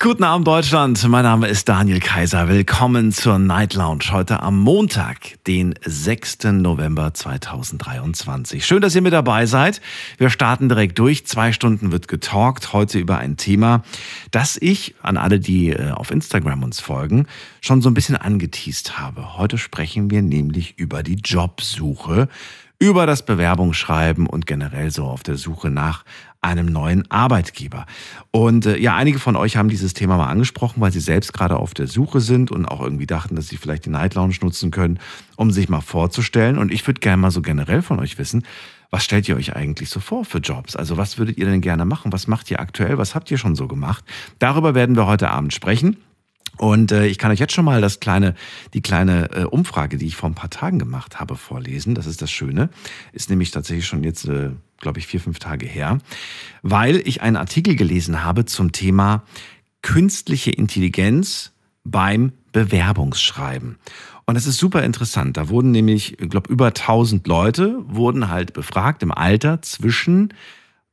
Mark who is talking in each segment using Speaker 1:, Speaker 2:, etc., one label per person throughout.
Speaker 1: Guten Abend Deutschland, mein Name ist Daniel Kaiser. Willkommen zur Night Lounge heute am Montag, den 6. November 2023. Schön, dass ihr mit dabei seid. Wir starten direkt durch. Zwei Stunden wird getalkt, heute über ein Thema, das ich an alle, die äh, auf Instagram uns folgen, schon so ein bisschen angeteased habe. Heute sprechen wir nämlich über die Jobsuche über das Bewerbungsschreiben und generell so auf der Suche nach einem neuen Arbeitgeber. Und äh, ja, einige von euch haben dieses Thema mal angesprochen, weil sie selbst gerade auf der Suche sind und auch irgendwie dachten, dass sie vielleicht die Night Lounge nutzen können, um sich mal vorzustellen. Und ich würde gerne mal so generell von euch wissen, was stellt ihr euch eigentlich so vor für Jobs? Also was würdet ihr denn gerne machen? Was macht ihr aktuell? Was habt ihr schon so gemacht? Darüber werden wir heute Abend sprechen. Und äh, ich kann euch jetzt schon mal das kleine, die kleine äh, Umfrage, die ich vor ein paar Tagen gemacht habe, vorlesen. Das ist das Schöne. Ist nämlich tatsächlich schon jetzt, äh, glaube ich, vier, fünf Tage her, weil ich einen Artikel gelesen habe zum Thema künstliche Intelligenz beim Bewerbungsschreiben. Und das ist super interessant. Da wurden nämlich, ich glaube, über 1000 Leute wurden halt befragt im Alter zwischen,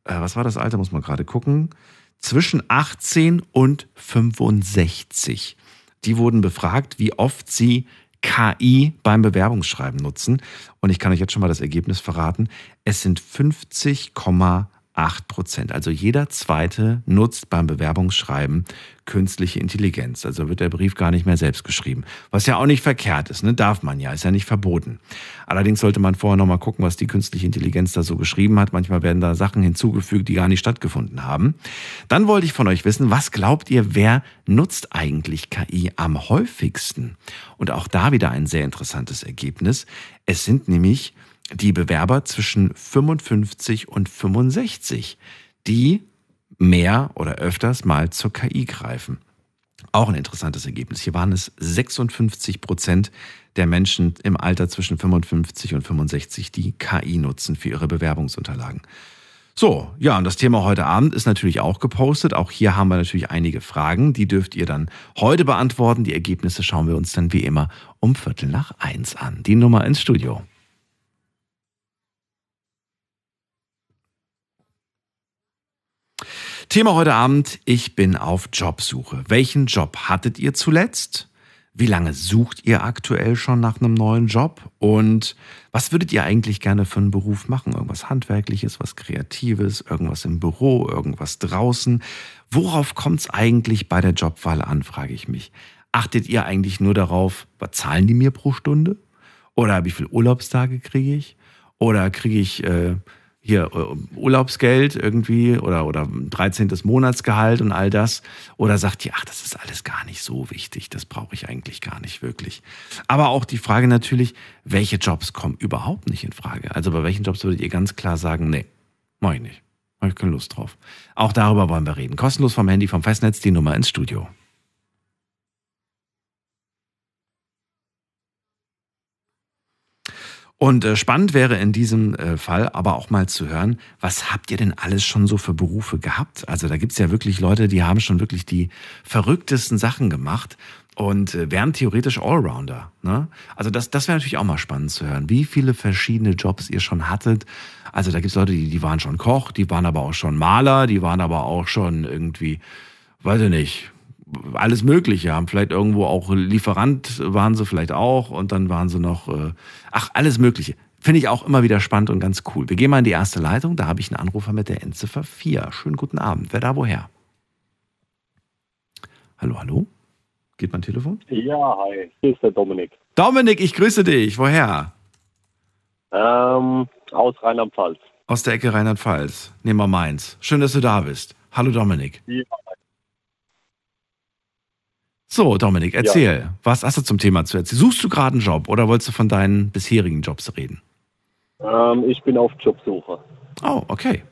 Speaker 1: äh, was war das Alter, muss man gerade gucken, zwischen 18 und 65. Die wurden befragt, wie oft sie KI beim Bewerbungsschreiben nutzen. Und ich kann euch jetzt schon mal das Ergebnis verraten. Es sind 50,8 8 Prozent. Also jeder zweite nutzt beim Bewerbungsschreiben künstliche Intelligenz. Also wird der Brief gar nicht mehr selbst geschrieben. Was ja auch nicht verkehrt ist, ne? Darf man ja, ist ja nicht verboten. Allerdings sollte man vorher nochmal gucken, was die künstliche Intelligenz da so geschrieben hat. Manchmal werden da Sachen hinzugefügt, die gar nicht stattgefunden haben. Dann wollte ich von euch wissen, was glaubt ihr, wer nutzt eigentlich KI am häufigsten? Und auch da wieder ein sehr interessantes Ergebnis. Es sind nämlich die Bewerber zwischen 55 und 65, die mehr oder öfters mal zur KI greifen. Auch ein interessantes Ergebnis. Hier waren es 56 Prozent der Menschen im Alter zwischen 55 und 65, die KI nutzen für ihre Bewerbungsunterlagen. So, ja, und das Thema heute Abend ist natürlich auch gepostet. Auch hier haben wir natürlich einige Fragen, die dürft ihr dann heute beantworten. Die Ergebnisse schauen wir uns dann wie immer um Viertel nach eins an. Die Nummer ins Studio. Thema heute Abend, ich bin auf Jobsuche. Welchen Job hattet ihr zuletzt? Wie lange sucht ihr aktuell schon nach einem neuen Job? Und was würdet ihr eigentlich gerne für einen Beruf machen? Irgendwas Handwerkliches, was Kreatives, irgendwas im Büro, irgendwas draußen? Worauf kommt es eigentlich bei der Jobwahl an, frage ich mich. Achtet ihr eigentlich nur darauf, was zahlen die mir pro Stunde? Oder wie viele Urlaubstage kriege ich? Oder kriege ich äh, hier äh, Urlaubsgeld irgendwie oder, oder 13. Monatsgehalt und all das. Oder sagt ihr, ach, das ist alles gar nicht so wichtig, das brauche ich eigentlich gar nicht wirklich. Aber auch die Frage natürlich, welche Jobs kommen überhaupt nicht in Frage? Also bei welchen Jobs würdet ihr ganz klar sagen, nee, mach ich nicht. Habe ich keine Lust drauf. Auch darüber wollen wir reden. Kostenlos vom Handy, vom Festnetz, die Nummer ins Studio. Und äh, spannend wäre in diesem äh, Fall aber auch mal zu hören, was habt ihr denn alles schon so für Berufe gehabt? Also da gibt's ja wirklich Leute, die haben schon wirklich die verrücktesten Sachen gemacht und äh, wären theoretisch Allrounder. Ne? Also das, das wäre natürlich auch mal spannend zu hören, wie viele verschiedene Jobs ihr schon hattet. Also da gibt's Leute, die, die waren schon Koch, die waren aber auch schon Maler, die waren aber auch schon irgendwie, weiß ich nicht, alles Mögliche haben. Vielleicht irgendwo auch Lieferant waren sie vielleicht auch und dann waren sie noch, äh, ach, alles Mögliche. Finde ich auch immer wieder spannend und ganz cool. Wir gehen mal in die erste Leitung. Da habe ich einen Anrufer mit der Endziffer 4. Schönen guten Abend. Wer da woher? Hallo, hallo? Geht mein Telefon?
Speaker 2: Ja, hi. Hier ist der Dominik.
Speaker 1: Dominik, ich grüße dich. Woher?
Speaker 2: Ähm, aus Rheinland-Pfalz.
Speaker 1: Aus der Ecke Rheinland-Pfalz. Nehmen wir Mainz. Schön, dass du da bist. Hallo, Dominik.
Speaker 2: Ja,
Speaker 1: So, Dominik, erzähl. Ja. Was hast du zum Thema zu erzählen? Suchst du gerade einen Job oder wolltest du von deinen bisherigen Jobs reden?
Speaker 2: Ähm, ich bin auf Jobsuche.
Speaker 1: Oh, okay.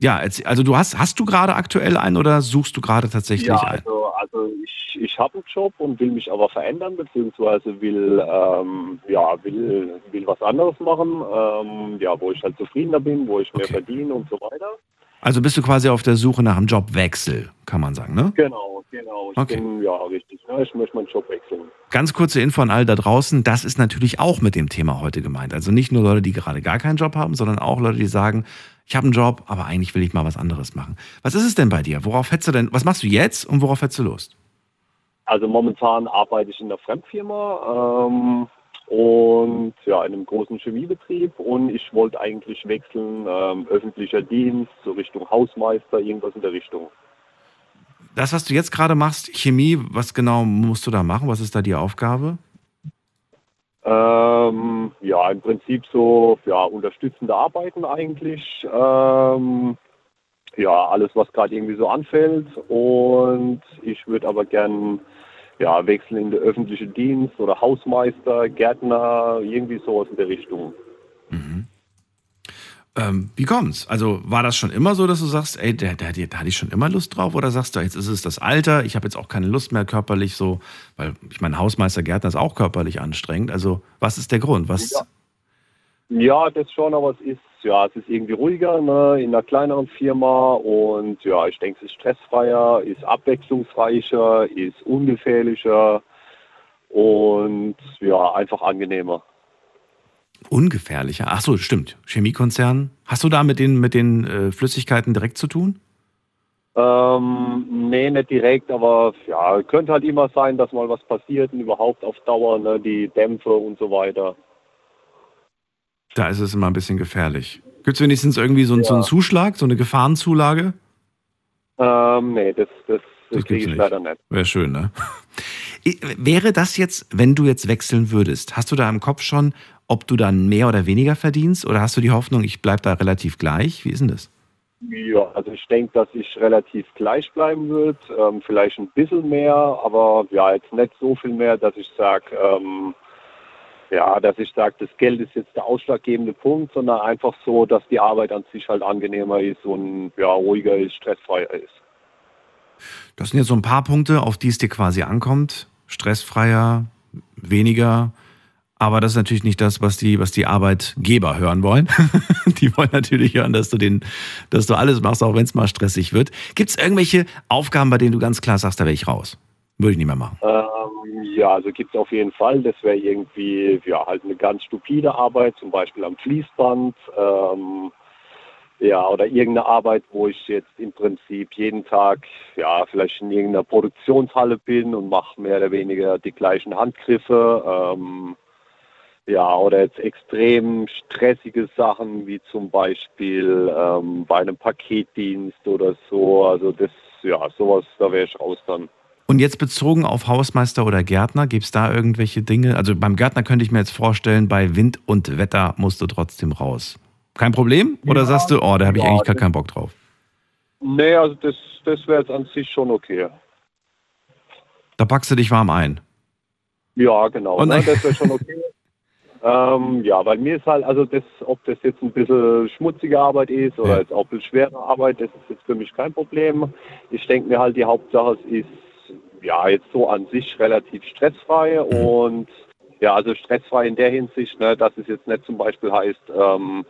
Speaker 1: Ja, also du hast, hast du gerade aktuell einen oder suchst du gerade tatsächlich
Speaker 2: ja,
Speaker 1: einen?
Speaker 2: Also, also ich, ich habe einen Job und will mich aber verändern, beziehungsweise will, ähm, ja, will, will was anderes machen, ähm, ja, wo ich halt zufriedener bin, wo ich mehr
Speaker 1: Okay.
Speaker 2: verdiene und so weiter.
Speaker 1: Also bist du quasi auf der Suche nach einem Jobwechsel, kann man sagen, ne?
Speaker 2: Genau, genau. Ich
Speaker 1: Okay.
Speaker 2: bin, ja, richtig. Ne? Ich möchte meinen Job wechseln.
Speaker 1: Ganz kurze Info an alle da draußen, das ist natürlich auch mit dem Thema heute gemeint. Also nicht nur Leute, die gerade gar keinen Job haben, sondern auch Leute, die sagen, ich habe einen Job, aber eigentlich will ich mal was anderes machen. Was ist es denn bei dir? Worauf hättest du denn, was machst du jetzt und worauf hättest du Lust?
Speaker 2: Also momentan arbeite ich in der Fremdfirma ähm, und ja, in einem großen Chemiebetrieb und ich wollte eigentlich wechseln, ähm, öffentlicher Dienst, so Richtung Hausmeister, irgendwas in der Richtung.
Speaker 1: Das, was du jetzt gerade machst, Chemie, was genau musst du da machen? Was ist da die Aufgabe?
Speaker 2: Ähm, ja, im Prinzip so ja, unterstützende Arbeiten eigentlich. Ähm, ja, alles, was gerade irgendwie so anfällt. Und ich würde aber gern ja, wechseln in den öffentlichen Dienst oder Hausmeister, Gärtner, irgendwie sowas in der Richtung.
Speaker 1: Ähm, wie kommt's? Also war das schon immer so, dass du sagst, ey, da, da, da hatte ich schon immer Lust drauf? Oder sagst du, jetzt ist es das Alter, ich habe jetzt auch keine Lust mehr körperlich so, weil ich meine, Hausmeister Gärtner ist auch körperlich anstrengend. Also was ist der Grund? Was,
Speaker 2: Ja. Ja, das schon, aber es ist, ja, es ist irgendwie ruhiger ne, in einer kleineren Firma und ja, ich denke, es ist stressfreier, ist abwechslungsreicher, ist ungefährlicher und ja, einfach angenehmer.
Speaker 1: Ungefährlicher. Ach so, stimmt. Chemiekonzern. Hast du da mit den, mit den äh, Flüssigkeiten direkt zu tun?
Speaker 2: Ähm, nee, nicht direkt, aber ja, könnte halt immer sein, dass mal was passiert und überhaupt auf Dauer, ne, die Dämpfe und so weiter.
Speaker 1: Da ist es immer ein bisschen gefährlich. Gibt es wenigstens irgendwie so, einen- so einen
Speaker 2: Ja.
Speaker 1: Zuschlag, so eine Gefahrenzulage?
Speaker 2: Ähm, nee, das, das,
Speaker 1: Das
Speaker 2: kriege
Speaker 1: gibt's
Speaker 2: ich
Speaker 1: nicht.
Speaker 2: leider nicht.
Speaker 1: Wäre schön, ne? Wäre das jetzt, wenn du jetzt wechseln würdest, hast du da im Kopf schon, ob du dann mehr oder weniger verdienst? Oder hast du die Hoffnung, ich bleibe da relativ gleich? Wie ist denn das?
Speaker 2: Ja, also ich denke, dass ich relativ gleich bleiben wird, ähm, vielleicht ein bisschen mehr, aber ja, jetzt nicht so viel mehr, dass ich sage, ähm, ja, dass ich sage, das Geld ist jetzt der ausschlaggebende Punkt, sondern einfach so, dass die Arbeit an sich halt angenehmer ist und ja, ruhiger ist, stressfreier ist.
Speaker 1: Das sind jetzt so ein paar Punkte, auf die es dir quasi ankommt. Stressfreier, weniger. Aber das ist natürlich nicht das, was die, was die Arbeitgeber hören wollen. die wollen natürlich hören, dass du, den, dass du alles machst, auch wenn es mal stressig wird. Gibt es irgendwelche Aufgaben, bei denen du ganz klar sagst, da wäre ich raus? Würde ich nicht mehr machen.
Speaker 2: Ja, also gibt es auf jeden Fall. Das wäre irgendwie ja halt eine ganz stupide Arbeit, zum Beispiel am Fließband. Ähm, ja, oder irgendeine Arbeit, wo ich jetzt im Prinzip jeden Tag ja vielleicht in irgendeiner Produktionshalle bin und mache mehr oder weniger die gleichen Handgriffe. Ähm, ja, oder jetzt extrem stressige Sachen wie zum Beispiel ähm, bei einem Paketdienst oder so. Also das, ja, sowas, da wäre ich raus dann.
Speaker 1: Und jetzt bezogen auf Hausmeister oder Gärtner, gibt es da irgendwelche Dinge? Also beim Gärtner könnte ich mir jetzt vorstellen, bei Wind und Wetter musst du trotzdem raus. Kein Problem? Oder
Speaker 2: Ja,
Speaker 1: sagst du, oh, da habe ich
Speaker 2: ja,
Speaker 1: eigentlich gar keinen Bock drauf?
Speaker 2: Nee, also das, das wäre jetzt an sich schon okay.
Speaker 1: Da packst du dich warm ein.
Speaker 2: Ja, genau.
Speaker 1: Und-
Speaker 2: ne, das wäre schon okay. ähm, ja, weil mir ist halt, also das, ob das jetzt ein bisschen schmutzige Arbeit ist oder
Speaker 1: Ja.
Speaker 2: jetzt auch ein bisschen schwere Arbeit, das ist jetzt für mich kein Problem. Ich denke mir halt, die Hauptsache es ist ja jetzt so an sich relativ stressfrei und ja, also stressfrei in der Hinsicht, ne, dass es jetzt nicht zum Beispiel heißt, ähm,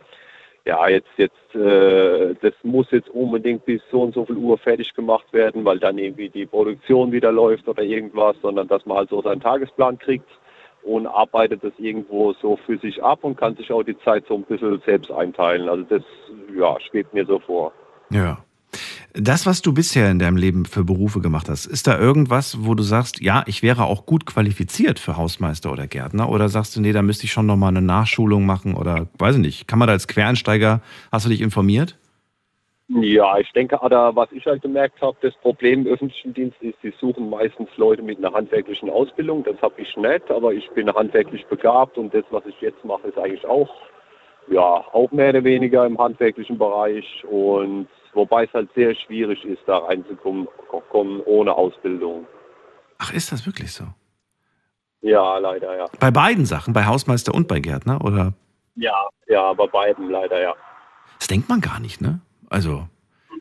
Speaker 2: ja, jetzt, jetzt, äh, das muss jetzt unbedingt bis so und so viel Uhr fertig gemacht werden, weil dann irgendwie die Produktion wieder läuft oder irgendwas, sondern dass man halt so seinen Tagesplan kriegt und arbeitet das irgendwo so für sich ab und kann sich auch die Zeit so ein bisschen selbst einteilen. Also das, ja, schwebt mir so vor.
Speaker 1: Ja. Das, was du bisher in deinem Leben für Berufe gemacht hast, ist da irgendwas, wo du sagst, ja, ich wäre auch gut qualifiziert für Hausmeister oder Gärtner? Oder sagst du, nee, da müsste ich schon nochmal eine Nachschulung machen oder weiß ich nicht. Kann man da als Quereinsteiger, hast du dich informiert?
Speaker 2: Ja, ich denke, oder was ich halt gemerkt habe, das Problem im öffentlichen Dienst ist, sie suchen meistens Leute mit einer handwerklichen Ausbildung. Das habe ich nicht, aber ich bin handwerklich begabt und das, was ich jetzt mache, ist eigentlich auch, ja, auch mehr oder weniger im handwerklichen Bereich und wobei es halt sehr schwierig ist, da reinzukommen kommen ohne Ausbildung.
Speaker 1: Ach, ist das wirklich so?
Speaker 2: Ja, leider, ja.
Speaker 1: Bei beiden Sachen, bei Hausmeister und bei Gärtner? Oder?
Speaker 2: Ja, ja, bei beiden leider, ja.
Speaker 1: Das denkt man gar nicht, ne? Also,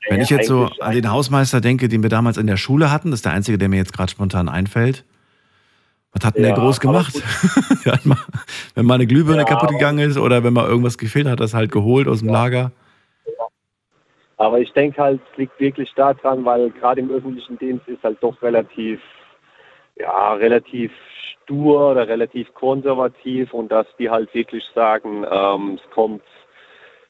Speaker 1: wenn ich jetzt so an den Hausmeister denke, den wir damals in der Schule hatten, das ist der einzige, der mir jetzt gerade spontan einfällt. Was hat denn der
Speaker 2: Ja,
Speaker 1: groß gemacht? Der hat mal, wenn mal eine Glühbirne
Speaker 2: Ja,
Speaker 1: kaputt gegangen ist oder wenn mal irgendwas gefehlt hat, hat er es halt geholt aus dem Lager.
Speaker 2: Aber ich denke halt, es liegt wirklich daran, weil gerade im öffentlichen Dienst ist halt doch relativ, ja, relativ stur oder relativ konservativ und dass die halt wirklich sagen, ähm, es kommt,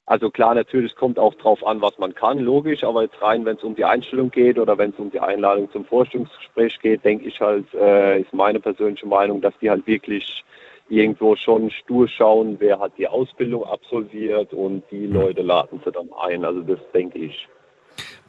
Speaker 2: also klar, natürlich kommt auch drauf an, was man kann, logisch, aber jetzt rein, wenn es um die Einstellung geht oder wenn es um die Einladung zum Vorstellungsgespräch geht, denke ich halt, äh, ist meine persönliche Meinung, dass die halt wirklich irgendwo schon stur schauen, wer hat die Ausbildung absolviert und die Leute laden sie dann ein. Also das denke ich.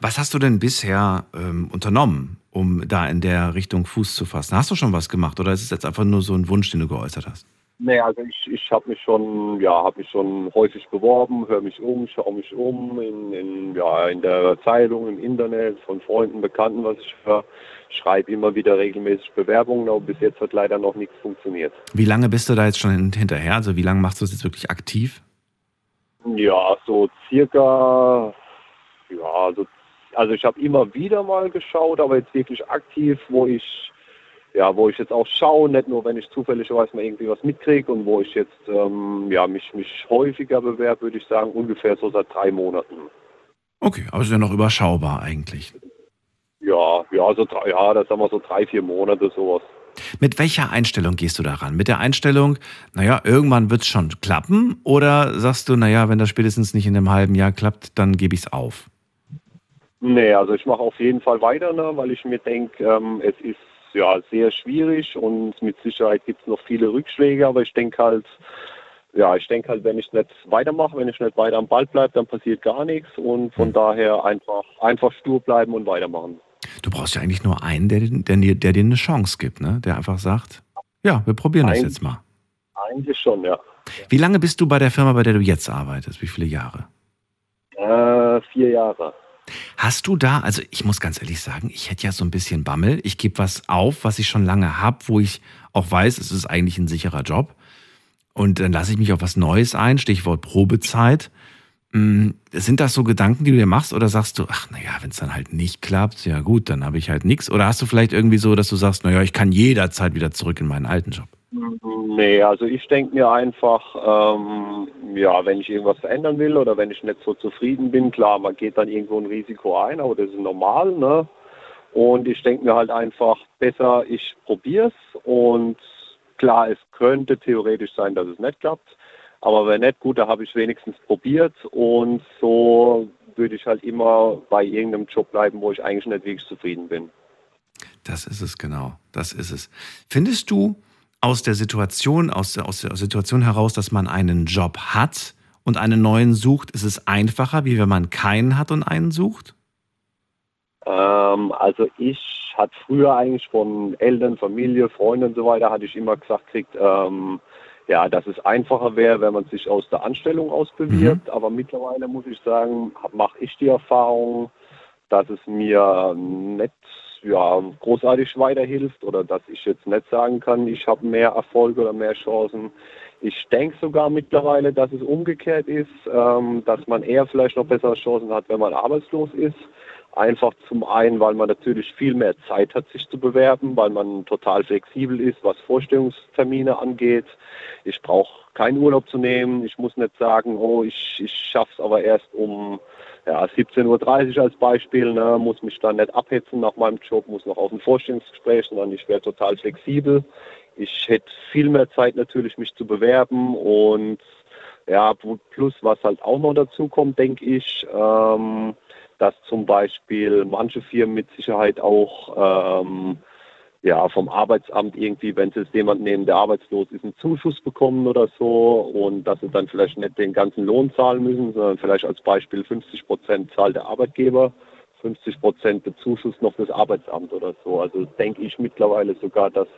Speaker 1: Was hast du denn bisher ähm, unternommen, um da in der Richtung Fuß zu fassen? Hast du schon was gemacht oder ist es jetzt einfach nur so ein Wunsch, den du geäußert hast?
Speaker 2: Nee, also ich, ich habe mich schon, ja, habe mich schon häufig beworben, höre mich um, schaue mich um in, in, ja, in der Zeitung, im Internet, von Freunden, Bekannten, was ich höre, schreibe immer wieder regelmäßig Bewerbungen, aber bis jetzt hat leider noch nichts funktioniert.
Speaker 1: Wie lange bist du da jetzt schon hinterher? Also wie lange machst du das jetzt wirklich aktiv?
Speaker 2: Ja, so circa, ja, also, also ich habe immer wieder mal geschaut, aber jetzt wirklich aktiv, wo ich ja, wo ich jetzt auch schaue, nicht nur, wenn ich zufälligerweise mal irgendwie was mitkriege und wo ich jetzt ähm, ja, mich, mich häufiger bewerbe, würde ich sagen, ungefähr so seit drei Monaten.
Speaker 1: Okay, aber ist ja noch überschaubar eigentlich.
Speaker 2: Ja, ja, so drei, ja, das haben wir so drei, vier Monate sowas.
Speaker 1: Mit welcher Einstellung gehst du daran? Mit der Einstellung, naja, irgendwann wird es schon klappen? Oder sagst du, naja, wenn das spätestens nicht in einem halben Jahr klappt, dann gebe ich es auf?
Speaker 2: Nee, also ich mache auf jeden Fall weiter, ne, weil ich mir denke, ähm, es ist ja sehr schwierig und mit Sicherheit gibt es noch viele Rückschläge, aber ich denke halt, ja, ich denke halt, wenn ich nicht weitermache, wenn ich nicht weiter am Ball bleibe, dann passiert gar nichts und von hm. daher einfach, einfach stur bleiben und weitermachen.
Speaker 1: Du brauchst ja eigentlich nur einen, der, der, der dir eine Chance gibt, ne? der einfach sagt, ja, wir probieren das jetzt mal.
Speaker 2: Eigentlich schon, ja.
Speaker 1: Wie lange bist du bei der Firma, bei der du jetzt arbeitest? Wie viele Jahre?
Speaker 2: Äh, vier Jahre.
Speaker 1: Hast du da, also ich muss ganz ehrlich sagen, ich hätte ja so ein bisschen Bammel. Ich gebe was auf, was ich schon lange habe, wo ich auch weiß, es ist eigentlich ein sicherer Job. Und dann lasse ich mich auf was Neues ein, Stichwort Probezeit. Hm, sind das so Gedanken, die du dir machst, oder sagst du, ach naja, wenn es dann halt nicht klappt, ja gut, dann habe ich halt nichts? Oder hast du vielleicht irgendwie so, dass du sagst, naja, ich kann jederzeit wieder zurück in meinen alten Job?
Speaker 2: Nee, also ich denke mir einfach, ähm, ja, wenn ich irgendwas verändern will oder wenn ich nicht so zufrieden bin, klar, man geht dann irgendwo ein Risiko ein, aber das ist normal, ne? Und ich denke mir halt einfach, besser ich probiere es und klar, es könnte theoretisch sein, dass es nicht klappt, aber wenn nicht, gut, da habe ich wenigstens probiert und so würde ich halt immer bei irgendeinem Job bleiben, wo ich eigentlich nicht wirklich zufrieden bin.
Speaker 1: Das ist es genau, das ist es. Findest du, aus der Situation, aus der, aus der Situation heraus, dass man einen Job hat und einen neuen sucht, ist es einfacher, wie wenn man keinen hat und einen sucht?
Speaker 2: Ähm, also ich hatte früher eigentlich von Eltern, Familie, Freunden und so weiter, hatte ich immer gesagt kriegt, ähm, ja, dass es einfacher wäre, wenn man sich aus der Anstellung ausbewirbt. Mhm. Aber mittlerweile muss ich sagen, mache ich die Erfahrung, dass es mir nicht ja, großartig weiterhilft oder dass ich jetzt nicht sagen kann, ich habe mehr Erfolg oder mehr Chancen. Ich denke sogar mittlerweile, dass es umgekehrt ist, ähm, dass man eher vielleicht noch bessere Chancen hat, wenn man arbeitslos ist. Einfach zum einen, weil man natürlich viel mehr Zeit hat, sich zu bewerben, weil man total flexibel ist, was Vorstellungstermine angeht. Ich brauche keinen Urlaub zu nehmen. Ich muss nicht sagen, oh, ich, ich schaffe es aber erst um ja, 17.30 Uhr als Beispiel, ne, muss mich dann nicht abhetzen nach meinem Job, muss noch auf ein Vorstellungsgespräch, sondern ich wäre total flexibel. Ich hätte viel mehr Zeit natürlich, mich zu bewerben und ja, plus was halt auch noch dazu kommt, denke ich, ähm, dass zum Beispiel manche Firmen mit Sicherheit auch ähm, ja, vom Arbeitsamt irgendwie, wenn sie jetzt jemanden nehmen, der arbeitslos ist, einen Zuschuss bekommen oder so und dass sie dann vielleicht nicht den ganzen Lohn zahlen müssen, sondern vielleicht als Beispiel 50 Prozent zahlt der Arbeitgeber, 50 Prozent Bezuschuss noch das Arbeitsamt oder so. Also denke ich mittlerweile sogar, dass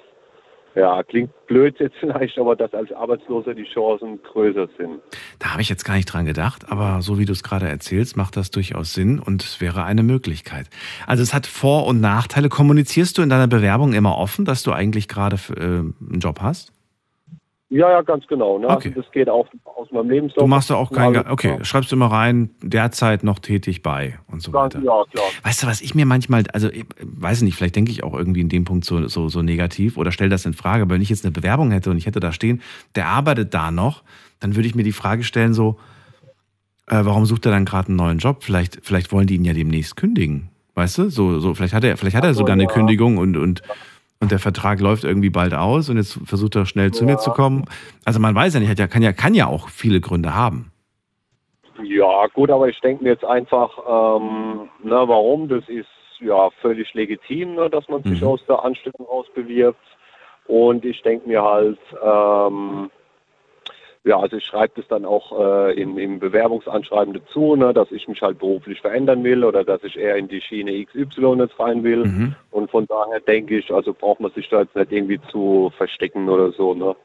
Speaker 2: ja, klingt blöd jetzt vielleicht, aber dass als Arbeitsloser die Chancen größer sind.
Speaker 1: Da habe ich jetzt gar nicht dran gedacht, aber so wie du es gerade erzählst, macht das durchaus Sinn und es wäre eine Möglichkeit. Also es hat Vor- und Nachteile. Kommunizierst du in deiner Bewerbung immer offen, dass du eigentlich gerade äh, einen Job hast?
Speaker 2: Ja, ja, ganz genau. Ne?
Speaker 1: Okay.
Speaker 2: Also das geht auch aus meinem Lebenslauf.
Speaker 1: Du machst da auch kein, okay, genau. schreibst du immer rein, derzeit noch tätig bei und so weiter.
Speaker 2: Ja, klar.
Speaker 1: Weißt du, was ich mir manchmal, also ich weiß nicht, vielleicht denke ich auch irgendwie in dem Punkt so, so, so negativ oder stelle das in Frage, aber wenn ich jetzt eine Bewerbung hätte und ich hätte da stehen, der arbeitet da noch, dann würde ich mir die Frage stellen so, äh, warum sucht er dann gerade einen neuen Job? Vielleicht, vielleicht wollen die ihn ja demnächst kündigen. Weißt du? So, so, vielleicht hat er, vielleicht hat er sogar eine
Speaker 2: ja.
Speaker 1: Kündigung und, und, und der Vertrag läuft irgendwie bald aus und jetzt versucht er schnell zu mir zu kommen. Also man weiß ja nicht, ja, kann ja, kann ja auch viele Gründe haben.
Speaker 2: Ja, gut, aber ich denke mir jetzt einfach, ähm, na, warum? Das ist ja völlig legitim, ne, dass man sich
Speaker 1: Mhm.
Speaker 2: aus der Anstellung rausbewirbt. Und ich denke mir halt, ähm, ja, also ich schreibe das dann auch äh, im, im Bewerbungsanschreiben dazu, ne, dass ich mich halt beruflich verändern will oder dass ich eher in die Schiene XY jetzt rein will.
Speaker 1: Mhm.
Speaker 2: Und von daher denke ich, also braucht man sich da jetzt nicht irgendwie zu verstecken oder so. Ne?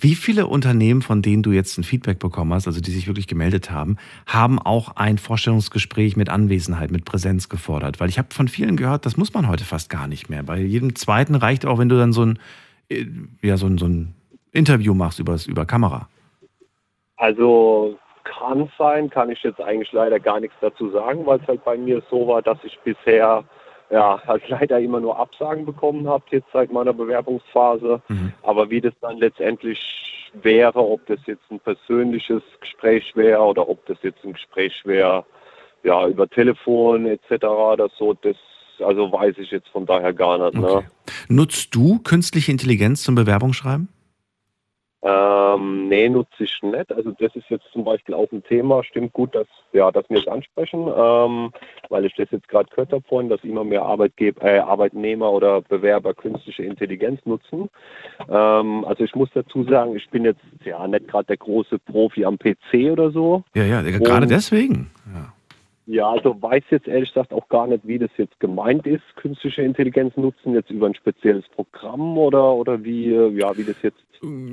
Speaker 1: Wie viele Unternehmen, von denen du jetzt ein Feedback bekommen hast, also die sich wirklich gemeldet haben, haben auch ein Vorstellungsgespräch mit Anwesenheit, mit Präsenz gefordert? Weil ich habe von vielen gehört, das muss man heute fast gar nicht mehr. Bei jedem zweiten reicht auch, wenn du dann so ein, äh, ja, so ein, so ein Interview machst übers, über Kamera.
Speaker 2: Also kann sein, kann ich jetzt eigentlich leider gar nichts dazu sagen, weil es halt bei mir so war, dass ich bisher ja halt leider immer nur Absagen bekommen habe jetzt seit meiner Bewerbungsphase.
Speaker 1: Mhm.
Speaker 2: Aber wie das dann letztendlich wäre, ob das jetzt ein persönliches Gespräch wäre oder ob das jetzt ein Gespräch wäre, ja über Telefon etc. oder so, das also weiß ich jetzt von daher gar nicht. Ne?
Speaker 1: Okay. Nutzt du künstliche Intelligenz zum Bewerbungsschreiben?
Speaker 2: Ähm, nee, nutze ich nicht. Also das ist jetzt zum Beispiel auch ein Thema. Stimmt gut, dass, ja, dass wir es ansprechen, ähm, weil ich das jetzt gerade gehört habe vorhin, dass immer mehr Arbeitgeber, äh, Arbeitnehmer oder Bewerber künstliche Intelligenz nutzen. Ähm, also ich muss dazu sagen, ich bin jetzt ja nicht gerade der große Profi am PC oder so.
Speaker 1: Ja, ja, gerade deswegen. Ja.
Speaker 2: Ja, also weiß jetzt ehrlich gesagt auch gar nicht, wie das jetzt gemeint ist, künstliche Intelligenz nutzen, jetzt über ein spezielles Programm oder, oder wie, äh, ja, wie das jetzt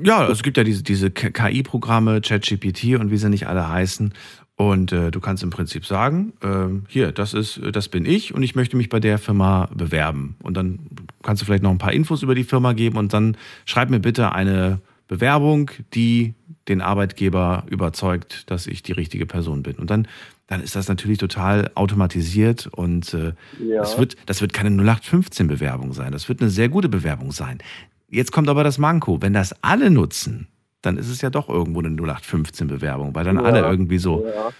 Speaker 1: Ja, also es gibt ja diese, diese KI-Programme, ChatGPT und wie sie nicht alle heißen. Und äh, du kannst im Prinzip sagen, ähm, hier, das ist, das bin ich und ich möchte mich bei der Firma bewerben. Und dann kannst du vielleicht noch ein paar Infos über die Firma geben und dann schreib mir bitte eine Bewerbung, die den Arbeitgeber überzeugt, dass ich die richtige Person bin. Und dann, dann ist das natürlich total automatisiert und äh,
Speaker 2: Ja.
Speaker 1: das, wird, das wird keine 0815-Bewerbung sein. Das wird eine sehr gute Bewerbung sein. Jetzt kommt aber das Manko. Wenn das alle nutzen, dann ist es ja doch irgendwo eine 0815-Bewerbung, weil dann
Speaker 2: Ja.
Speaker 1: alle irgendwie so,
Speaker 2: ja.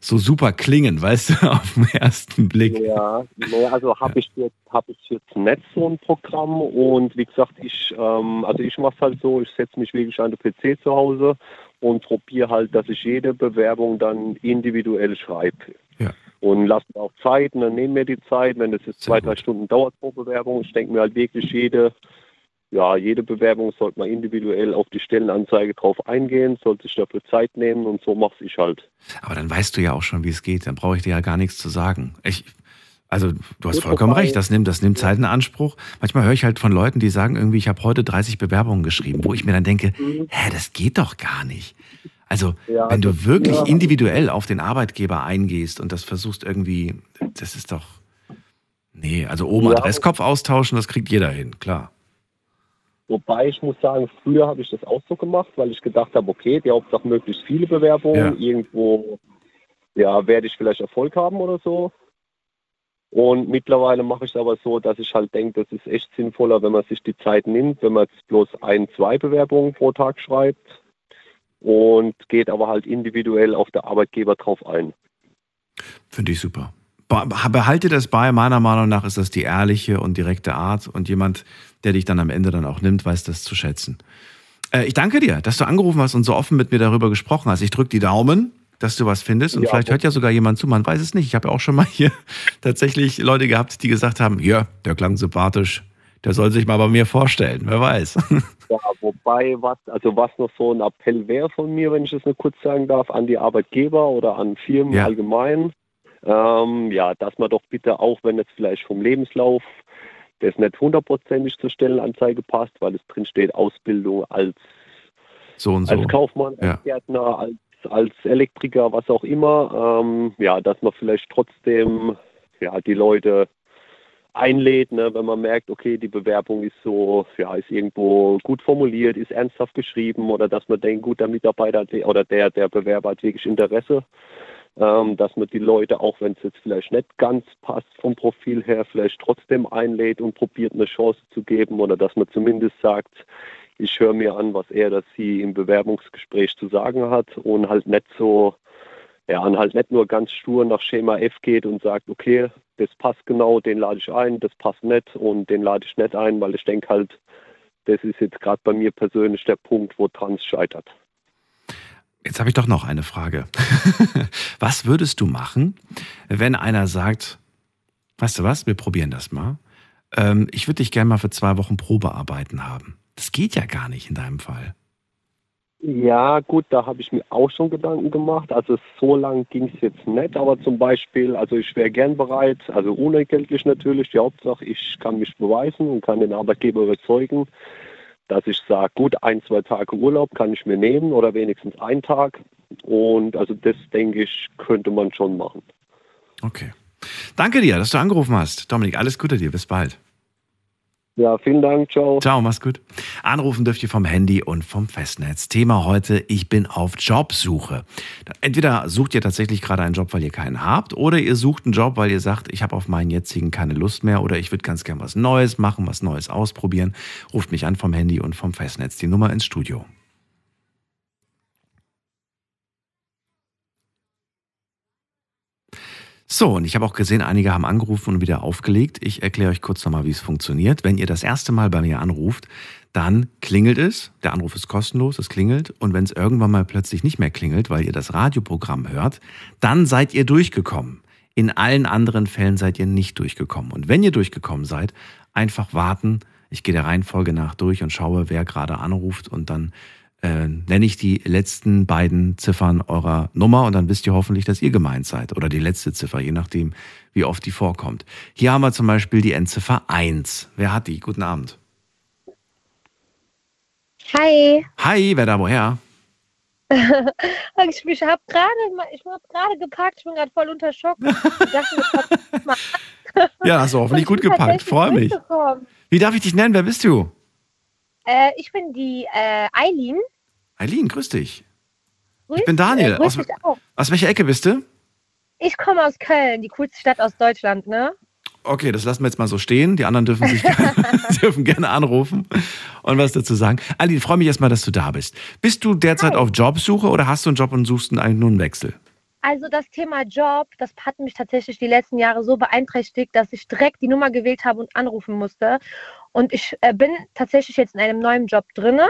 Speaker 1: so super klingen, weißt du, auf den ersten Blick.
Speaker 2: Ja, nee, also habe ich jetzt habe ich jetzt nicht so ein Programm und wie gesagt, ich ähm, also ich mache es halt so, ich setze mich wirklich an den PC zu Hause und probiere halt, dass ich jede Bewerbung dann individuell schreibe.
Speaker 1: Ja.
Speaker 2: Und lasse mir auch Zeit, und dann nehme mir die Zeit, wenn das jetzt
Speaker 1: Sehr
Speaker 2: zwei, drei
Speaker 1: gut.
Speaker 2: Stunden dauert pro Bewerbung. Ich denke mir halt wirklich jede, ja, jede Bewerbung sollte man individuell auf die Stellenanzeige drauf eingehen, sollte sich dafür Zeit nehmen und so mache ich halt.
Speaker 1: Aber dann weißt du ja auch schon, wie es geht. Dann brauche ich dir ja gar nichts zu sagen. Ich, also du hast
Speaker 2: Gut,
Speaker 1: vollkommen
Speaker 2: wobei-
Speaker 1: recht, das nimmt, das nimmt Zeit in Anspruch. Manchmal höre ich halt von Leuten, die sagen irgendwie, ich habe heute 30 Bewerbungen geschrieben, wo ich mir dann denke, hä, das geht doch gar nicht. Also
Speaker 2: Ja,
Speaker 1: wenn du wirklich
Speaker 2: ja.
Speaker 1: individuell auf den Arbeitgeber eingehst und das versuchst irgendwie, das ist doch, nee, also oben
Speaker 2: Ja.
Speaker 1: Adresskopf austauschen, das kriegt jeder hin, klar.
Speaker 2: Wobei ich muss sagen, früher habe ich das auch so gemacht, weil ich gedacht habe, okay, die Hauptsache möglichst viele Bewerbungen,
Speaker 1: Ja.
Speaker 2: irgendwo ja, werde ich vielleicht Erfolg haben oder so. Und mittlerweile mache ich es aber so, dass ich halt denke, das ist echt sinnvoller, wenn man sich die Zeit nimmt, wenn man jetzt bloß ein, zwei Bewerbungen pro Tag schreibt und geht aber halt individuell auf der Arbeitgeber drauf ein.
Speaker 1: Finde ich super. Be- Behalte das bei, meiner Meinung nach ist das die ehrliche und direkte Art und jemand, der dich dann am Ende dann auch nimmt, weiß das zu schätzen. Äh, ich danke dir, dass du angerufen hast und so offen mit mir darüber gesprochen hast. Ich drücke die Daumen, dass du was findest und
Speaker 2: Ja,
Speaker 1: vielleicht hört ja sogar jemand zu, man weiß es nicht. Ich habe ja auch schon mal hier tatsächlich Leute gehabt, die gesagt haben, ja, der klang sympathisch, der soll sich mal bei mir vorstellen, wer weiß.
Speaker 2: Ja, wobei, was, also was noch so ein Appell wäre von mir, wenn ich das nur kurz sagen darf, an die Arbeitgeber oder an Firmen
Speaker 1: Ja.
Speaker 2: allgemein, ähm, ja, dass man doch bitte auch, wenn es vielleicht vom Lebenslauf das nicht hundertprozentig zur Stellenanzeige passt, weil es drin steht Ausbildung als,
Speaker 1: So und so.
Speaker 2: als Kaufmann, als
Speaker 1: Ja.
Speaker 2: Gärtner, als, als Elektriker, was auch immer, ähm, ja, dass man vielleicht trotzdem ja, die Leute einlädt, ne, wenn man merkt, okay, die Bewerbung ist so, ja, ist irgendwo gut formuliert, ist ernsthaft geschrieben oder dass man denkt, gut, der Mitarbeiter oder der, der Bewerber hat wirklich Interesse, ähm, dass man die Leute, auch wenn es jetzt vielleicht nicht ganz passt vom Profil her, vielleicht trotzdem einlädt und probiert eine Chance zu geben oder dass man zumindest sagt, ich höre mir an, was er oder sie im Bewerbungsgespräch zu sagen hat und halt nicht so ja, und halt nicht nur ganz stur nach Schema F geht und sagt, okay, das passt genau, den lade ich ein, das passt nicht und den lade ich nicht ein, weil ich denke halt, das ist jetzt gerade bei mir persönlich der Punkt, wo Trans scheitert.
Speaker 1: Jetzt habe ich doch noch eine Frage. was würdest du machen, wenn einer sagt, weißt du was, wir probieren das mal. Ähm, ich würde dich gerne mal für zwei Wochen Probearbeiten haben. Das geht ja gar nicht in deinem Fall.
Speaker 2: Ja, gut, da habe ich mir auch schon Gedanken gemacht. Also so lang ging es jetzt nicht, aber zum Beispiel, also ich wäre gern bereit, also unentgeltlich natürlich, die Hauptsache, ich kann mich beweisen und kann den Arbeitgeber überzeugen, dass ich sage, gut, ein, zwei Tage Urlaub kann ich mir nehmen oder wenigstens einen Tag. Und also das, denke ich, könnte man schon machen.
Speaker 1: Okay. Danke dir, dass du angerufen hast. Dominik, alles Gute dir. Bis bald.
Speaker 2: Ja, vielen Dank. Ciao.
Speaker 1: Ciao, mach's gut. Anrufen dürft ihr vom Handy und vom Festnetz. Thema heute, ich bin auf Jobsuche. Entweder sucht ihr tatsächlich gerade einen Job, weil ihr keinen habt, oder ihr sucht einen Job, weil ihr sagt, ich habe auf meinen jetzigen keine Lust mehr oder ich würde ganz gern was Neues machen, was Neues ausprobieren. Ruft mich an vom Handy und vom Festnetz. Die Nummer ins Studio. So, und ich habe auch gesehen, einige haben angerufen und wieder aufgelegt. Ich erkläre euch kurz nochmal, wie es funktioniert. Wenn ihr das erste Mal bei mir anruft, dann klingelt es. Der Anruf ist kostenlos, es klingelt. Und wenn es irgendwann mal plötzlich nicht mehr klingelt, weil ihr das Radioprogramm hört, dann seid ihr durchgekommen. In allen anderen Fällen seid ihr nicht durchgekommen. Und wenn ihr durchgekommen seid, einfach warten. Ich gehe der Reihenfolge nach durch und schaue, wer gerade anruft und dann äh, nenne ich die letzten beiden Ziffern eurer Nummer und dann wisst ihr hoffentlich, dass ihr gemeint seid. Oder die letzte Ziffer, je nachdem, wie oft die vorkommt. Hier haben wir zum Beispiel die Endziffer 1. Wer hat die? Guten Abend.
Speaker 3: Hi.
Speaker 1: Hi, wer da woher?
Speaker 3: ich ich habe gerade hab gerade geparkt, ich bin gerade voll unter Schock. Dachte,
Speaker 1: ja, hast du hoffentlich gut gepackt. Freue mich. Wie darf ich dich nennen? Wer bist du?
Speaker 3: Äh, ich bin die äh, Eileen.
Speaker 1: Eileen, grüß dich. Grüß, ich bin Daniel. Äh, aus, aus welcher Ecke bist du?
Speaker 3: Ich komme aus Köln, die coolste Stadt aus Deutschland, ne?
Speaker 1: Okay, das lassen wir jetzt mal so stehen. Die anderen dürfen sich gerne, dürfen gerne anrufen und was dazu sagen. Eileen, freue mich erstmal, dass du da bist. Bist du derzeit Hi. auf Jobsuche oder hast du einen Job und suchst eigentlich nur einen Wechsel?
Speaker 3: Also das Thema Job, das hat mich tatsächlich die letzten Jahre so beeinträchtigt, dass ich direkt die Nummer gewählt habe und anrufen musste. Und ich äh, bin tatsächlich jetzt in einem neuen Job drinne.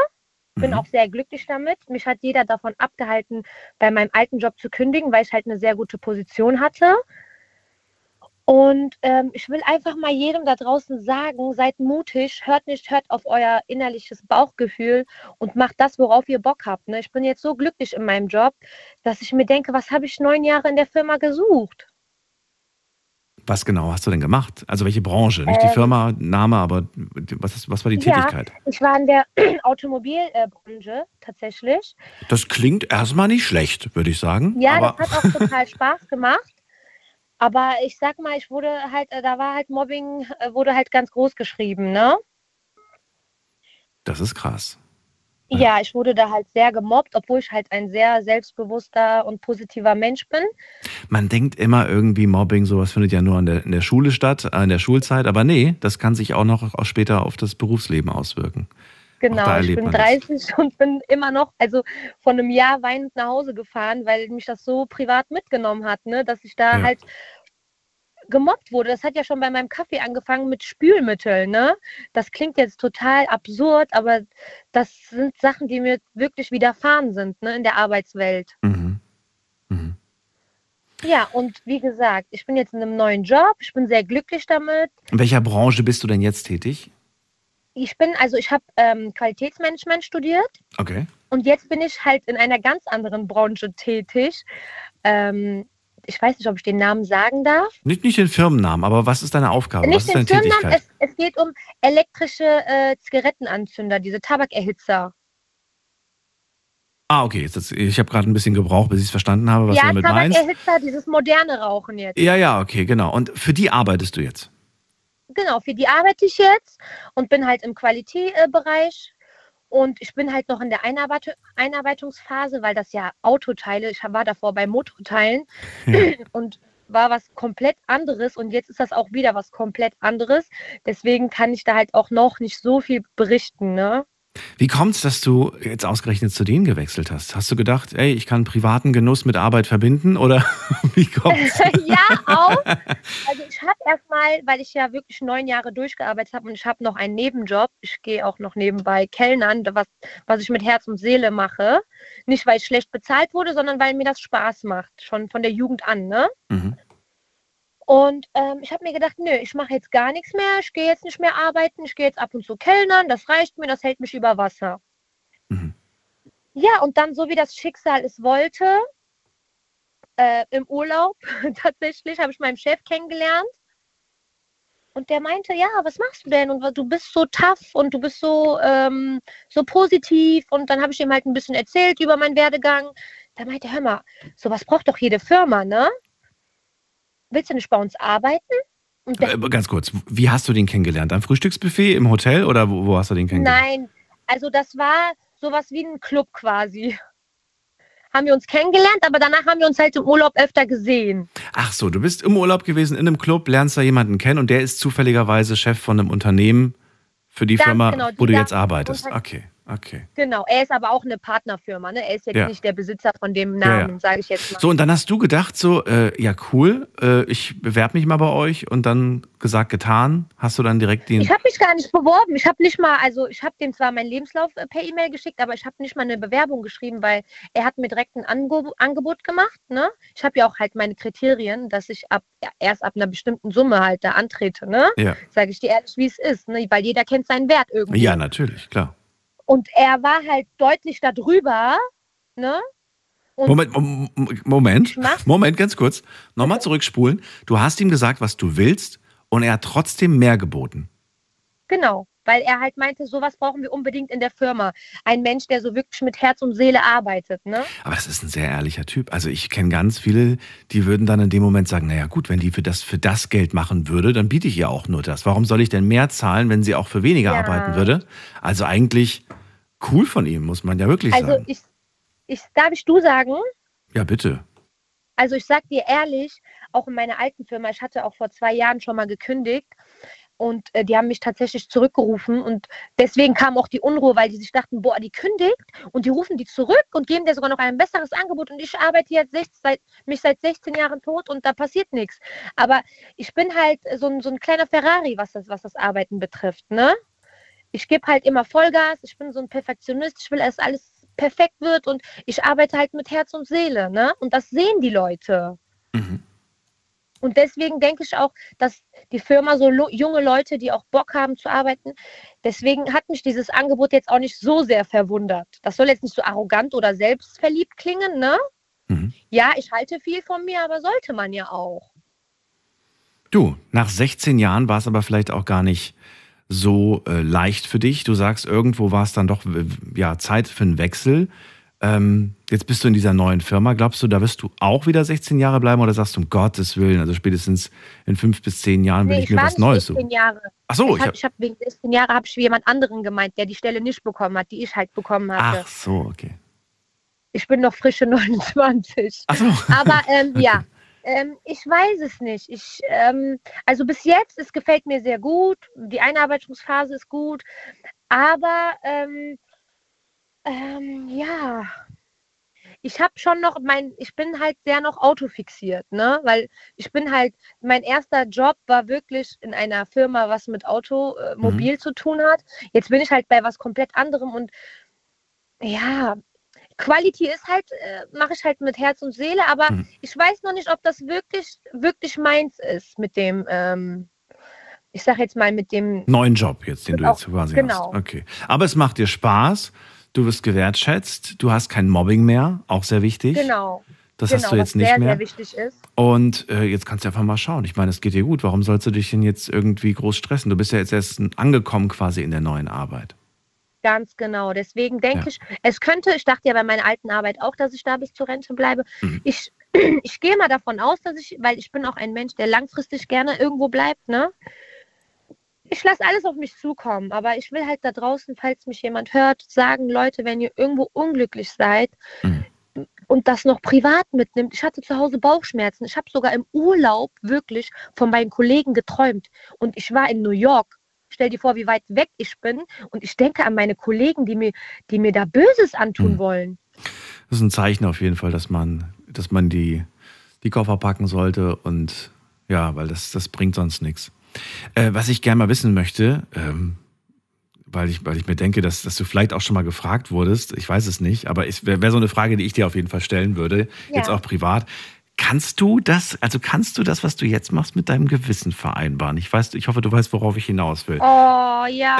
Speaker 3: Bin mhm. auch sehr glücklich damit. Mich hat jeder davon abgehalten, bei meinem alten Job zu kündigen, weil ich halt eine sehr gute Position hatte. Und ähm, ich will einfach mal jedem da draußen sagen, seid mutig, hört nicht, hört auf euer innerliches Bauchgefühl und macht das, worauf ihr Bock habt. Ne? Ich bin jetzt so glücklich in meinem Job, dass ich mir denke, was habe ich neun Jahre in der Firma gesucht?
Speaker 1: Was genau hast du denn gemacht? Also welche Branche? Nicht ähm, die Firma, Name, aber was, was war die Tätigkeit?
Speaker 3: Ja, ich war in der Automobilbranche tatsächlich.
Speaker 1: Das klingt erstmal nicht schlecht, würde ich sagen.
Speaker 3: Ja, aber das hat auch total Spaß gemacht. Aber ich sag mal, ich wurde halt, da war halt Mobbing, äh, wurde halt ganz groß geschrieben, ne?
Speaker 1: Das ist krass.
Speaker 3: Ja, ich wurde da halt sehr gemobbt, obwohl ich halt ein sehr selbstbewusster und positiver Mensch bin.
Speaker 1: Man denkt immer irgendwie, Mobbing, sowas findet ja nur in der, in der Schule statt, äh, in der Schulzeit, aber nee, das kann sich auch noch auch später auf das Berufsleben auswirken.
Speaker 3: Genau, ich bin 30 und bin immer noch, also von einem Jahr weinend nach Hause gefahren, weil mich das so privat mitgenommen hat, ne, dass ich da ja. halt gemobbt wurde. Das hat ja schon bei meinem Kaffee angefangen mit Spülmitteln, ne? Das klingt jetzt total absurd, aber das sind Sachen, die mir wirklich widerfahren sind, ne, in der Arbeitswelt. Mhm. Mhm. Ja, und wie gesagt, ich bin jetzt in einem neuen Job, ich bin sehr glücklich damit.
Speaker 1: In welcher Branche bist du denn jetzt tätig?
Speaker 3: ich bin, also ich habe ähm, Qualitätsmanagement studiert.
Speaker 1: Okay.
Speaker 3: Und jetzt bin ich halt in einer ganz anderen Branche tätig. Ähm, ich weiß nicht, ob ich den Namen sagen darf.
Speaker 1: Nicht, nicht den Firmennamen, aber was ist deine Aufgabe? Nicht was ist deine den Firmennamen,
Speaker 3: es, es, geht um elektrische äh, Zigarettenanzünder, diese Tabakerhitzer.
Speaker 1: Ah, okay. Jetzt, ich habe gerade ein bisschen gebraucht, bis ich es verstanden habe, was
Speaker 3: ja,
Speaker 1: du damit meinst.
Speaker 3: Ja, Tabakerhitzer, dieses moderne Rauchen jetzt.
Speaker 1: Ja, ja, okay, genau. Und für die arbeitest du jetzt?
Speaker 3: genau, für die arbeite ich jetzt und bin halt im Qualitätsbereich. Und ich bin halt noch in der Einarbeit Einarbeitungsphase, weil das ja Autoteile, ich war davor bei Motorteilen ja. und war was komplett anderes und jetzt ist das auch wieder was komplett anderes. Deswegen kann ich da halt auch noch nicht so viel berichten, ne?
Speaker 1: Wie kommt es, dass du jetzt ausgerechnet zu denen gewechselt hast? Hast du gedacht, ey, ich kann privaten Genuss mit Arbeit verbinden oder wie kommt's?
Speaker 3: ja, auch. Also ich habe erstmal, weil ich ja wirklich neun Jahre durchgearbeitet habe und ich habe noch einen Nebenjob. Ich gehe auch noch nebenbei Kellnern, was, was ich mit Herz und Seele mache. Nicht, weil ich schlecht bezahlt wurde, sondern weil mir das Spaß macht, schon von der Jugend an. Ne?
Speaker 1: Mhm.
Speaker 3: Und ähm, ich habe mir gedacht, nö, ich mache jetzt gar nichts mehr, ich gehe jetzt nicht mehr arbeiten, ich gehe jetzt ab und zu kellnern, das reicht mir, das hält mich über Wasser.
Speaker 1: Mhm.
Speaker 3: Ja, und dann, so wie das Schicksal es wollte, äh, im Urlaub tatsächlich, habe ich meinen Chef kennengelernt. Und der meinte, ja, was machst du denn? Und du bist so tough und du bist so, ähm, so positiv. Und dann habe ich ihm halt ein bisschen erzählt über meinen Werdegang. Da meinte er, hör mal, sowas braucht doch jede Firma, ne? Willst du nicht bei uns arbeiten?
Speaker 1: Äh, Ganz kurz, wie hast du den kennengelernt? Am Frühstücksbuffet im Hotel oder wo, wo hast du den kennengelernt?
Speaker 3: nein, also das war sowas wie ein Club quasi. Haben wir uns kennengelernt, aber danach haben wir uns halt im Urlaub öfter gesehen.
Speaker 1: Ach so, du bist im Urlaub gewesen in einem Club, lernst da jemanden kennen und der ist zufälligerweise Chef von einem Unternehmen für die
Speaker 3: Ganz
Speaker 1: Firma,
Speaker 3: genau,
Speaker 1: wo du jetzt arbeitest. Okay, okay.
Speaker 3: Genau, er ist aber auch eine Partnerfirma, ne? Er ist jetzt
Speaker 1: Ja.
Speaker 3: nicht der Besitzer von dem
Speaker 1: Ja, ja.
Speaker 3: Namen, sage ich jetzt mal.
Speaker 1: So, und dann hast du gedacht, so, äh, ja, cool, äh, ich bewerbe mich mal bei euch und dann gesagt, getan. Hast du dann direkt den.
Speaker 3: Ich habe mich gar nicht beworben. Ich habe nicht mal, also ich habe dem zwar meinen Lebenslauf äh, per E-Mail geschickt, aber ich habe nicht mal eine Bewerbung geschrieben, weil er hat mir direkt ein Ange Angebot gemacht. Ne? Ich habe ja auch halt meine Kriterien, dass ich ab ja, erst ab einer bestimmten Summe halt da antrete. Ne?
Speaker 1: ja.
Speaker 3: Sage ich dir ehrlich, wie es ist, ne? weil jeder kennt seinen Wert irgendwie.
Speaker 1: ja, natürlich, klar.
Speaker 3: Und er war halt deutlich darüber. Ne? Und
Speaker 1: Moment, Mom- Moment. Moment, ganz kurz. Nochmal zurückspulen. Du hast ihm gesagt, was du willst und er hat trotzdem mehr geboten.
Speaker 3: Genau, weil er halt meinte, sowas brauchen wir unbedingt in der Firma. Ein Mensch, der so wirklich mit Herz und Seele arbeitet. Ne?
Speaker 1: Aber das ist ein sehr ehrlicher Typ. Also ich kenne ganz viele, die würden dann in dem Moment sagen, naja gut, wenn die für das, für das Geld machen würde, dann biete ich ihr auch nur das. Warum soll ich denn mehr zahlen, wenn sie auch für weniger
Speaker 3: Ja.
Speaker 1: arbeiten würde? Also eigentlich cool von ihm, muss man ja wirklich
Speaker 3: Also
Speaker 1: sagen.
Speaker 3: ich, ich darf ich du sagen,
Speaker 1: Ja, bitte.
Speaker 3: also ich sag dir ehrlich, auch in meiner alten Firma, ich hatte auch vor zwei Jahren schon mal gekündigt und äh, die haben mich tatsächlich zurückgerufen und deswegen kam auch die Unruhe, weil die sich dachten, boah, die kündigt und die rufen die zurück und geben dir sogar noch ein besseres Angebot und ich arbeite jetzt 16, seit, mich seit 16 Jahren tot und da passiert nichts. Aber ich bin halt so ein, so ein kleiner Ferrari, was das, was das Arbeiten betrifft, ne? Ich gebe halt immer Vollgas, ich bin so ein Perfektionist, ich will, dass alles perfekt wird und ich arbeite halt mit Herz und Seele, ne? Und das sehen die Leute.
Speaker 1: Mhm.
Speaker 3: Und deswegen denke ich auch, dass die Firma so junge Leute, die auch Bock haben zu arbeiten, deswegen hat mich dieses Angebot jetzt auch nicht so sehr verwundert. Das soll jetzt nicht so arrogant oder selbstverliebt klingen, ne?
Speaker 1: Mhm.
Speaker 3: Ja, ich halte viel von mir, aber sollte man ja auch.
Speaker 1: Du, nach 16 Jahren war es aber vielleicht auch gar nicht so äh, leicht für dich. Du sagst, irgendwo war es dann doch ja, Zeit für einen Wechsel. Ähm, jetzt bist du in dieser neuen Firma. Glaubst du, da wirst du auch wieder 16 Jahre bleiben oder sagst du, um Gottes Willen, also spätestens in fünf bis zehn Jahren will
Speaker 3: Nee,
Speaker 1: ich mir was Neues
Speaker 3: 16
Speaker 1: suchen?
Speaker 3: Jahre.
Speaker 1: Ach so,
Speaker 3: ich
Speaker 1: ich
Speaker 3: habe
Speaker 1: hab,
Speaker 3: ich wegen 16 Jahre habe ich jemand anderen gemeint, der die Stelle nicht bekommen hat, die ich halt bekommen hatte.
Speaker 1: ach so, okay.
Speaker 3: Ich bin noch frische 29.
Speaker 1: Ach so.
Speaker 3: Aber ähm, ja, ähm, ich weiß es nicht. Ich, ähm, also bis jetzt, es gefällt mir sehr gut. Die Einarbeitungsphase ist gut. Aber ähm, ähm, ja, ich habe schon noch mein, ich bin halt sehr noch autofixiert, ne? Weil ich bin halt, mein erster Job war wirklich in einer Firma, was mit Automobil zu tun hat. Jetzt bin ich halt bei was komplett anderem und ja, Quality ist halt, äh, mache ich halt mit Herz und Seele, aber
Speaker 1: Mhm.
Speaker 3: ich weiß noch nicht, ob das wirklich, wirklich meins ist mit dem, ähm, ich sag jetzt mal mit dem,
Speaker 1: Neuen Job jetzt, den du
Speaker 3: Auch-
Speaker 1: jetzt quasi
Speaker 3: genau.
Speaker 1: hast. Okay. Aber es macht dir Spaß. Du wirst gewertschätzt. Du hast kein Mobbing mehr. Auch sehr wichtig.
Speaker 3: genau,
Speaker 1: Das
Speaker 3: genau,
Speaker 1: hast du jetzt
Speaker 3: was
Speaker 1: nicht
Speaker 3: sehr,
Speaker 1: mehr.
Speaker 3: sehr wichtig ist.
Speaker 1: Und äh, jetzt kannst du einfach mal schauen. Ich meine, es geht dir gut. Warum sollst du dich denn jetzt irgendwie groß stressen? Du bist ja jetzt erst angekommen quasi in der neuen Arbeit.
Speaker 3: Ganz genau. Deswegen denke
Speaker 1: Ja.
Speaker 3: ich, es könnte, ich dachte ja bei meiner alten Arbeit auch, dass ich da bis zur Rente bleibe.
Speaker 1: Mhm.
Speaker 3: Ich, ich gehe mal davon aus, dass ich, weil ich bin auch ein Mensch, der langfristig gerne irgendwo bleibt, ne? Ich lasse alles auf mich zukommen, aber ich will halt da draußen, falls mich jemand hört, sagen, Leute, wenn ihr irgendwo unglücklich seid
Speaker 1: Mhm.
Speaker 3: und das noch privat mitnimmt. Ich hatte zu Hause Bauchschmerzen. Ich habe sogar im Urlaub wirklich von meinen Kollegen geträumt und ich war in New York. Stell dir vor, wie weit weg ich bin. Und ich denke an meine Kollegen, die mir, die mir da Böses antun
Speaker 1: Hm.
Speaker 3: wollen.
Speaker 1: Das ist ein Zeichen auf jeden Fall, dass man, dass man die, die Koffer packen sollte und ja, weil das, das bringt sonst nichts. Äh, was ich gerne mal wissen möchte, ähm, weil, ich, weil ich mir denke, dass, dass du vielleicht auch schon mal gefragt wurdest, ich weiß es nicht, aber es wäre wär so eine Frage, die ich dir auf jeden Fall stellen würde,
Speaker 3: Ja.
Speaker 1: jetzt auch privat. Kannst du das, also kannst du das, was du jetzt machst, mit deinem Gewissen vereinbaren? Ich weiß, ich hoffe, du weißt, worauf ich hinaus will.
Speaker 3: Oh ja,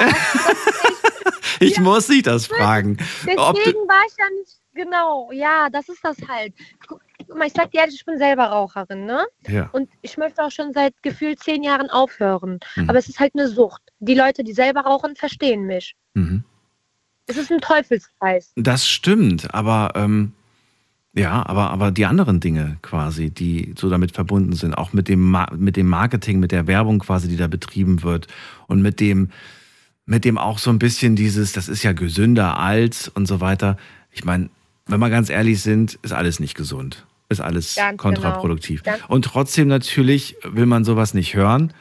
Speaker 1: ich muss dich das fragen.
Speaker 3: Deswegen war ich ja nicht genau. Ja, das ist das halt. Guck mal, ich sag dir ehrlich, ich bin selber Raucherin, ne?
Speaker 1: ja.
Speaker 3: Und ich möchte auch schon seit gefühlt zehn Jahren aufhören.
Speaker 1: Mhm.
Speaker 3: Aber es ist halt eine Sucht. Die Leute, die selber rauchen, verstehen mich.
Speaker 1: Mhm.
Speaker 3: Es ist ein Teufelskreis.
Speaker 1: Das stimmt, aber ähm, ja, aber, aber die anderen Dinge quasi, die so damit verbunden sind, auch mit dem, Ma mit dem Marketing, mit der Werbung quasi, die da betrieben wird und mit dem, mit dem auch so ein bisschen dieses, das ist ja gesünder als und so weiter. Ich meine, wenn wir ganz ehrlich sind, ist alles nicht gesund. Ist alles
Speaker 3: Ganz
Speaker 1: kontraproduktiv.
Speaker 3: genau.
Speaker 1: Und trotzdem natürlich will man sowas nicht hören,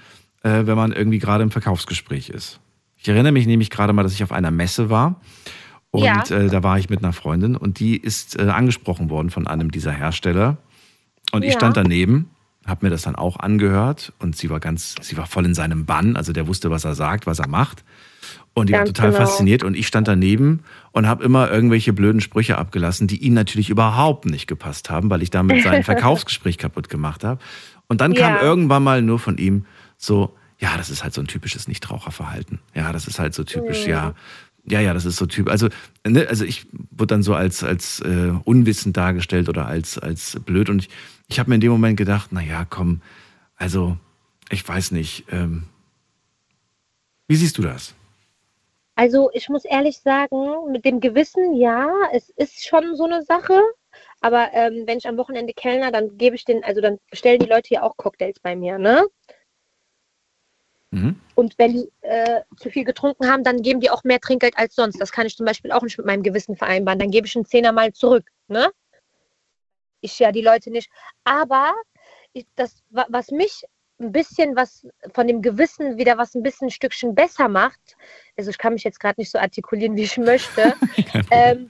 Speaker 1: äh, wenn man irgendwie gerade im Verkaufsgespräch ist. Ich erinnere mich nämlich gerade mal, dass ich auf einer Messe war und
Speaker 3: Ja.
Speaker 1: äh, da war ich mit einer Freundin und die ist äh, angesprochen worden von einem dieser Hersteller. Und ich
Speaker 3: Ja.
Speaker 1: stand daneben, habe mir das dann auch angehört und sie war ganz, sie war voll in seinem Bann, also der wusste, was er sagt, was er macht. Und die war
Speaker 3: Ganz
Speaker 1: total
Speaker 3: genau.
Speaker 1: fasziniert und ich stand daneben und habe immer irgendwelche blöden Sprüche abgelassen, die ihm natürlich überhaupt nicht gepasst haben, weil ich damit sein Verkaufsgespräch kaputt gemacht habe. Und dann kam
Speaker 3: Ja.
Speaker 1: irgendwann mal nur von ihm so, ja, das ist halt so ein typisches Nichtraucherverhalten. Ja, das ist halt so typisch,
Speaker 3: Mhm.
Speaker 1: ja. Ja, ja, das ist so typisch. Also, ne, also ich wurde dann so als, als äh, unwissend dargestellt oder als, als blöd. Und ich, ich habe mir in dem Moment gedacht, na ja, komm, also ich weiß nicht. Ähm, wie siehst du das?
Speaker 3: Also ich muss ehrlich sagen, mit dem Gewissen, ja, es ist schon so eine Sache. Aber ähm, wenn ich am Wochenende kellner, dann gebe ich den, also dann bestellen die Leute ja auch Cocktails bei mir, ne?
Speaker 1: Mhm.
Speaker 3: Und wenn die äh, zu viel getrunken haben, dann geben die auch mehr Trinkgeld als sonst. Das kann ich zum Beispiel auch nicht mit meinem Gewissen vereinbaren. Dann gebe ich einen Zehner mal zurück, ne? Ich ja die Leute nicht. Aber ich, das, wa- was mich ein bisschen was von dem Gewissen wieder was ein bisschen ein Stückchen besser macht, also ich kann mich jetzt gerade nicht so artikulieren, wie ich möchte, ähm,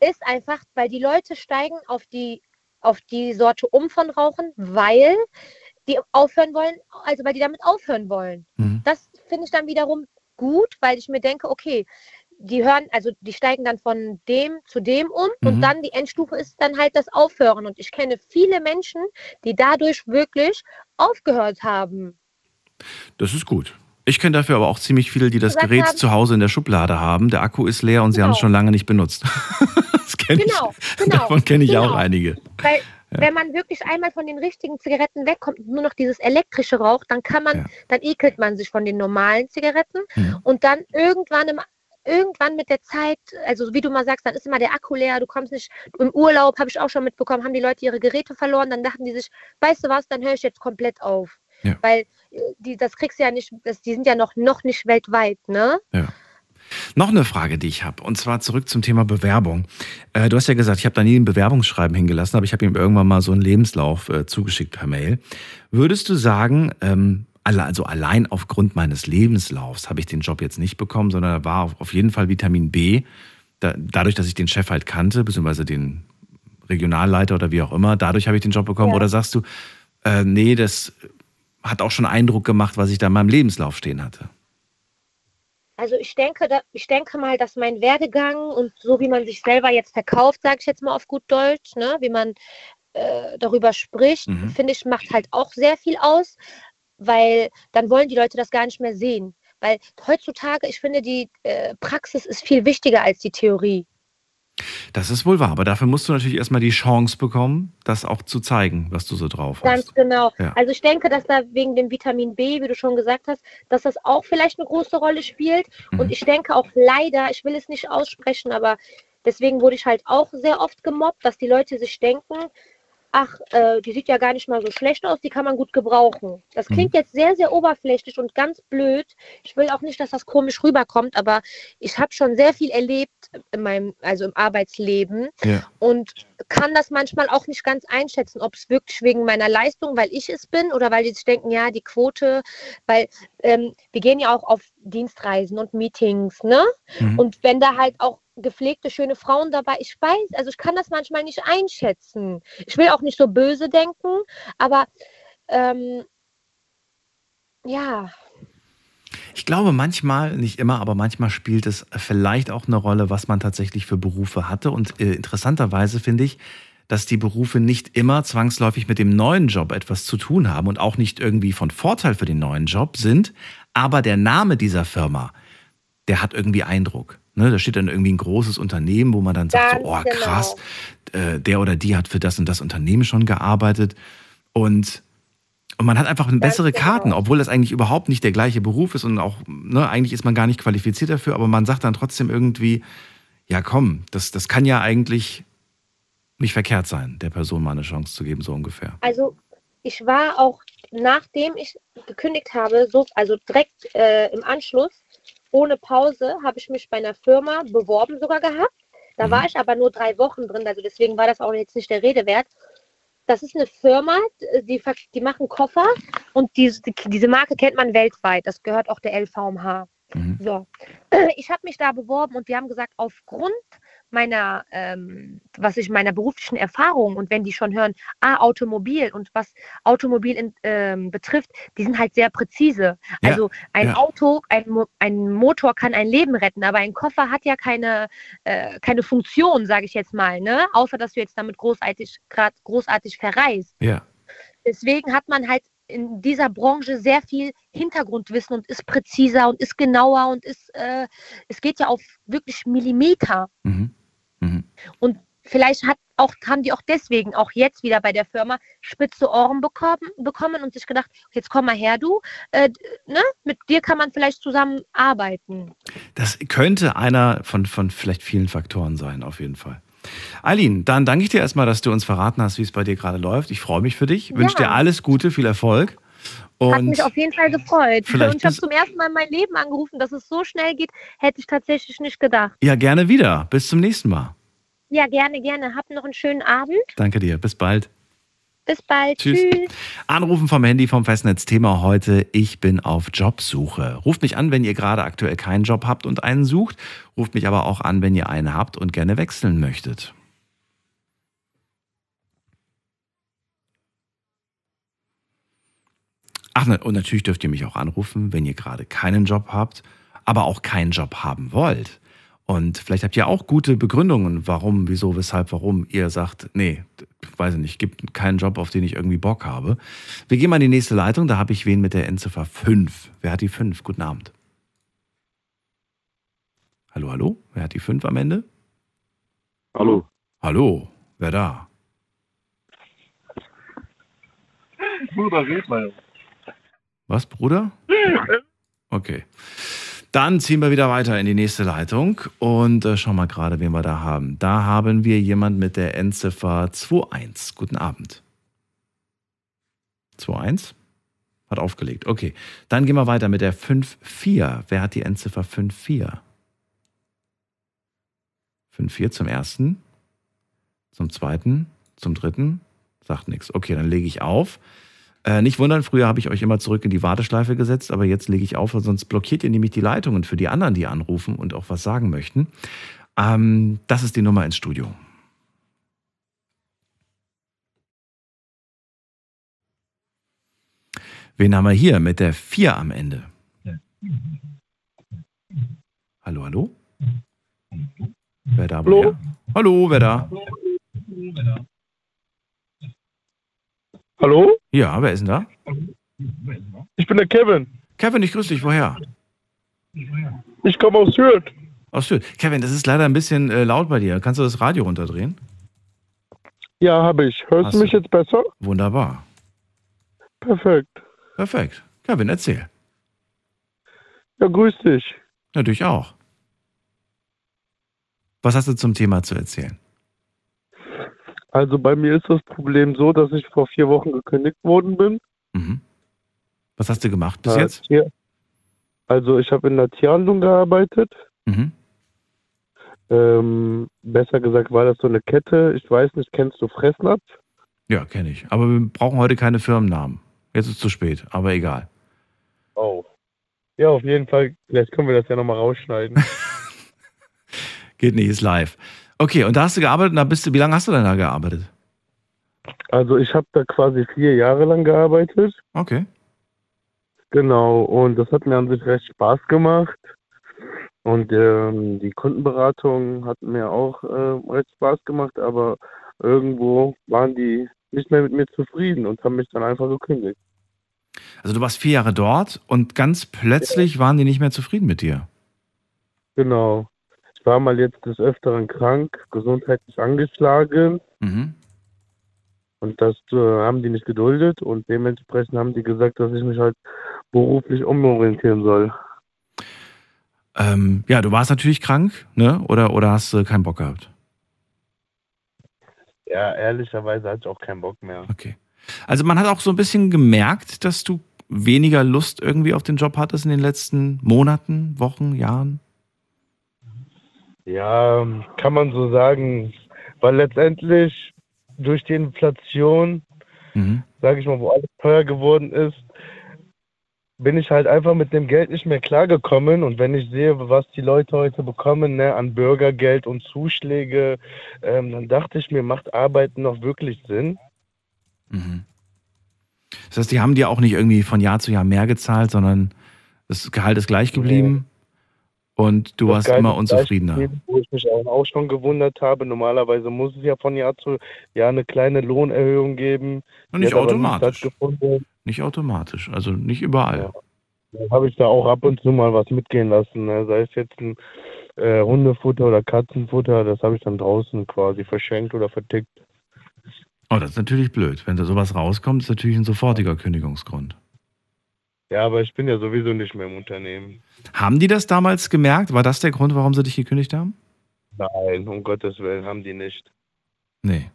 Speaker 3: ist einfach, weil die Leute steigen auf die, auf die Sorte um von Rauchen, weil die aufhören wollen, also weil die damit aufhören wollen.
Speaker 1: Mhm.
Speaker 3: Das finde ich dann wiederum gut, weil ich mir denke, okay, die hören, also die steigen dann von dem zu dem um
Speaker 1: Mhm.
Speaker 3: und dann die Endstufe ist dann halt das Aufhören. Und ich kenne viele Menschen, die dadurch wirklich aufgehört haben.
Speaker 1: Das ist gut. Ich kenne dafür aber auch ziemlich viele, die das
Speaker 3: Gesagt
Speaker 1: Gerät
Speaker 3: haben-
Speaker 1: zu Hause in der Schublade haben. Der Akku ist leer und sie haben es
Speaker 3: Genau.
Speaker 1: schon lange nicht benutzt. das kenne
Speaker 3: Genau,
Speaker 1: ich.
Speaker 3: genau,
Speaker 1: Davon kenne ich
Speaker 3: genau.
Speaker 1: auch einige.
Speaker 3: Weil wenn man wirklich einmal von den richtigen Zigaretten wegkommt, und nur noch dieses elektrische raucht, dann kann man,
Speaker 1: Ja.
Speaker 3: dann ekelt man sich von den normalen Zigaretten
Speaker 1: Mhm.
Speaker 3: und dann irgendwann im Irgendwann mit der Zeit, also wie du mal sagst, dann ist immer der Akku leer, du kommst nicht, im Urlaub habe ich auch schon mitbekommen, haben die Leute ihre Geräte verloren, dann dachten die sich, weißt du was, dann höre ich jetzt komplett auf.
Speaker 1: Ja.
Speaker 3: Weil äh, die, das kriegst du ja nicht, das, die sind ja noch, noch nicht weltweit, ne?
Speaker 1: Noch eine Frage, die ich habe, und zwar zurück zum Thema Bewerbung. Äh, du hast ja gesagt, ich habe da nie ein Bewerbungsschreiben hingelassen, aber ich habe ihm irgendwann mal so einen Lebenslauf äh, zugeschickt per Mail. Würdest du sagen, ähm, also allein aufgrund meines Lebenslaufs habe ich den Job jetzt nicht bekommen, sondern da war auf- auf jeden Fall Vitamin B, da, dadurch, dass ich den Chef halt kannte, beziehungsweise den Regionalleiter oder wie auch immer, dadurch habe ich den Job bekommen.
Speaker 3: Ja.
Speaker 1: Oder sagst du, äh, nee, das hat auch schon Eindruck gemacht, was ich da in meinem Lebenslauf stehen hatte?
Speaker 3: Also ich denke, da, ich denke mal, dass mein Werdegang und so wie man sich selber jetzt verkauft, sage ich jetzt mal auf gut Deutsch, ne, wie man äh, darüber spricht,
Speaker 1: Mhm.
Speaker 3: finde ich, macht halt auch sehr viel aus, weil dann wollen die Leute das gar nicht mehr sehen. Weil heutzutage, ich finde, die äh, Praxis ist viel wichtiger als die Theorie.
Speaker 1: Das ist wohl wahr, aber dafür musst du natürlich erstmal die Chance bekommen, das auch zu zeigen, was du so drauf
Speaker 3: Ganz
Speaker 1: hast.
Speaker 3: genau.
Speaker 1: Ja.
Speaker 3: Also ich denke, dass da wegen dem Vitamin B, wie du schon gesagt hast, dass das auch vielleicht eine große Rolle spielt.
Speaker 1: Mhm.
Speaker 3: Und ich denke auch leider, ich will es nicht aussprechen, aber deswegen wurde ich halt auch sehr oft gemobbt, dass die Leute sich denken, ach, äh, die sieht ja gar nicht mal so schlecht aus, die kann man gut gebrauchen. Das klingt jetzt sehr, sehr oberflächlich und ganz blöd. Ich will auch nicht, dass das komisch rüberkommt, aber ich habe schon sehr viel erlebt in meinem, also im Arbeitsleben
Speaker 1: Ja.
Speaker 3: und kann das manchmal auch nicht ganz einschätzen, ob es wirklich wegen meiner Leistung, weil ich es bin oder weil die sich denken, ja, die Quote, weil ähm, wir gehen ja auch auf Dienstreisen und Meetings, ne?
Speaker 1: Mhm.
Speaker 3: Und wenn da halt auch gepflegte, schöne Frauen dabei, ich weiß, also ich kann das manchmal nicht einschätzen. Ich will auch nicht so böse denken, aber ähm, ja,
Speaker 1: Ich glaube manchmal, nicht immer, aber manchmal spielt es vielleicht auch eine Rolle, was man tatsächlich für Berufe hatte. Und äh, interessanterweise finde ich, dass die Berufe nicht immer zwangsläufig mit dem neuen Job etwas zu tun haben und auch nicht irgendwie von Vorteil für den neuen Job sind. Aber der Name dieser Firma, der hat irgendwie Eindruck. Ne, da steht dann irgendwie ein großes Unternehmen, wo man dann sagt, so,
Speaker 3: Ganz
Speaker 1: oh
Speaker 3: genau.
Speaker 1: krass, äh, der oder die hat für das und das Unternehmen schon gearbeitet. Und und man hat einfach bessere
Speaker 3: genau.
Speaker 1: Karten, obwohl das eigentlich überhaupt nicht der gleiche Beruf ist und auch, ne, eigentlich ist man gar nicht qualifiziert dafür, aber man sagt dann trotzdem irgendwie, ja komm, das, das kann ja eigentlich nicht verkehrt sein, der Person mal eine Chance zu geben, so ungefähr.
Speaker 3: Also ich war auch, nachdem ich gekündigt habe, so, also direkt äh, im Anschluss, ohne Pause, habe ich mich bei einer Firma beworben sogar gehabt. Da
Speaker 1: Mhm.
Speaker 3: war ich aber nur drei Wochen drin, also deswegen war das auch jetzt nicht der Rede wert. Das ist eine Firma, die, die machen Koffer und diese, diese Marke kennt man weltweit. Das gehört auch der LVMH.
Speaker 1: Mhm.
Speaker 3: So, ich habe mich da beworben und die haben gesagt, aufgrund meiner, ähm, was ich meiner beruflichen Erfahrung und wenn die schon hören, ah, Automobil und was Automobil in, ähm, betrifft, die sind halt sehr präzise.
Speaker 1: Ja,
Speaker 3: Also ein
Speaker 1: ja.
Speaker 3: Auto, ein, Mo ein Motor kann ein Leben retten, aber ein Koffer hat ja keine, äh, keine Funktion, sage ich jetzt mal, ne? Außer dass du jetzt damit großartig, grad großartig verreist.
Speaker 1: Ja,
Speaker 3: Deswegen hat man halt in dieser Branche sehr viel Hintergrundwissen und ist präziser und ist genauer und ist, äh, es geht ja auf wirklich Millimeter.
Speaker 1: mhm.
Speaker 3: Und vielleicht hat auch, haben die auch deswegen auch jetzt wieder bei der Firma spitze Ohren bekommen, bekommen und sich gedacht, jetzt komm mal her, du, äh, ne? mit dir kann man vielleicht zusammen arbeiten.
Speaker 1: Das könnte einer von, von vielleicht vielen Faktoren sein, auf jeden Fall. Eileen, dann danke ich dir erstmal, dass du uns verraten hast, wie es bei dir gerade läuft. Ich freue mich für dich, wünsche
Speaker 3: Ja.
Speaker 1: dir alles Gute, viel Erfolg.
Speaker 3: Hat
Speaker 1: Und
Speaker 3: mich auf jeden Fall gefreut.
Speaker 1: vielleicht
Speaker 3: Und ich habe zum ersten Mal in mein Leben angerufen, dass es so schnell geht, hätte ich tatsächlich nicht gedacht.
Speaker 1: ja, gerne wieder. Bis zum nächsten Mal.
Speaker 3: Ja, gerne, gerne. Habt noch einen schönen Abend.
Speaker 1: Danke dir. Bis bald.
Speaker 3: Bis bald.
Speaker 1: Tschüss.
Speaker 3: Tschüss.
Speaker 1: Anrufen vom Handy vom Festnetz. Thema heute, ich bin auf Jobsuche. Ruft mich an, wenn ihr gerade aktuell keinen Job habt und einen sucht. Ruft mich aber auch an, wenn ihr einen habt und gerne wechseln möchtet. Ach, und natürlich dürft ihr mich auch anrufen, wenn ihr gerade keinen Job habt, aber auch keinen Job haben wollt. Und vielleicht habt ihr auch gute Begründungen, warum, wieso, weshalb, warum ihr sagt, nee, weiß ich nicht, gibt keinen Job, auf den ich irgendwie Bock habe. Wir gehen mal in die nächste Leitung, da habe ich wen mit der Endziffer 5. Wer hat die 5? Guten Abend. Hallo, hallo? Wer hat die 5 am Ende?
Speaker 4: Hallo.
Speaker 1: Hallo, wer da?
Speaker 4: Bruder, red mal.
Speaker 1: Was, Bruder? Okay. Dann ziehen wir wieder weiter in die nächste Leitung und äh, schauen mal gerade, wen wir da haben. Da haben wir jemand mit der Endziffer 21. Guten Abend. 21? Hat aufgelegt. Okay. Dann gehen wir weiter mit der 54. Wer hat die Endziffer 54? 54 zum ersten, zum zweiten, zum dritten. Sagt nichts. Okay, dann lege ich auf. Äh, nicht wundern, früher habe ich euch immer zurück in die Warteschleife gesetzt, aber jetzt lege ich auf, weil sonst blockiert ihr nämlich die Leitungen für die anderen, die anrufen und auch was sagen möchten. Ähm, das ist die Nummer ins Studio. Wen haben wir hier mit der 4 am Ende? Hallo, hallo? Wer da?
Speaker 4: Hallo?
Speaker 1: woher? Hallo, wer da?
Speaker 4: Hallo?
Speaker 1: Ja, wer ist denn da?
Speaker 4: Ich bin der Kevin.
Speaker 1: Kevin, ich grüße dich. Woher?
Speaker 4: Ich komme aus Hürth.
Speaker 1: Aus Sylt. Kevin, das ist leider ein bisschen äh, laut bei dir. Kannst du das Radio runterdrehen?
Speaker 4: Ja, habe ich. Hörst
Speaker 1: Ach
Speaker 4: du mich jetzt besser?
Speaker 1: Wunderbar.
Speaker 4: Perfekt.
Speaker 1: Perfekt. Kevin, erzähl.
Speaker 4: Ja, grüß dich.
Speaker 1: Natürlich auch. Was hast du zum Thema zu erzählen?
Speaker 4: Also bei mir ist das Problem so, dass ich vor vier Wochen gekündigt worden bin.
Speaker 1: Mhm. Was hast du gemacht bis
Speaker 4: Äh,
Speaker 1: jetzt?
Speaker 4: Tier- Also ich habe in der Tierhandlung gearbeitet.
Speaker 1: Mhm.
Speaker 4: Ähm, besser gesagt war das so eine Kette. Ich weiß nicht, kennst du Fressnapf?
Speaker 1: Ja, kenne ich. Aber wir brauchen heute keine Firmennamen. Jetzt ist es zu spät, aber egal.
Speaker 4: Oh. Ja, auf jeden Fall. Vielleicht können wir das ja nochmal rausschneiden.
Speaker 1: Geht nicht, ist live. Okay, und da hast du gearbeitet und da bist du, wie lange hast du denn da gearbeitet?
Speaker 4: also ich habe da quasi vier Jahre lang gearbeitet.
Speaker 1: Okay.
Speaker 4: Genau, und das hat mir an sich recht Spaß gemacht. Und ähm, die Kundenberatung hat mir auch äh, recht Spaß gemacht, aber irgendwo waren die nicht mehr mit mir zufrieden und haben mich dann einfach gekündigt.
Speaker 1: Also du warst vier Jahre dort und ganz plötzlich waren die nicht mehr zufrieden mit dir.
Speaker 4: Genau. Ich war mal jetzt des Öfteren krank, gesundheitlich angeschlagen
Speaker 1: Mhm.
Speaker 4: und das äh, haben die nicht geduldet und dementsprechend haben die gesagt, dass ich mich halt beruflich umorientieren soll.
Speaker 1: Ähm, ja, du warst natürlich krank, ne? Oder, oder hast du keinen Bock gehabt?
Speaker 4: Ja, ehrlicherweise hatte ich auch keinen Bock mehr.
Speaker 1: Okay. Also man hat auch so ein bisschen gemerkt, dass du weniger Lust irgendwie auf den Job hattest in den letzten Monaten, Wochen, Jahren.
Speaker 4: Ja, kann man so sagen, weil letztendlich durch die Inflation,
Speaker 1: Mhm.
Speaker 4: sage ich mal, wo alles teuer geworden ist, bin ich halt einfach mit dem Geld nicht mehr klargekommen. Und wenn ich sehe, was die Leute heute bekommen, ne, an Bürgergeld und Zuschläge, ähm, dann dachte ich mir, macht Arbeiten noch wirklich Sinn?
Speaker 1: Mhm. Das heißt, die haben dir auch nicht irgendwie von Jahr zu Jahr mehr gezahlt, sondern das Gehalt ist gleich geblieben und du warst immer unzufriedener.
Speaker 4: Wo ich mich auch, schon gewundert habe. Normalerweise muss es ja von Jahr zu Jahr eine kleine Lohnerhöhung geben.
Speaker 1: Und nicht automatisch.
Speaker 4: stattgefunden.
Speaker 1: Nicht automatisch, also nicht überall.
Speaker 4: Dann habe ich da auch ab und zu mal was mitgehen lassen. Ne? Sei es jetzt ein äh, Hundefutter oder Katzenfutter, das habe ich dann draußen quasi verschenkt oder vertickt.
Speaker 1: Oh, das ist natürlich blöd. Wenn da sowas rauskommt, ist natürlich ein sofortiger Kündigungsgrund.
Speaker 4: Ja, aber ich bin ja sowieso nicht mehr im Unternehmen.
Speaker 1: Haben die das damals gemerkt? War das der Grund, warum sie dich gekündigt haben?
Speaker 4: Nein, um Gottes Willen haben die nicht.
Speaker 1: Nee.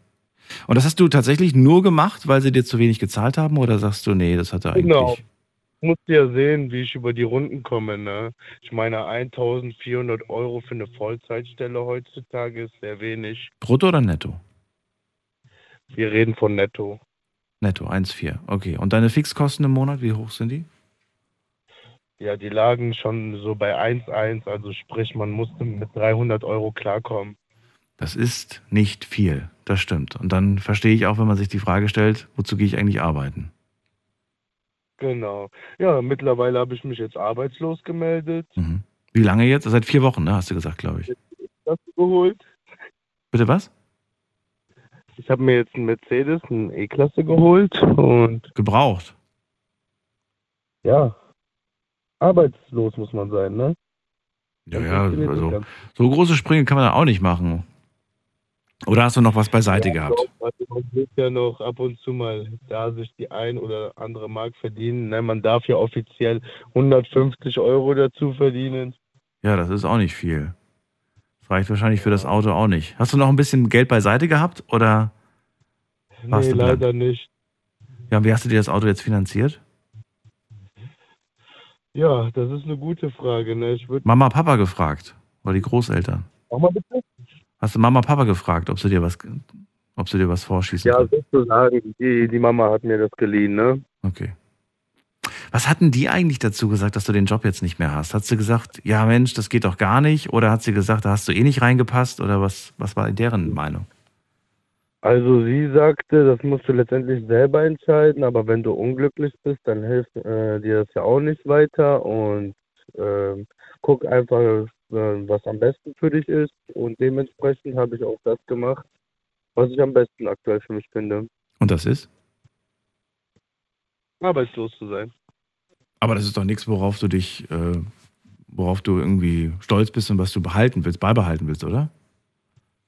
Speaker 1: Und das hast du tatsächlich nur gemacht, weil sie dir zu wenig gezahlt haben? Oder sagst du, nee, das hat er eigentlich.
Speaker 4: Genau. Ich musste ja sehen, wie ich über die Runden komme. Ne? Ich meine, 1400 Euro für eine Vollzeitstelle heutzutage ist sehr wenig.
Speaker 1: Brutto oder netto?
Speaker 4: Wir reden von netto.
Speaker 1: Netto, 1,4. Okay. Und deine Fixkosten im Monat, wie hoch sind die?
Speaker 4: Ja, die lagen schon so bei 1,1, also sprich, man musste mit 300 Euro klarkommen.
Speaker 1: Das ist nicht viel. Das stimmt. Und dann verstehe ich auch, wenn man sich die Frage stellt, wozu gehe ich eigentlich arbeiten?
Speaker 4: Genau. Ja, mittlerweile habe ich mich jetzt arbeitslos gemeldet.
Speaker 1: Mhm. Wie lange jetzt? Seit vier Wochen, ne? Hast du gesagt, glaube ich.
Speaker 4: Das geholt.
Speaker 1: Bitte was?
Speaker 4: Ich habe mir jetzt einen Mercedes, eine E-Klasse geholt und
Speaker 1: Gebraucht.
Speaker 4: ja, arbeitslos muss man sein, ne?
Speaker 1: Ja, ja, also so große Sprünge kann man da auch nicht machen. Oder hast du noch was beiseite gehabt?
Speaker 4: Also man will ja noch ab und zu mal, da sich die ein oder andere Mark verdienen. Ne? Man darf ja offiziell 150 Euro dazu verdienen.
Speaker 1: Ja, das ist auch nicht viel. Das reicht wahrscheinlich für das Auto auch nicht. Hast du noch ein bisschen Geld beiseite gehabt oder?
Speaker 4: Nee, leider nicht.
Speaker 1: Ja, wie hast du dir das Auto jetzt finanziert?
Speaker 4: Ja, das ist eine gute Frage. Ne? Ich.
Speaker 1: Mama, Papa gefragt oder die Großeltern?
Speaker 4: Mach mal bitte.
Speaker 1: Hast du Mama, Papa gefragt, ob sie dir was, ob sie dir was vorschießen?
Speaker 4: Ja,
Speaker 1: können?
Speaker 4: sozusagen. Die, die Mama hat mir das geliehen, ne?
Speaker 1: Okay. Was hatten die eigentlich dazu gesagt, dass du den Job jetzt nicht mehr hast? Hat sie gesagt, ja Mensch, das geht doch gar nicht? Oder hat sie gesagt, da hast du eh nicht reingepasst? Oder was, was war deren Meinung?
Speaker 4: Also sie sagte, das musst du letztendlich selber entscheiden, aber wenn du unglücklich bist, dann hilft äh, dir das ja auch nicht weiter und ähm, guck einfach, äh, was am besten für dich ist und dementsprechend habe ich auch das gemacht, was ich am besten aktuell für mich finde,
Speaker 1: Und das ist?
Speaker 4: arbeitslos zu sein.
Speaker 1: Aber das ist doch nichts, worauf du dich, äh, worauf du irgendwie stolz bist und was du behalten willst, beibehalten willst, oder?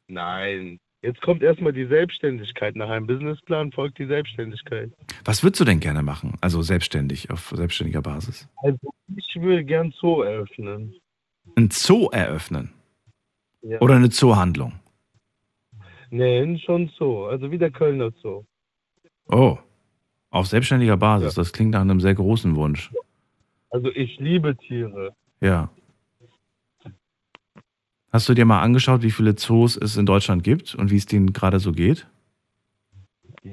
Speaker 4: Nein, jetzt kommt erstmal die Selbstständigkeit. Nach einem Businessplan folgt die Selbstständigkeit.
Speaker 1: Was würdest du denn gerne machen? Also selbstständig, auf selbstständiger Basis.
Speaker 4: Also ich würde gern Zoo eröffnen.
Speaker 1: Ein Zoo eröffnen
Speaker 4: Ja.
Speaker 1: oder eine Zoohandlung.
Speaker 4: Nein, schon Zoo. Also wie der Kölner Zoo.
Speaker 1: Oh, auf selbstständiger Basis. Das klingt nach einem sehr großen Wunsch.
Speaker 4: Also ich liebe Tiere.
Speaker 1: Ja. Hast du dir mal angeschaut, wie viele Zoos es in Deutschland gibt und wie es denen gerade so geht?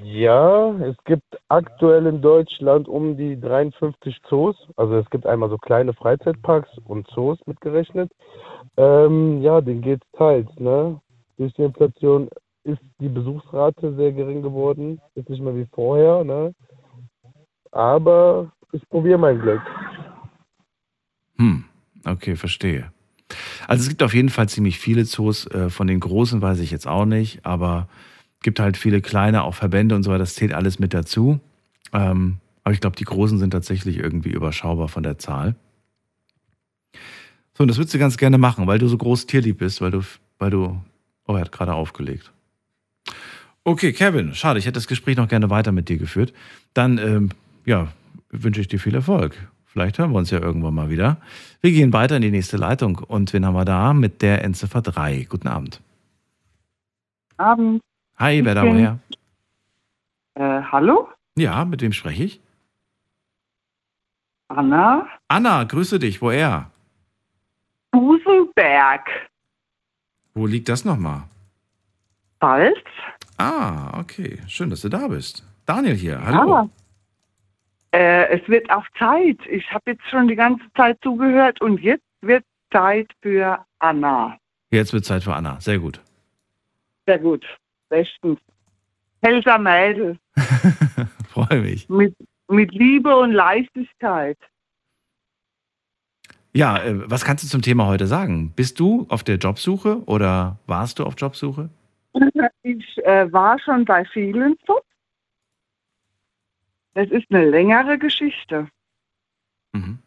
Speaker 4: Ja, es gibt aktuell in Deutschland um die 53 Zoos. Also es gibt einmal so kleine Freizeitparks und Zoos mitgerechnet. Ähm, ja, denen geht's teils, ne? Durch die Inflation ist die Besuchsrate sehr gering geworden. Ist nicht mehr wie vorher, ne? Aber ich probiere mein Glück.
Speaker 1: Hm, okay, verstehe. Also es gibt auf jeden Fall ziemlich viele Zoos. Äh, Von den großen weiß ich jetzt auch nicht, aber es gibt halt viele kleine, auch Verbände und so weiter. Das zählt alles mit dazu. Ähm, aber ich glaube, die großen sind tatsächlich irgendwie überschaubar von der Zahl. So, und das würdest du ganz gerne machen, weil du so groß tierlieb bist, weil du, weil du, oh, er hat gerade aufgelegt. Okay, Kevin, schade, ich hätte das Gespräch noch gerne weiter mit dir geführt. Dann, ähm, ja, wünsche ich dir viel Erfolg. Vielleicht hören wir uns ja irgendwann mal wieder. Wir gehen weiter in die nächste Leitung. Und wen haben wir da? Mit der Endziffer 3. Guten Abend.
Speaker 5: Abend.
Speaker 1: Hi, wer da
Speaker 5: bin-
Speaker 1: woher?
Speaker 5: Äh, hallo?
Speaker 1: Ja, mit wem spreche ich?
Speaker 5: Anna?
Speaker 1: Anna, grüße dich. Woher?
Speaker 5: Busenberg.
Speaker 1: Wo liegt das nochmal?
Speaker 5: Pfalz?
Speaker 1: Ah, okay. Schön, dass du da bist. Daniel hier. Hallo.
Speaker 5: Ja. Äh, es wird auch Zeit. Ich habe jetzt schon die ganze Zeit zugehört und jetzt wird Zeit für Anna.
Speaker 1: Jetzt wird Zeit für Anna. Sehr gut.
Speaker 5: Sehr gut. Bestens. Helter Mädel.
Speaker 1: Freue mich.
Speaker 5: Mit, mit Liebe und Leichtigkeit.
Speaker 1: Ja, äh, was kannst du zum Thema heute sagen? Bist du auf der Jobsuche oder warst du auf Jobsuche?
Speaker 5: Ich äh, war schon bei vielen Jobs. Es ist eine längere Geschichte.
Speaker 1: Mhm.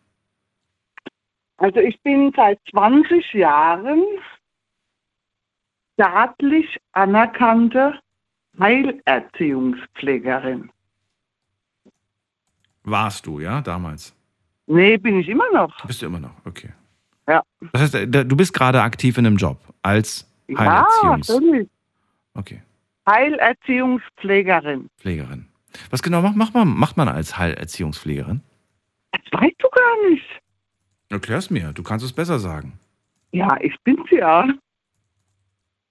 Speaker 5: Also ich bin seit 20 Jahren staatlich anerkannte Heilerziehungspflegerin.
Speaker 1: Warst du, ja, damals?
Speaker 5: Nee, bin ich immer noch.
Speaker 1: Bist du immer noch, okay.
Speaker 5: Ja.
Speaker 1: Das heißt, äh, du bist gerade aktiv in einem Job als
Speaker 5: Ja,
Speaker 1: Heilerziehungspflegerin.
Speaker 5: natürlich.
Speaker 1: Okay,
Speaker 5: Heilerziehungspflegerin.
Speaker 1: Pflegerin. Was genau macht, macht, man, macht man als Heilerziehungspflegerin?
Speaker 5: Das weißt du gar nicht.
Speaker 1: Erklär's mir, du kannst es besser sagen.
Speaker 5: Ja, ich bin's ja.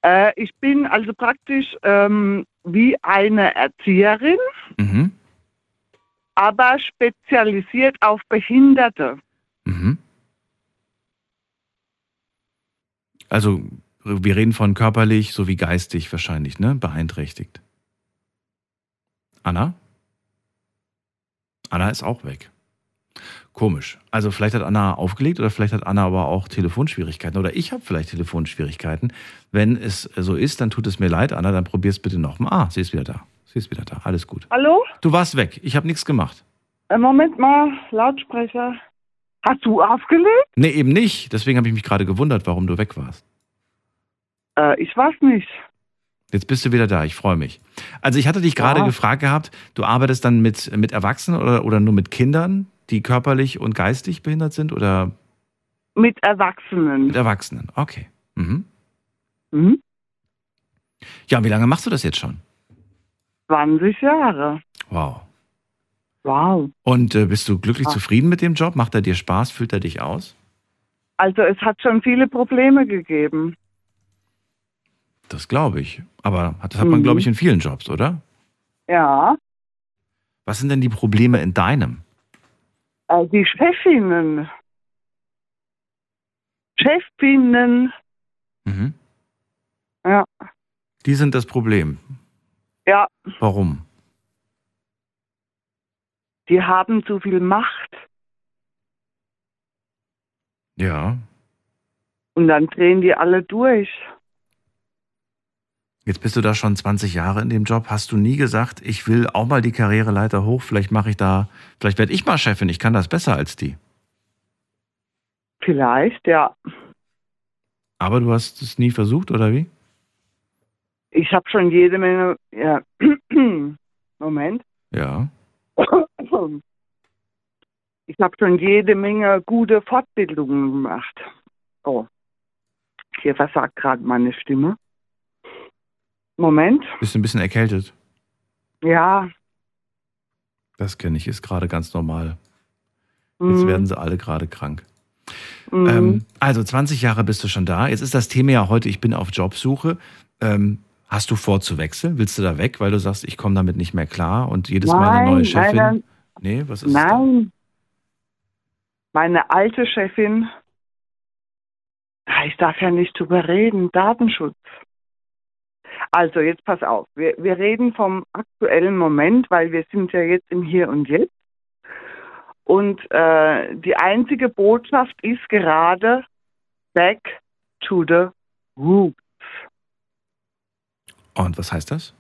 Speaker 5: Äh, ich bin also praktisch ähm, wie eine Erzieherin,
Speaker 1: Mhm.
Speaker 5: aber spezialisiert auf Behinderte.
Speaker 1: Mhm. Also, wir reden von körperlich sowie geistig wahrscheinlich, ne? Beeinträchtigt. Anna? Anna ist auch weg. Komisch. Also vielleicht hat Anna aufgelegt oder vielleicht hat Anna aber auch Telefonschwierigkeiten oder ich habe vielleicht Telefonschwierigkeiten. Wenn es so ist, dann tut es mir leid, Anna, dann probier's bitte nochmal. Ah, sie ist wieder da. Sie ist wieder da. Alles gut.
Speaker 5: Hallo?
Speaker 1: Du warst weg. Ich habe nichts gemacht.
Speaker 5: Äh, Moment mal, Lautsprecher. Hast du aufgelegt?
Speaker 1: Nee, eben nicht. Deswegen habe ich mich gerade gewundert, warum du weg warst.
Speaker 5: Äh, ich weiß nicht.
Speaker 1: Jetzt bist du wieder da, ich freue mich. Also ich hatte dich gerade
Speaker 5: Ja.
Speaker 1: gefragt gehabt, du arbeitest dann mit, mit Erwachsenen oder, oder nur mit Kindern, die körperlich und geistig behindert sind oder
Speaker 5: Mit Erwachsenen.
Speaker 1: mit Erwachsenen? Okay. Mhm.
Speaker 5: Mhm.
Speaker 1: Ja, und wie lange machst du das jetzt schon?
Speaker 5: 20 Jahre.
Speaker 1: Wow.
Speaker 5: Wow.
Speaker 1: Und äh, bist du glücklich
Speaker 5: Ah.
Speaker 1: zufrieden mit dem Job? Macht er dir Spaß? Füllt er dich aus?
Speaker 5: Also es hat schon viele Probleme gegeben.
Speaker 1: Das glaube ich. Aber das hat man,
Speaker 5: Mhm.
Speaker 1: glaube ich, in vielen Jobs, oder?
Speaker 5: Ja.
Speaker 1: Was sind denn die Probleme in deinem?
Speaker 5: Äh, die Chefinnen. Chefinnen.
Speaker 1: Mhm.
Speaker 5: Ja.
Speaker 1: Die sind das Problem.
Speaker 5: Ja,
Speaker 1: Warum?
Speaker 5: die haben zu viel Macht.
Speaker 1: Ja.
Speaker 5: Und dann drehen die alle durch.
Speaker 1: Jetzt bist du da schon 20 Jahre in dem Job. Hast du nie gesagt, ich will auch mal die Karriereleiter hoch? Vielleicht mache ich da, vielleicht werde ich mal Chefin. Ich kann das besser als die.
Speaker 5: Vielleicht, ja.
Speaker 1: Aber du hast es nie versucht, oder wie?
Speaker 5: Ich habe schon jede Menge. Ja. Moment.
Speaker 1: Ja.
Speaker 5: Ich habe schon jede Menge gute Fortbildungen gemacht. Oh, hier versagt gerade meine Stimme. Moment.
Speaker 1: Bist du ein bisschen erkältet?
Speaker 5: Ja.
Speaker 1: Das kenne ich, ist gerade ganz normal. Jetzt
Speaker 5: Mhm.
Speaker 1: werden sie alle gerade krank.
Speaker 5: Mhm.
Speaker 1: Ähm, also 20 Jahre bist du schon da. Jetzt ist das Thema ja heute, ich bin auf Jobsuche. Ähm, hast du vor zu wechseln? Willst du da weg, weil du sagst, ich komme damit nicht mehr klar und jedes Mal eine
Speaker 5: Nein,
Speaker 1: neue
Speaker 5: nein,
Speaker 1: Chefin?
Speaker 5: nein.
Speaker 1: Nee, was ist?
Speaker 5: Nein. Meine alte Chefin, Ah, ich darf ja nicht drüber reden, Datenschutz. Also jetzt pass auf, wir, wir reden vom aktuellen Moment, weil wir sind ja jetzt im Hier und Jetzt. Und äh, die einzige Botschaft ist gerade back to the roots.
Speaker 1: Und was heißt das?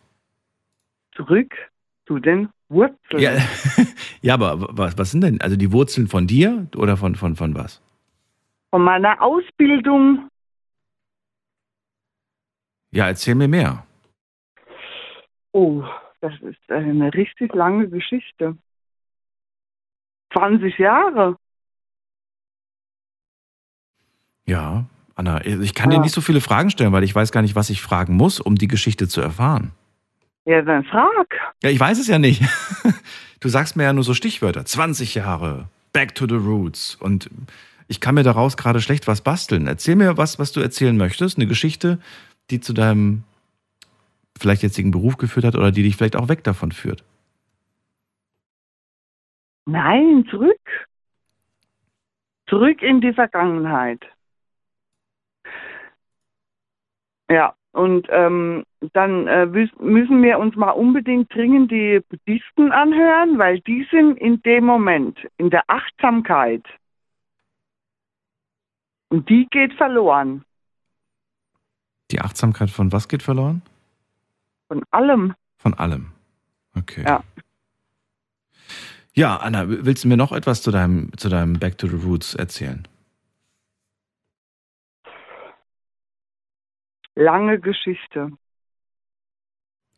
Speaker 5: Zurück zu den Wurzeln.
Speaker 1: Ja, ja aber was, was sind denn? Also die Wurzeln von dir oder von, von, von was?
Speaker 5: Von meiner Ausbildung
Speaker 1: Ja, erzähl mir mehr.
Speaker 5: Oh, das ist eine richtig lange Geschichte. 20 Jahre.
Speaker 1: Ja, Anna, ich kann dir
Speaker 5: Ja.
Speaker 1: nicht so viele Fragen stellen, weil ich weiß gar nicht, was ich fragen muss, um die Geschichte zu erfahren.
Speaker 5: Ja, dann frag.
Speaker 1: Ja, ich weiß es ja nicht. Du sagst mir ja nur so Stichwörter. 20 Jahre, back to the roots. Und ich kann mir daraus gerade schlecht was basteln. Erzähl mir was, was du erzählen möchtest. Eine Geschichte, die zu deinem vielleicht jetzigen Beruf geführt hat oder die dich vielleicht auch weg davon führt.
Speaker 5: Nein, zurück. Zurück in die Vergangenheit. Ja, und ähm, dann äh, müssen wir uns mal unbedingt dringend die Buddhisten anhören, weil die sind in dem Moment in der Achtsamkeit. Und die geht verloren.
Speaker 1: Die Achtsamkeit von was geht verloren?
Speaker 5: Von allem.
Speaker 1: Von allem. Okay.
Speaker 5: Ja.
Speaker 1: Ja, Anna, willst du mir noch etwas zu deinem, zu deinem Back to the Roots erzählen?
Speaker 5: Lange Geschichte.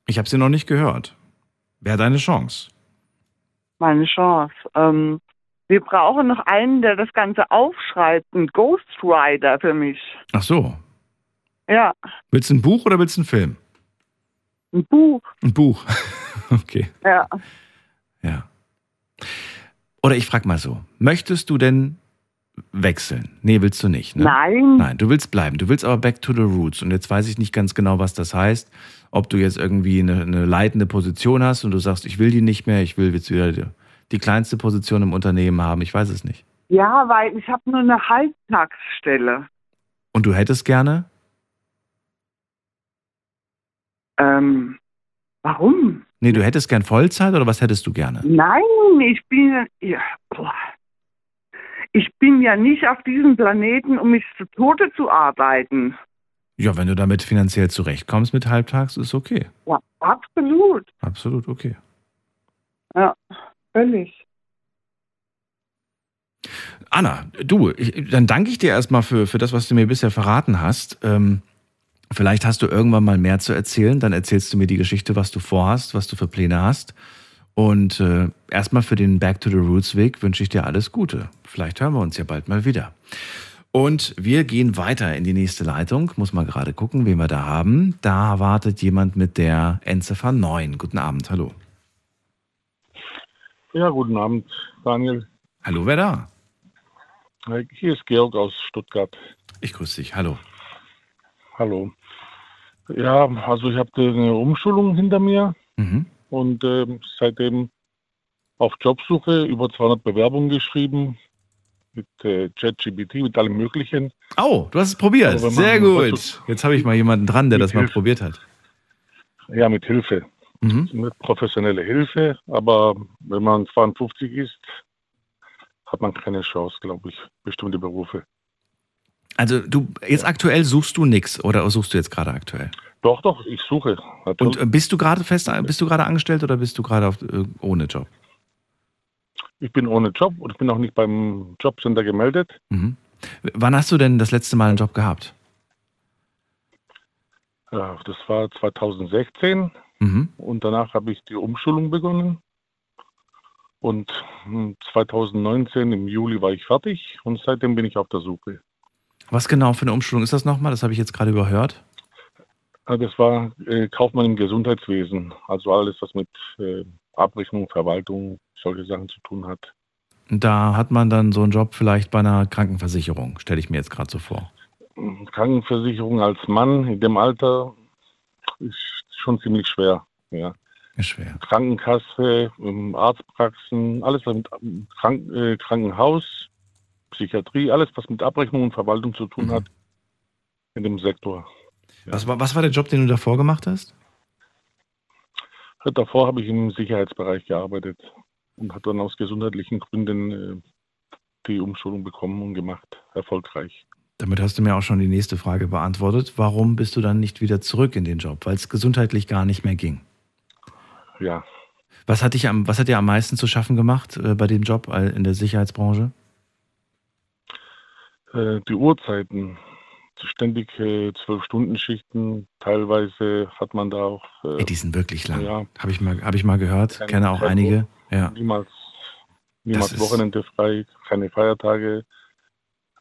Speaker 1: Ich habe sie noch nicht gehört. Wäre deine Chance.
Speaker 5: Meine Chance. Ähm, wir brauchen noch einen, der das Ganze aufschreibt. Ein Ghostwriter für mich.
Speaker 1: Ach so.
Speaker 5: Ja,
Speaker 1: Willst du ein Buch oder willst du einen Film?
Speaker 5: ein Buch.
Speaker 1: Ein Buch. Okay.
Speaker 5: Ja.
Speaker 1: Ja. Oder ich frage mal so: Möchtest du denn wechseln? Nee, willst du nicht. Ne?
Speaker 5: Nein.
Speaker 1: Nein, du willst bleiben. Du willst aber back to the roots. Und jetzt weiß ich nicht ganz genau, was das heißt. Ob du jetzt irgendwie eine, eine leitende Position hast und du sagst, ich will die nicht mehr, ich will jetzt wieder die, die kleinste Position im Unternehmen haben. Ich weiß es nicht.
Speaker 5: Ja, weil ich habe nur eine Halbtagsstelle.
Speaker 1: Und du hättest gerne?
Speaker 5: Ähm, warum?
Speaker 1: Nee, du hättest gern Vollzeit oder was hättest du gerne?
Speaker 5: Nein, ich bin ja, boah. ich bin ja nicht auf diesem Planeten, um mich zu Tode zu arbeiten.
Speaker 1: Ja, wenn du damit finanziell zurechtkommst mit Halbtags, ist okay.
Speaker 5: Ja, absolut.
Speaker 1: Absolut okay.
Speaker 5: Ja, völlig.
Speaker 1: Anna, du, ich, dann danke ich dir erstmal für, für das, was du mir bisher verraten hast. Ähm, vielleicht hast du irgendwann mal mehr zu erzählen. Dann erzählst du mir die Geschichte, was du vorhast, was du für Pläne hast. Und äh, erstmal für den Back to the Roots Weg wünsche ich dir alles Gute. Vielleicht hören wir uns ja bald mal wieder. Und wir gehen weiter in die nächste Leitung. Muss mal gerade gucken, wen wir da haben. Da wartet jemand mit der Endziffer 9. Guten Abend, hallo.
Speaker 6: Ja, guten Abend, Daniel.
Speaker 1: Hallo, wer da?
Speaker 6: Hier ist Georg aus Stuttgart.
Speaker 1: Ich grüße dich, hallo.
Speaker 6: Hallo. Ja, also ich habe eine Umschulung hinter mir
Speaker 1: Mhm.
Speaker 6: und ähm, seitdem auf Jobsuche über 200 Bewerbungen geschrieben mit äh, ChatGPT, mit allem Möglichen.
Speaker 1: Oh, du hast es probiert.
Speaker 6: Wenn
Speaker 1: Sehr gut. Jetzt habe ich mal jemanden dran, der das mal
Speaker 6: Hilfe.
Speaker 1: probiert hat.
Speaker 6: Ja, mit Hilfe,
Speaker 1: Mhm.
Speaker 6: mit professioneller Hilfe. Aber wenn man 52 ist, hat man keine Chance, glaube ich, bestimmte Berufe.
Speaker 1: Also du jetzt aktuell suchst du nichts oder suchst du jetzt gerade aktuell?
Speaker 6: Doch, doch, ich suche.
Speaker 1: Und
Speaker 6: Natürlich.
Speaker 1: äh, bist du gerade fest, bist du gerade angestellt oder bist du gerade auf, äh, ohne Job?
Speaker 6: Ich bin ohne Job und ich bin auch nicht beim Jobcenter gemeldet.
Speaker 1: Mhm. Wann hast du denn das letzte Mal einen Job gehabt?
Speaker 6: Ja, das war 2016
Speaker 1: Mhm.
Speaker 6: und danach habe ich die Umschulung begonnen. Und hm, 2019 im Juli war ich fertig und seitdem bin ich auf der Suche.
Speaker 1: Was genau für eine Umschulung ist das nochmal? Das habe ich jetzt gerade überhört.
Speaker 6: Das war äh, Kaufmann im Gesundheitswesen. Also alles, was mit äh, Abrechnung, Verwaltung, solche Sachen zu tun hat.
Speaker 1: Da hat man dann so einen Job vielleicht bei einer Krankenversicherung, stelle ich mir jetzt gerade so vor.
Speaker 6: Krankenversicherung als Mann in dem Alter ist schon ziemlich schwer. Ja.
Speaker 1: Ist schwer.
Speaker 6: Krankenkasse, ähm, Arztpraxen, alles mit ähm, Krank äh, Krankenhaus, Psychiatrie, alles was mit Abrechnung und Verwaltung zu tun
Speaker 1: Mhm.
Speaker 6: hat in dem Sektor.
Speaker 1: Was, war, was war der Job, den du davor gemacht hast?
Speaker 6: Davor habe ich im Sicherheitsbereich gearbeitet und habe dann aus gesundheitlichen Gründen äh, die Umschulung bekommen und gemacht, erfolgreich.
Speaker 1: Damit hast du mir auch schon die nächste Frage beantwortet. Warum bist du dann nicht wieder zurück in den Job? Weil es gesundheitlich gar nicht mehr ging.
Speaker 6: Ja,
Speaker 1: Was hat, dich am, was hat dir am meisten zu schaffen gemacht äh, bei dem Job äh, in der Sicherheitsbranche?
Speaker 6: Äh, die Uhrzeiten, ständig äh, zwölf-Stunden-Schichten, teilweise hat man da auch äh,
Speaker 1: die sind wirklich lang.
Speaker 6: Ja.
Speaker 1: Habe ich, mal- hab ich mal gehört. Kenne auch
Speaker 6: Tempo.
Speaker 1: einige. Ja.
Speaker 6: niemals, niemals Wochenende frei, keine Feiertage.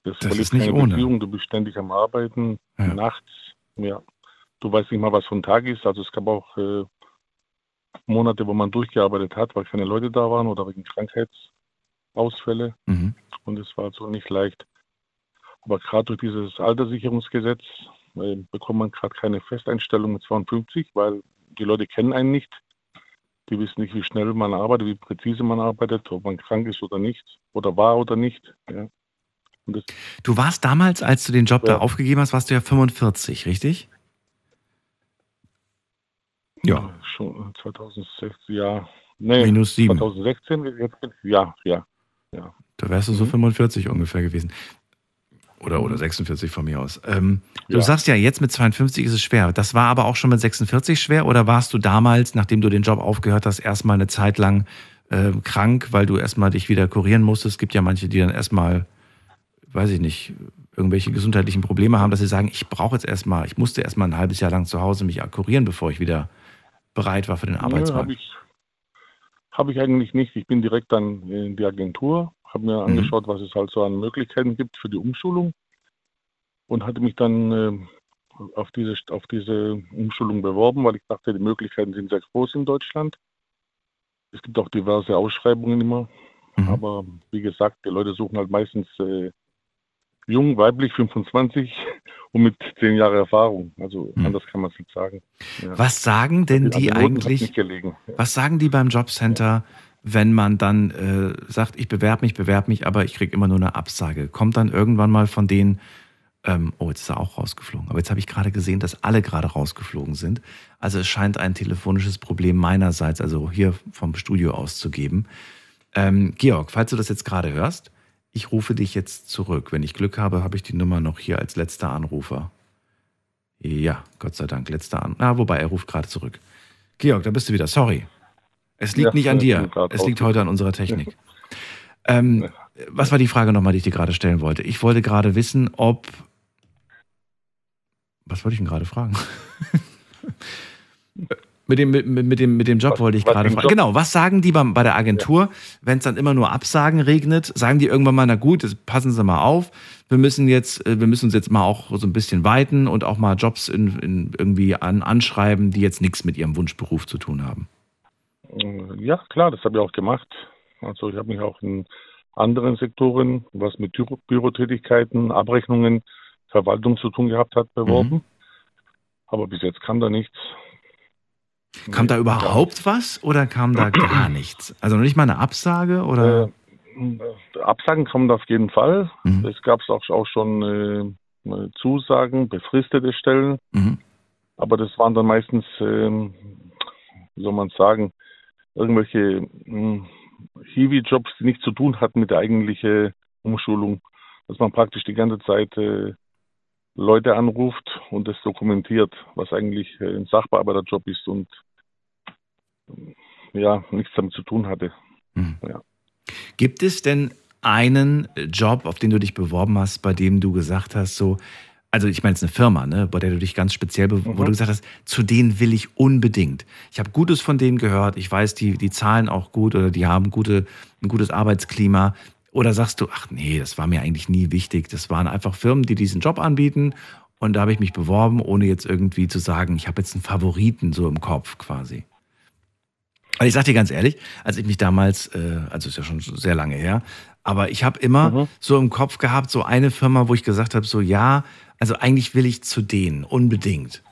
Speaker 6: Das,
Speaker 1: Das ist nicht ohne.
Speaker 6: Beziehung, du bist ständig am Arbeiten,
Speaker 1: Ja.
Speaker 6: nachts, ja. Du weißt nicht mal, was für ein Tag ist. Also es gab auch äh, Monate, wo man durchgearbeitet hat, weil keine Leute da waren oder wegen Krankheitsausfälle.
Speaker 1: Mhm.
Speaker 6: Und es war also nicht leicht. Aber gerade durch dieses Alterssicherungsgesetz äh, bekommt man gerade keine Festeinstellung mit 52, weil die Leute kennen einen nicht. Die wissen nicht, wie schnell man arbeitet, wie präzise man arbeitet, ob man krank ist oder nicht, oder war oder nicht. Ja.
Speaker 1: Du warst damals, als du den Job da
Speaker 6: Ja.
Speaker 1: aufgegeben hast, warst du ja 45, richtig? Ja.
Speaker 6: Schon 2016, ja. Nee,
Speaker 1: Minus sieben.
Speaker 6: 2016, jetzt ich, ja, ja.
Speaker 1: Da wärst du so
Speaker 6: Mhm.
Speaker 1: 45 ungefähr gewesen. Oder, oder 46 von mir aus. Ähm, du
Speaker 6: Ja.
Speaker 1: sagst ja, jetzt mit 52 ist es schwer. Das war aber auch schon mit 46 schwer? Oder warst du damals, nachdem du den Job aufgehört hast, erstmal eine Zeit lang äh, krank, weil du erstmal dich wieder kurieren musstest? Es gibt ja manche, die dann erstmal, weiß ich nicht, irgendwelche gesundheitlichen Probleme haben, dass sie sagen, ich brauche jetzt erstmal, ich musste erstmal ein halbes Jahr lang zu Hause mich kurieren, bevor ich wieder bereit war für den Arbeitsmarkt.
Speaker 6: Habe ich, hab ich eigentlich nicht. Ich bin direkt dann in die Agentur, habe mir
Speaker 1: Mhm.
Speaker 6: angeschaut, was es halt so an Möglichkeiten gibt für die Umschulung und hatte mich dann ähm, auf, diese, auf diese Umschulung beworben, weil ich dachte, die Möglichkeiten sind sehr groß in Deutschland. Es gibt auch diverse Ausschreibungen immer,
Speaker 1: Mhm.
Speaker 6: aber wie gesagt, die Leute suchen halt meistens äh, jung, weiblich, 25 und mit 10 Jahren Erfahrung. Also
Speaker 1: Mhm.
Speaker 6: anders kann man es nicht sagen. Ja.
Speaker 1: Was sagen denn die
Speaker 6: hat's
Speaker 1: eigentlich? Was sagen die beim Jobcenter, wenn man dann äh, sagt, ich bewerbe mich, bewerbe mich, aber ich kriege immer nur eine Absage? Kommt dann irgendwann mal von denen, ähm, oh, jetzt ist er auch rausgeflogen. Aber jetzt habe ich gerade gesehen, dass alle gerade rausgeflogen sind. Also es scheint ein telefonisches Problem meinerseits, also hier vom Studio aus zu geben. Ähm, Georg, falls du das jetzt gerade hörst, ich rufe dich jetzt zurück. Wenn ich Glück habe, habe ich die Nummer noch hier als letzter Anrufer. Ja, Gott sei Dank, letzter An. Ah, wobei, er ruft gerade zurück. Georg, da bist du wieder. Sorry. Es liegt
Speaker 6: Ja,
Speaker 1: nicht an dir. Es liegt heute an unserer Technik. Ähm, was war die Frage nochmal, die ich dir gerade stellen wollte? Ich wollte gerade wissen, ob. Was wollte ich denn gerade fragen? mit, dem, mit, mit, dem, mit dem Job
Speaker 6: Was-
Speaker 1: wollte ich gerade fragen.
Speaker 6: Job?
Speaker 1: Genau, was sagen die beim, bei der Agentur, wenn es dann immer nur Absagen regnet? Sagen die irgendwann mal, na gut, jetzt passen Sie mal auf, wir müssen jetzt, äh, wir müssen uns jetzt mal auch so ein bisschen weiten und auch mal Jobs in, in irgendwie an, anschreiben, die jetzt nichts mit Ihrem Wunschberuf zu tun haben.
Speaker 6: Äh, Ja, klar, das habe ich auch gemacht. Also ich habe mich auch in anderen Sektoren, was mit Büro Bürotätigkeiten, Abrechnungen, Verwaltung zu tun gehabt hat, beworben.
Speaker 1: Mhm.
Speaker 6: Aber bis jetzt kam da nichts.
Speaker 1: Kam
Speaker 6: Nee,
Speaker 1: da überhaupt was oder kam da gar nichts? Also noch nicht mal eine Absage oder?
Speaker 6: Äh, Absagen kommen auf jeden Fall.
Speaker 1: Mhm.
Speaker 6: Es gab auch, auch schon äh, äh, Zusagen, befristete Stellen.
Speaker 1: Mhm.
Speaker 6: Aber das waren dann meistens, ähm, wie soll man sagen, irgendwelche mh, Hiwi-Jobs, die nichts zu tun hatten mit der eigentlichen Umschulung. Dass man praktisch die ganze Zeit äh, Leute anruft und das dokumentiert, was eigentlich äh, ein Sachbearbeiterjob ist und äh, ja, nichts damit zu tun hatte.
Speaker 1: Gibt es denn einen Job, auf den du dich beworben hast, bei dem du gesagt hast, so, also ich meine, es ist eine Firma, ne, bei der du dich ganz speziell, be- wo
Speaker 6: Mhm.
Speaker 1: du gesagt hast, zu denen will ich unbedingt. Ich habe Gutes von denen gehört, ich weiß, die, die zahlen auch gut oder die haben gute, ein gutes Arbeitsklima. Oder sagst du, ach nee, das war mir eigentlich nie wichtig. Das waren einfach Firmen, die diesen Job anbieten Und da habe ich mich beworben, ohne jetzt irgendwie zu sagen, ich habe jetzt einen Favoriten so im Kopf quasi. Also ich sag dir ganz ehrlich, als ich mich damals, äh, also ist ja schon sehr lange her, aber ich habe immer
Speaker 6: Mhm.
Speaker 1: so im Kopf gehabt, so eine Firma, wo ich gesagt habe, so ja, also eigentlich will ich zu denen, unbedingt.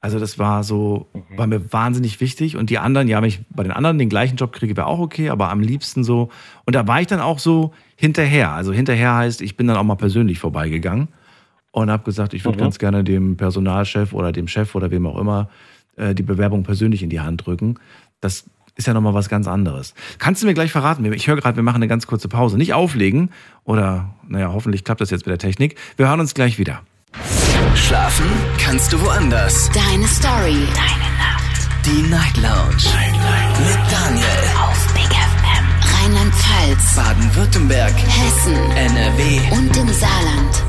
Speaker 1: Also das war so, war mir wahnsinnig wichtig. Und die anderen, ja, wenn ich bei den anderen den gleichen Job kriege, wäre auch okay, aber am liebsten so. Und da war ich dann auch so hinterher. Also hinterher heißt, ich bin dann auch mal persönlich vorbeigegangen und habe gesagt, ich würde
Speaker 6: Mhm.
Speaker 1: ganz gerne dem Personalchef oder dem Chef oder wem auch immer äh, die Bewerbung persönlich in die Hand drücken. Das ist ja nochmal was ganz anderes. Kannst du mir gleich verraten? Ich höre gerade, wir machen eine ganz kurze Pause. Nicht auflegen oder, naja, hoffentlich klappt das jetzt mit der Technik. Wir hören uns gleich wieder.
Speaker 7: Schlafen kannst du woanders.
Speaker 8: Deine Story. Deine Nacht.
Speaker 7: Die Night Lounge. Mit Daniel.
Speaker 8: Auf Big FM. Rheinland-Pfalz.
Speaker 7: Baden-Württemberg.
Speaker 8: Hessen.
Speaker 7: NRW.
Speaker 8: Und im Saarland.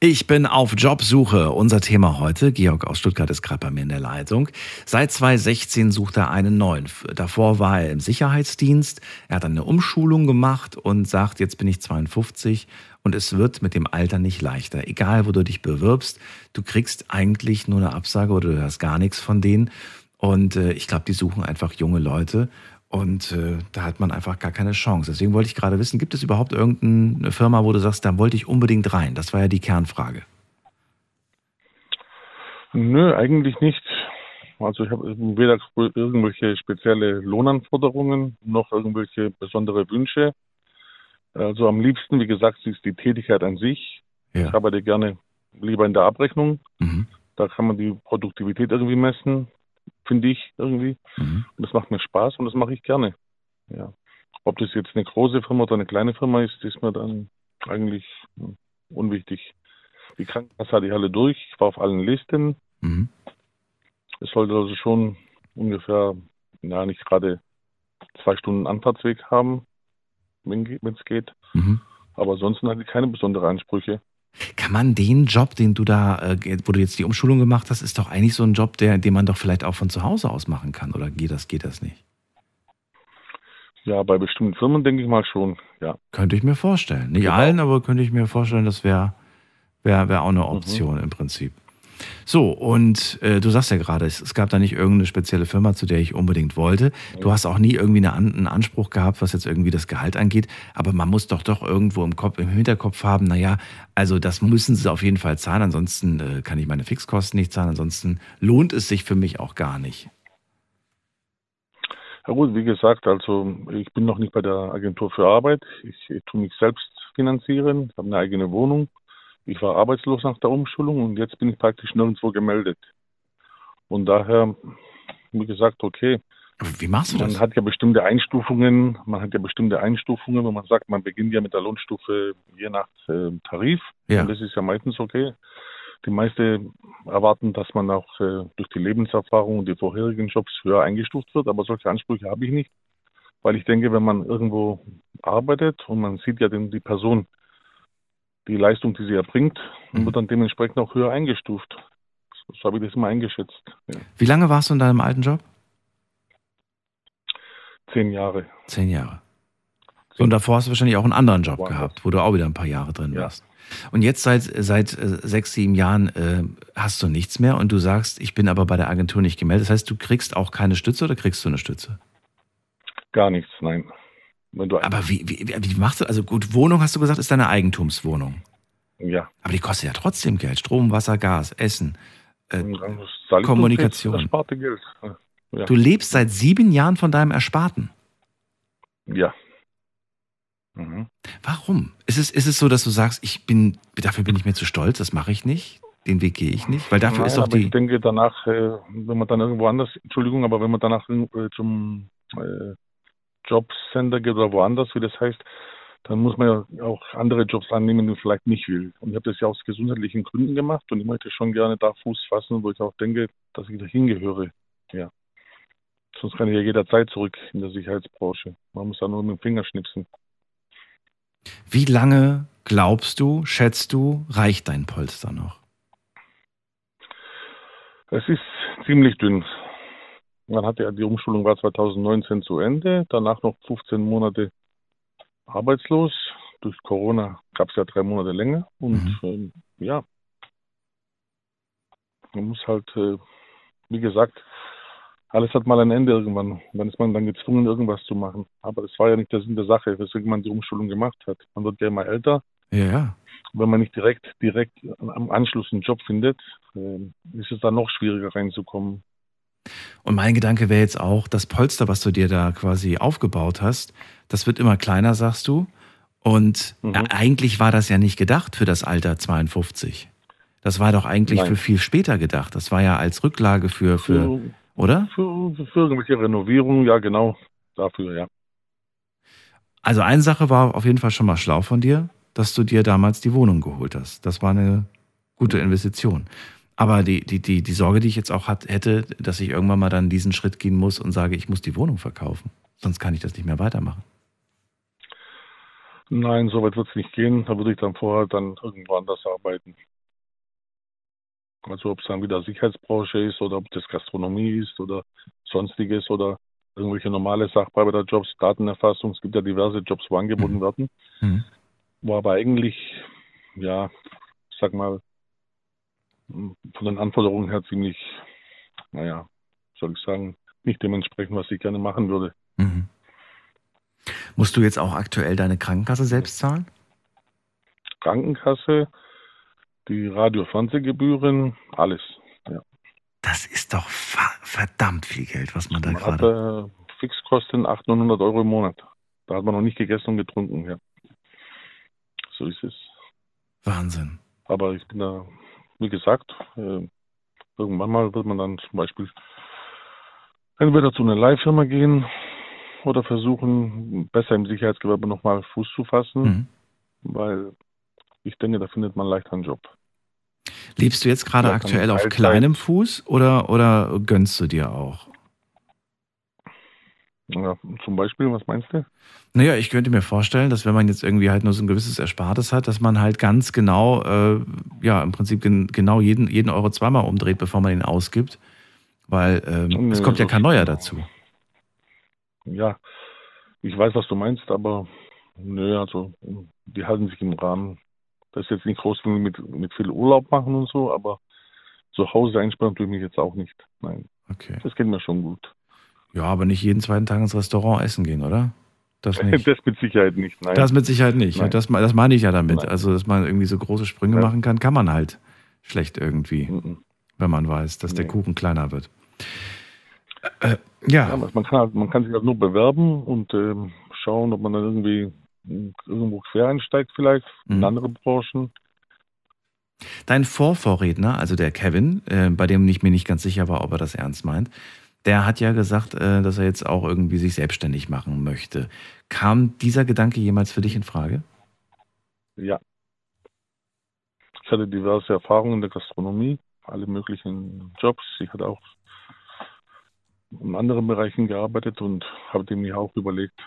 Speaker 1: Ich bin auf Jobsuche. Unser Thema heute. Georg aus Stuttgart ist gerade bei mir in der Leitung. Seit 2016 sucht er einen neuen. Davor war er im Sicherheitsdienst. Er hat dann eine Umschulung gemacht und sagt, jetzt bin ich 52 und es wird mit dem Alter nicht leichter. Egal, wo du dich bewirbst, du kriegst eigentlich nur eine Absage oder du hörst gar nichts von denen. Und äh, ich glaube, die suchen einfach junge Leute. Und äh, da hat man einfach gar keine Chance. Deswegen wollte ich gerade wissen, gibt es überhaupt irgendeine Firma, wo du sagst, da wollte ich unbedingt rein? Das war ja die Kernfrage.
Speaker 6: Nö, eigentlich nicht. Also ich habe weder irgendwelche spezielle Lohnanforderungen noch irgendwelche besondere Wünsche. Also am liebsten, wie gesagt, ist die Tätigkeit an sich.
Speaker 1: Ja.
Speaker 6: Ich arbeite gerne lieber in der Abrechnung.
Speaker 1: Mhm.
Speaker 6: Da kann man die Produktivität irgendwie messen, finde ich irgendwie.
Speaker 1: Mhm.
Speaker 6: Und das macht mir Spaß und das mache ich gerne. Ja. Ob das jetzt eine große Firma oder eine kleine Firma ist, ist mir dann eigentlich unwichtig. Die Krankenkasse hatte ich alle durch. Ich war auf allen Listen.
Speaker 1: Mhm.
Speaker 6: Es sollte also schon ungefähr, ja, nicht gerade zwei Stunden Anfahrtsweg haben, wenn es geht.
Speaker 1: Mhm.
Speaker 6: Aber ansonsten hatte ich keine besonderen Ansprüche.
Speaker 1: Kann man den Job, den du da, äh, wo du jetzt die Umschulung gemacht hast, ist doch eigentlich so ein Job, der, den man doch vielleicht auch von zu Hause aus machen kann. Oder geht das, geht das nicht?
Speaker 6: Ja, bei bestimmten Firmen denke ich mal schon, ja.
Speaker 1: Könnte ich mir vorstellen. Nicht
Speaker 6: Genau.
Speaker 1: allen, aber könnte ich mir vorstellen, das wäre wär, wär auch eine Option im Prinzip. So, und äh, du sagst ja gerade, es, es gab da nicht irgendeine spezielle Firma, zu der ich unbedingt wollte. Du hast auch nie irgendwie eine, einen Anspruch gehabt, was jetzt irgendwie das Gehalt angeht. Aber man muss doch doch irgendwo im, Kopf, im Hinterkopf haben, naja, also das müssen sie auf jeden Fall zahlen, ansonsten äh, kann ich meine Fixkosten nicht zahlen, ansonsten lohnt es sich für mich auch gar nicht.
Speaker 6: Ja gut, wie gesagt, also ich bin noch nicht bei der Agentur für Arbeit. Ich, ich tue mich selbst finanzieren, ich habe eine eigene Wohnung. Ich war arbeitslos nach der Umschulung und jetzt bin ich praktisch nirgendwo gemeldet. Und daher, wie gesagt, okay,
Speaker 1: wie machst du das?
Speaker 6: man hat ja bestimmte Einstufungen, man hat ja bestimmte Einstufungen, wenn man sagt, man beginnt ja mit der Lohnstufe je nach äh, Tarif.
Speaker 1: Ja.
Speaker 6: Und das ist ja meistens okay. Die meisten erwarten, dass man auch äh, durch die Lebenserfahrung und die vorherigen Jobs höher eingestuft wird, aber solche Ansprüche habe ich nicht. Weil ich denke, wenn man irgendwo arbeitet und man sieht ja den, die Person, die Leistung, die sie erbringt,
Speaker 1: Mhm.
Speaker 6: wird dann dementsprechend auch höher eingestuft. So habe ich das immer eingeschätzt. Ja.
Speaker 1: Wie lange warst du in deinem alten Job?
Speaker 6: Zehn Jahre.
Speaker 1: Zehn Jahre. So, und davor hast du wahrscheinlich auch einen anderen Job
Speaker 6: Woanders.
Speaker 1: gehabt, wo du auch wieder ein paar Jahre drin
Speaker 6: Ja.
Speaker 1: warst. Und jetzt seit, seit äh, sechs, sieben Jahren äh, hast du nichts mehr und du sagst, ich bin aber bei der Agentur nicht gemeldet. Das heißt, du kriegst auch keine Stütze oder kriegst du eine Stütze?
Speaker 6: Gar nichts, nein.
Speaker 1: Aber wie, wie, wie machst du, also gut, Wohnung hast du gesagt, ist deine Eigentumswohnung.
Speaker 6: ja.
Speaker 1: Aber die kostet ja trotzdem Geld. Strom, Wasser, Gas, Essen. Äh, Kommunikation.
Speaker 6: Ja.
Speaker 1: Du lebst seit sieben Jahren von deinem Ersparten.
Speaker 6: ja. Mhm.
Speaker 1: Warum? Ist es, ist es so, dass du sagst, ich bin, dafür bin ich mir zu stolz, das mache ich nicht? Den Weg gehe ich nicht? Weil dafür
Speaker 6: Nein,
Speaker 1: ist
Speaker 6: aber
Speaker 1: die.
Speaker 6: ich denke danach, äh, wenn man dann irgendwo anders, Entschuldigung, aber wenn man danach äh, zum äh, Jobcenter geht oder woanders, wie das heißt, dann muss man ja auch andere Jobs annehmen, die man vielleicht nicht will. Und ich habe das ja aus gesundheitlichen Gründen gemacht und ich möchte schon gerne da Fuß fassen, wo ich auch denke, dass ich da hingehöre. Ja. Sonst kann ich ja jederzeit zurück in der Sicherheitsbranche. Man muss da nur mit dem Finger schnipsen.
Speaker 1: Wie lange glaubst du, schätzt du, reicht dein Polster noch?
Speaker 6: Es ist ziemlich dünn. Man hatte ja, die Umschulung war 2019 zu Ende, danach noch 15 Monate arbeitslos. Durch Corona gab es ja drei Monate länger und
Speaker 1: Mhm.
Speaker 6: ähm, ja, man muss halt, äh, wie gesagt, alles hat mal ein Ende irgendwann. Dann ist man dann gezwungen, irgendwas zu machen. Aber das war ja nicht der Sinn der Sache, weswegen man die Umschulung gemacht hat. Man wird ja immer älter.
Speaker 1: Ja.
Speaker 6: Wenn man nicht direkt, direkt am Anschluss einen Job findet, äh, ist es dann noch schwieriger reinzukommen.
Speaker 1: Und mein Gedanke wäre jetzt auch, das Polster, was du dir da quasi aufgebaut hast, das wird immer kleiner, sagst du. Und
Speaker 6: Mhm.
Speaker 1: eigentlich war das ja nicht gedacht für das Alter 52. Das war doch eigentlich
Speaker 6: Nein.
Speaker 1: für viel später gedacht. Das war ja als Rücklage für, für
Speaker 6: Für,
Speaker 1: oder?
Speaker 6: für, für irgendwelche Renovierungen, ja genau, dafür, ja.
Speaker 1: Also eine Sache war auf jeden Fall schon mal schlau von dir, dass du dir damals die Wohnung geholt hast. Das war eine gute Investition. Aber die, die, die, die Sorge, die ich jetzt auch hat, hätte, dass ich irgendwann mal dann diesen Schritt gehen muss und sage, ich muss die Wohnung verkaufen. Sonst kann ich das nicht mehr weitermachen.
Speaker 6: Nein, so weit wird es nicht gehen. Da würde ich dann vorher dann irgendwo anders arbeiten. Also ob es dann wieder Sicherheitsbranche ist oder ob das Gastronomie ist oder sonstiges oder irgendwelche normale Sachbearbeiterjobs, Datenerfassung. Es gibt ja diverse Jobs, wo angeboten
Speaker 1: Mhm.
Speaker 6: werden,
Speaker 1: Mhm.
Speaker 6: wo aber eigentlich, ja, ich sag mal, von den Anforderungen her ziemlich, naja, soll ich sagen, nicht dementsprechend, was ich gerne machen würde.
Speaker 1: Mhm. Musst du jetzt auch aktuell deine Krankenkasse selbst zahlen?
Speaker 6: Krankenkasse, die Radio-Fernsehgebühren, alles. Ja.
Speaker 1: Das ist doch verdammt viel Geld, was man da
Speaker 6: Man
Speaker 1: gerade.
Speaker 6: hat äh, Fixkosten 800, 900 Euro im Monat. Da hat man noch nicht gegessen und getrunken, ja. So ist es.
Speaker 1: Wahnsinn.
Speaker 6: Aber ich bin da, wie gesagt, äh, irgendwann mal wird man dann zum Beispiel entweder zu einer Leihfirma gehen oder versuchen, besser im Sicherheitsgewerbe nochmal Fuß zu fassen,
Speaker 1: Mhm.
Speaker 6: weil ich denke, da findet man leicht einen Job.
Speaker 1: Lebst du jetzt gerade aktuell auf kleinem Fuß oder, oder gönnst du dir auch?
Speaker 6: Ja, zum Beispiel, was meinst du?
Speaker 1: Naja, ich könnte mir vorstellen, dass wenn man jetzt irgendwie halt nur so ein gewisses Erspartes hat, dass man halt ganz genau, äh, ja, im Prinzip gen genau jeden, jeden Euro zweimal umdreht, bevor man ihn ausgibt. Weil ähm, es
Speaker 6: Nee,
Speaker 1: kommt ja kein neuer dazu.
Speaker 6: Ja, ich weiß, was du meinst, aber nö, also die halten sich im Rahmen. Das ist jetzt nicht groß mit, mit viel Urlaub machen und so, aber zu Hause einsperren tue ich mich jetzt auch nicht. Nein,
Speaker 1: Okay.
Speaker 6: das geht mir schon gut.
Speaker 1: Ja, aber nicht jeden zweiten Tag ins Restaurant essen gehen, oder? Das nicht.
Speaker 6: Das mit Sicherheit nicht, nein.
Speaker 1: Das mit Sicherheit nicht.
Speaker 6: Nein.
Speaker 1: Das, das meine ich ja damit.
Speaker 6: Nein.
Speaker 1: Also, dass man irgendwie so große Sprünge
Speaker 6: Ja.
Speaker 1: machen kann, kann man halt schlecht irgendwie,
Speaker 6: Mhm.
Speaker 1: wenn man weiß, dass der
Speaker 6: Nee.
Speaker 1: Kuchen kleiner wird. Äh, ja,
Speaker 6: Ja, man kann, halt, man kann sich halt nur bewerben und ähm, schauen, ob man dann irgendwie irgendwo quer einsteigt vielleicht in
Speaker 1: Mhm.
Speaker 6: andere Branchen.
Speaker 1: Dein Vorvorredner, also der Kevin, äh, bei dem ich mir nicht ganz sicher war, ob er das ernst meint, der hat ja gesagt, äh, dass er jetzt auch irgendwie sich selbstständig machen möchte. Kam dieser Gedanke jemals für dich in Frage?
Speaker 6: Ja. Ich hatte diverse Erfahrungen in der Gastronomie, alle möglichen Jobs. Ich hatte auch in anderen Bereichen gearbeitet und habe mir auch überlegt,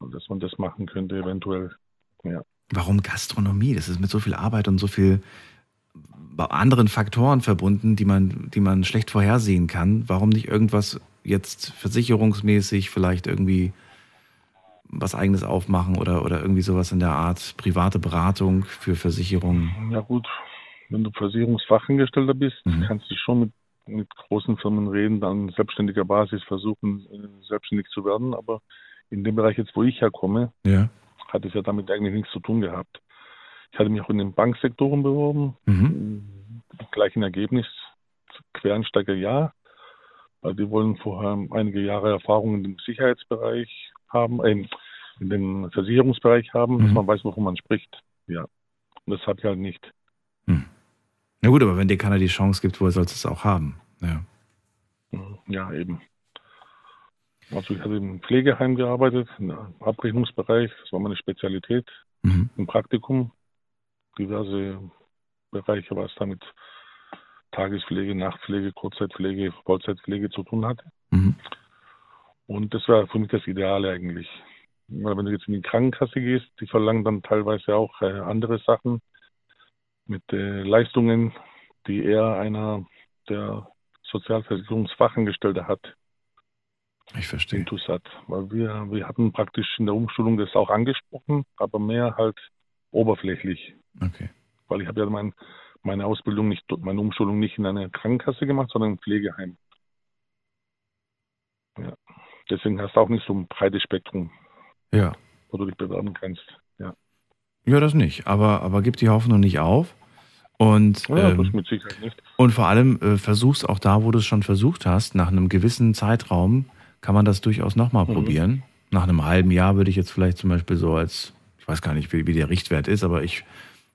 Speaker 6: dass man das machen könnte, eventuell.
Speaker 1: Warum Gastronomie? Das ist mit so viel Arbeit und so viel anderen Faktoren verbunden, die man, die man schlecht vorhersehen kann. Warum nicht irgendwas jetzt versicherungsmäßig vielleicht irgendwie was eigenes aufmachen oder, oder irgendwie sowas in der Art private Beratung für Versicherungen?
Speaker 6: Ja gut, wenn du Versicherungsfachangestellter bist,
Speaker 1: Mhm.
Speaker 6: kannst du schon mit, mit großen Firmen reden, dann selbstständiger Basis versuchen, äh, selbstständig zu werden. Aber in dem Bereich jetzt, wo ich herkomme,
Speaker 1: Ja.
Speaker 6: hat es ja damit eigentlich nichts zu tun gehabt. Ich hatte mich auch in den Banksektoren beworben,
Speaker 1: Mhm.
Speaker 6: gleichen Ergebnis, Quereinsteiger ja, weil die wollen vorher einige Jahre Erfahrung in dem Sicherheitsbereich haben, äh, in dem Versicherungsbereich haben, dass
Speaker 1: Mhm.
Speaker 6: man weiß, wovon man spricht. Ja, und das habe ich halt nicht.
Speaker 1: Na gut, aber wenn dir keiner die Chance gibt, woher sollst du es auch haben? Ja.
Speaker 6: Mhm. Ja, eben. Also ich hatte im Pflegeheim gearbeitet, im Abrechnungsbereich, das war meine Spezialität,
Speaker 1: Mhm.
Speaker 6: im Praktikum. Diverse Bereiche, was da mit Tagespflege, Nachtpflege, Kurzzeitpflege, Vollzeitpflege zu tun hat.
Speaker 1: Mhm.
Speaker 6: Und das war für mich das Ideale eigentlich. Weil wenn du jetzt in die Krankenkasse gehst, die verlangen dann teilweise auch äh, andere Sachen mit äh, Leistungen, die eher einer der Sozialversicherungsfachangestellte hat,
Speaker 1: Ich verstehe.
Speaker 6: den TUSAT. Weil wir, wir hatten praktisch in der Umschulung das auch angesprochen, aber mehr halt oberflächlich.
Speaker 1: Okay.
Speaker 6: Weil ich habe ja mein meine Ausbildung nicht, meine Umschulung nicht in einer Krankenkasse gemacht, sondern im Pflegeheim. Ja. Deswegen hast du auch nicht so ein breites Spektrum,
Speaker 1: Ja.
Speaker 6: wo du dich bewerben kannst. Ja,
Speaker 1: Ja, das nicht. Aber, aber gib die Hoffnung nicht auf. Und,
Speaker 6: ja das
Speaker 1: ähm,
Speaker 6: mit Sicherheit nicht.
Speaker 1: und vor allem äh, versuch's auch da, wo du es schon versucht hast, nach einem gewissen Zeitraum kann man das durchaus nochmal
Speaker 6: Mhm.
Speaker 1: probieren. Nach einem halben Jahr würde ich jetzt vielleicht zum Beispiel so als, weiß gar nicht, wie, wie der Richtwert ist, aber ich,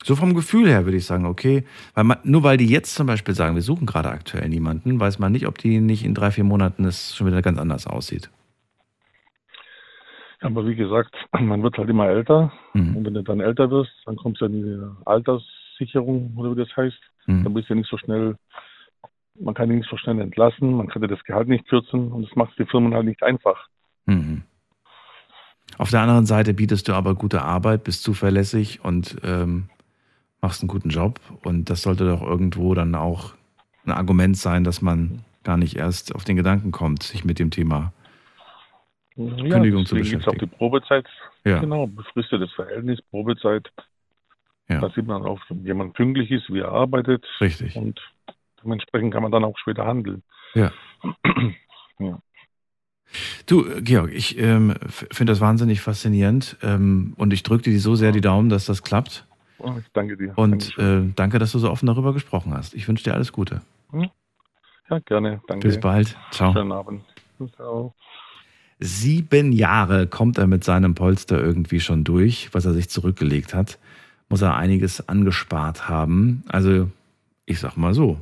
Speaker 1: so vom Gefühl her würde ich sagen, okay, weil man, nur weil die jetzt zum Beispiel sagen, wir suchen gerade aktuell niemanden, weiß man nicht, ob die nicht in drei, vier Monaten es schon wieder ganz anders aussieht.
Speaker 6: Aber wie gesagt, man wird halt immer älter.
Speaker 1: Mhm.
Speaker 6: Und wenn du dann älter wirst, dann kommst du in die Alterssicherung, oder wie das heißt.
Speaker 1: Mhm.
Speaker 6: Dann bist du nicht so schnell, man kann dich nicht so schnell entlassen, man kann dir das Gehalt nicht kürzen und das macht es die Firmen halt nicht einfach.
Speaker 1: Mhm. Auf der anderen Seite bietest du aber gute Arbeit, bist zuverlässig und ähm, machst einen guten Job. Und das sollte doch irgendwo dann auch ein Argument sein, dass man gar nicht erst auf den Gedanken kommt, sich mit dem Thema.
Speaker 6: Ja,
Speaker 1: Kündigung zu
Speaker 6: gibt's auch die
Speaker 1: beschäftigen.
Speaker 6: Probezeit.
Speaker 1: Ja.
Speaker 6: Genau, befristetes Verhältnis, Probezeit.
Speaker 1: Ja.
Speaker 6: Da sieht man auch, wenn jemand pünktlich ist, wie er arbeitet.
Speaker 1: Richtig.
Speaker 6: Und dementsprechend kann man dann auch später handeln.
Speaker 1: Ja.
Speaker 6: Ja.
Speaker 1: Du, Georg, ich ähm, finde das wahnsinnig faszinierend ähm, und ich drücke dir so sehr die Daumen, dass das klappt.
Speaker 6: Oh, Ich danke dir.
Speaker 1: Und äh, danke, dass du so offen darüber gesprochen hast. Ich wünsche dir alles Gute.
Speaker 6: ja, gerne. Danke.
Speaker 1: Bis bald. Ciao.
Speaker 6: Schönen Abend. Ciao.
Speaker 1: Sieben Jahre kommt er mit seinem Polster irgendwie schon durch, was er sich zurückgelegt hat. Muss er einiges angespart haben. Also, ich sag mal so.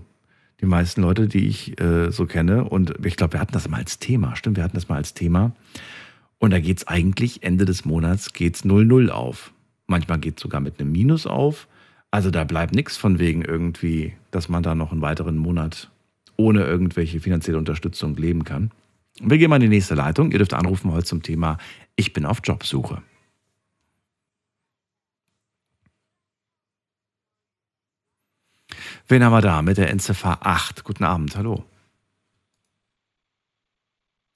Speaker 1: Die meisten Leute, die ich äh, so kenne, und ich glaube, wir hatten das mal als Thema. Stimmt, wir hatten das mal als Thema. Und da geht's eigentlich Ende des Monats geht's 0-0 auf. Manchmal geht's sogar mit einem Minus auf. Also da bleibt nichts von wegen irgendwie, dass man da noch einen weiteren Monat ohne irgendwelche finanzielle Unterstützung leben kann. Wir gehen mal in die nächste Leitung. Ihr dürft anrufen heute zum Thema Ich bin auf Jobsuche. Wen haben wir da mit der Endziffer 8? Guten Abend, hallo.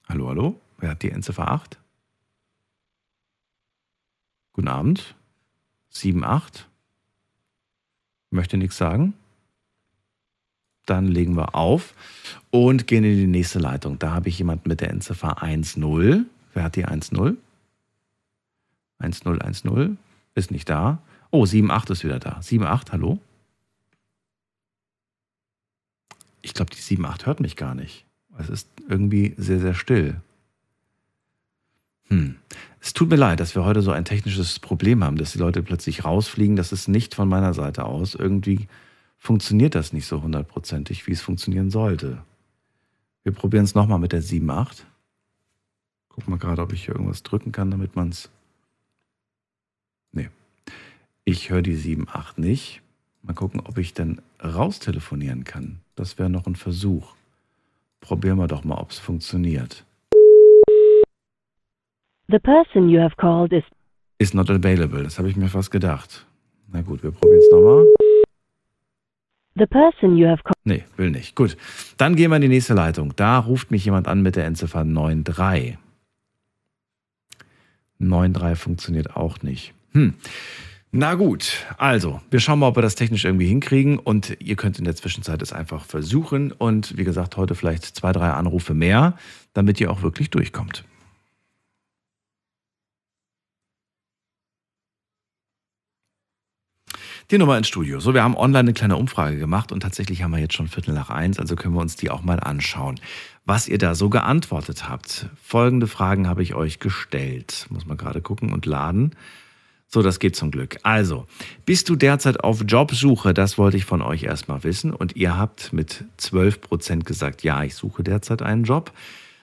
Speaker 1: Hallo, hallo. Wer hat die Endziffer 8? Guten Abend. 7, 8. Möchte nichts sagen? Dann legen wir auf und gehen in die nächste Leitung. Da habe ich jemanden mit der Endziffer 1-0. Wer hat die 1-0? 1-0, 1-0. Ist nicht da. Oh, 7-8 ist wieder da. 7-8, hallo? Ich glaube, die 7-8 hört mich gar nicht. Es ist irgendwie sehr, sehr still. Hm. Es tut mir leid, dass wir heute so ein technisches Problem haben, dass die Leute plötzlich rausfliegen. Das ist nicht von meiner Seite aus. Irgendwie funktioniert das nicht so hundertprozentig, wie es funktionieren sollte. Wir probieren es nochmal mit der 7.8. Guck mal gerade, ob ich hier irgendwas drücken kann, damit man es. Nee. Ich höre die 7.8 nicht. Mal gucken, ob ich denn raustelefonieren kann. Das wäre noch ein Versuch. Probieren wir doch mal, ob es funktioniert.
Speaker 9: The person you have called is
Speaker 1: Ist not available. Das habe ich mir fast gedacht. Na gut, wir probieren es nochmal.
Speaker 9: the person you have called.
Speaker 1: Nee, will nicht. Gut. Dann gehen wir in die nächste Leitung. Da ruft mich jemand an mit der Endziffer 93. 93 funktioniert auch nicht. Hm. Na gut, also, wir schauen mal, ob wir das technisch irgendwie hinkriegen und ihr könnt in der Zwischenzeit es einfach versuchen und wie gesagt, heute vielleicht zwei, drei Anrufe mehr, damit ihr auch wirklich durchkommt. Die Nummer ins Studio. So, wir haben online eine kleine Umfrage gemacht und tatsächlich haben wir jetzt schon Viertel nach eins, also können wir uns die auch mal anschauen. Was ihr da so geantwortet habt. Folgende Fragen habe ich euch gestellt. Muss man gerade gucken und laden. So, das geht zum Glück. Also, bist du derzeit auf Jobsuche? Das wollte ich von euch erstmal wissen. Und ihr habt mit 12 Prozent gesagt, ja, ich suche derzeit einen Job.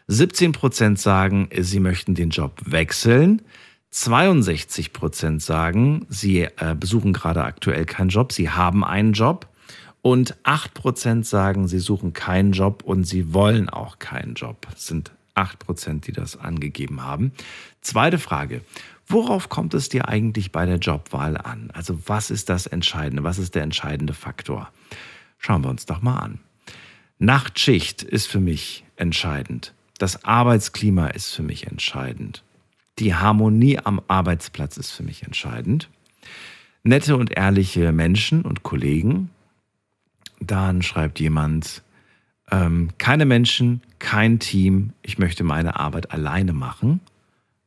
Speaker 1: 17 Prozent sagen, sie möchten den Job wechseln. 62 Prozent sagen, sie äh, besuchen gerade aktuell keinen Job, sie haben einen Job. Und 8 Prozent sagen, sie suchen keinen Job und sie wollen auch keinen Job. Es sind 8 Prozent, die das angegeben haben. Zweite Frage. Worauf kommt es dir eigentlich bei der Jobwahl an? Also was ist das Entscheidende? Was ist der entscheidende Faktor? Schauen wir uns doch mal an. Nachtschicht ist für mich entscheidend. Das Arbeitsklima ist für mich entscheidend. Die Harmonie am Arbeitsplatz ist für mich entscheidend. Nette und ehrliche Menschen und Kollegen, Dann schreibt jemand, ähm, keine Menschen, kein Team, ich möchte meine Arbeit alleine machen.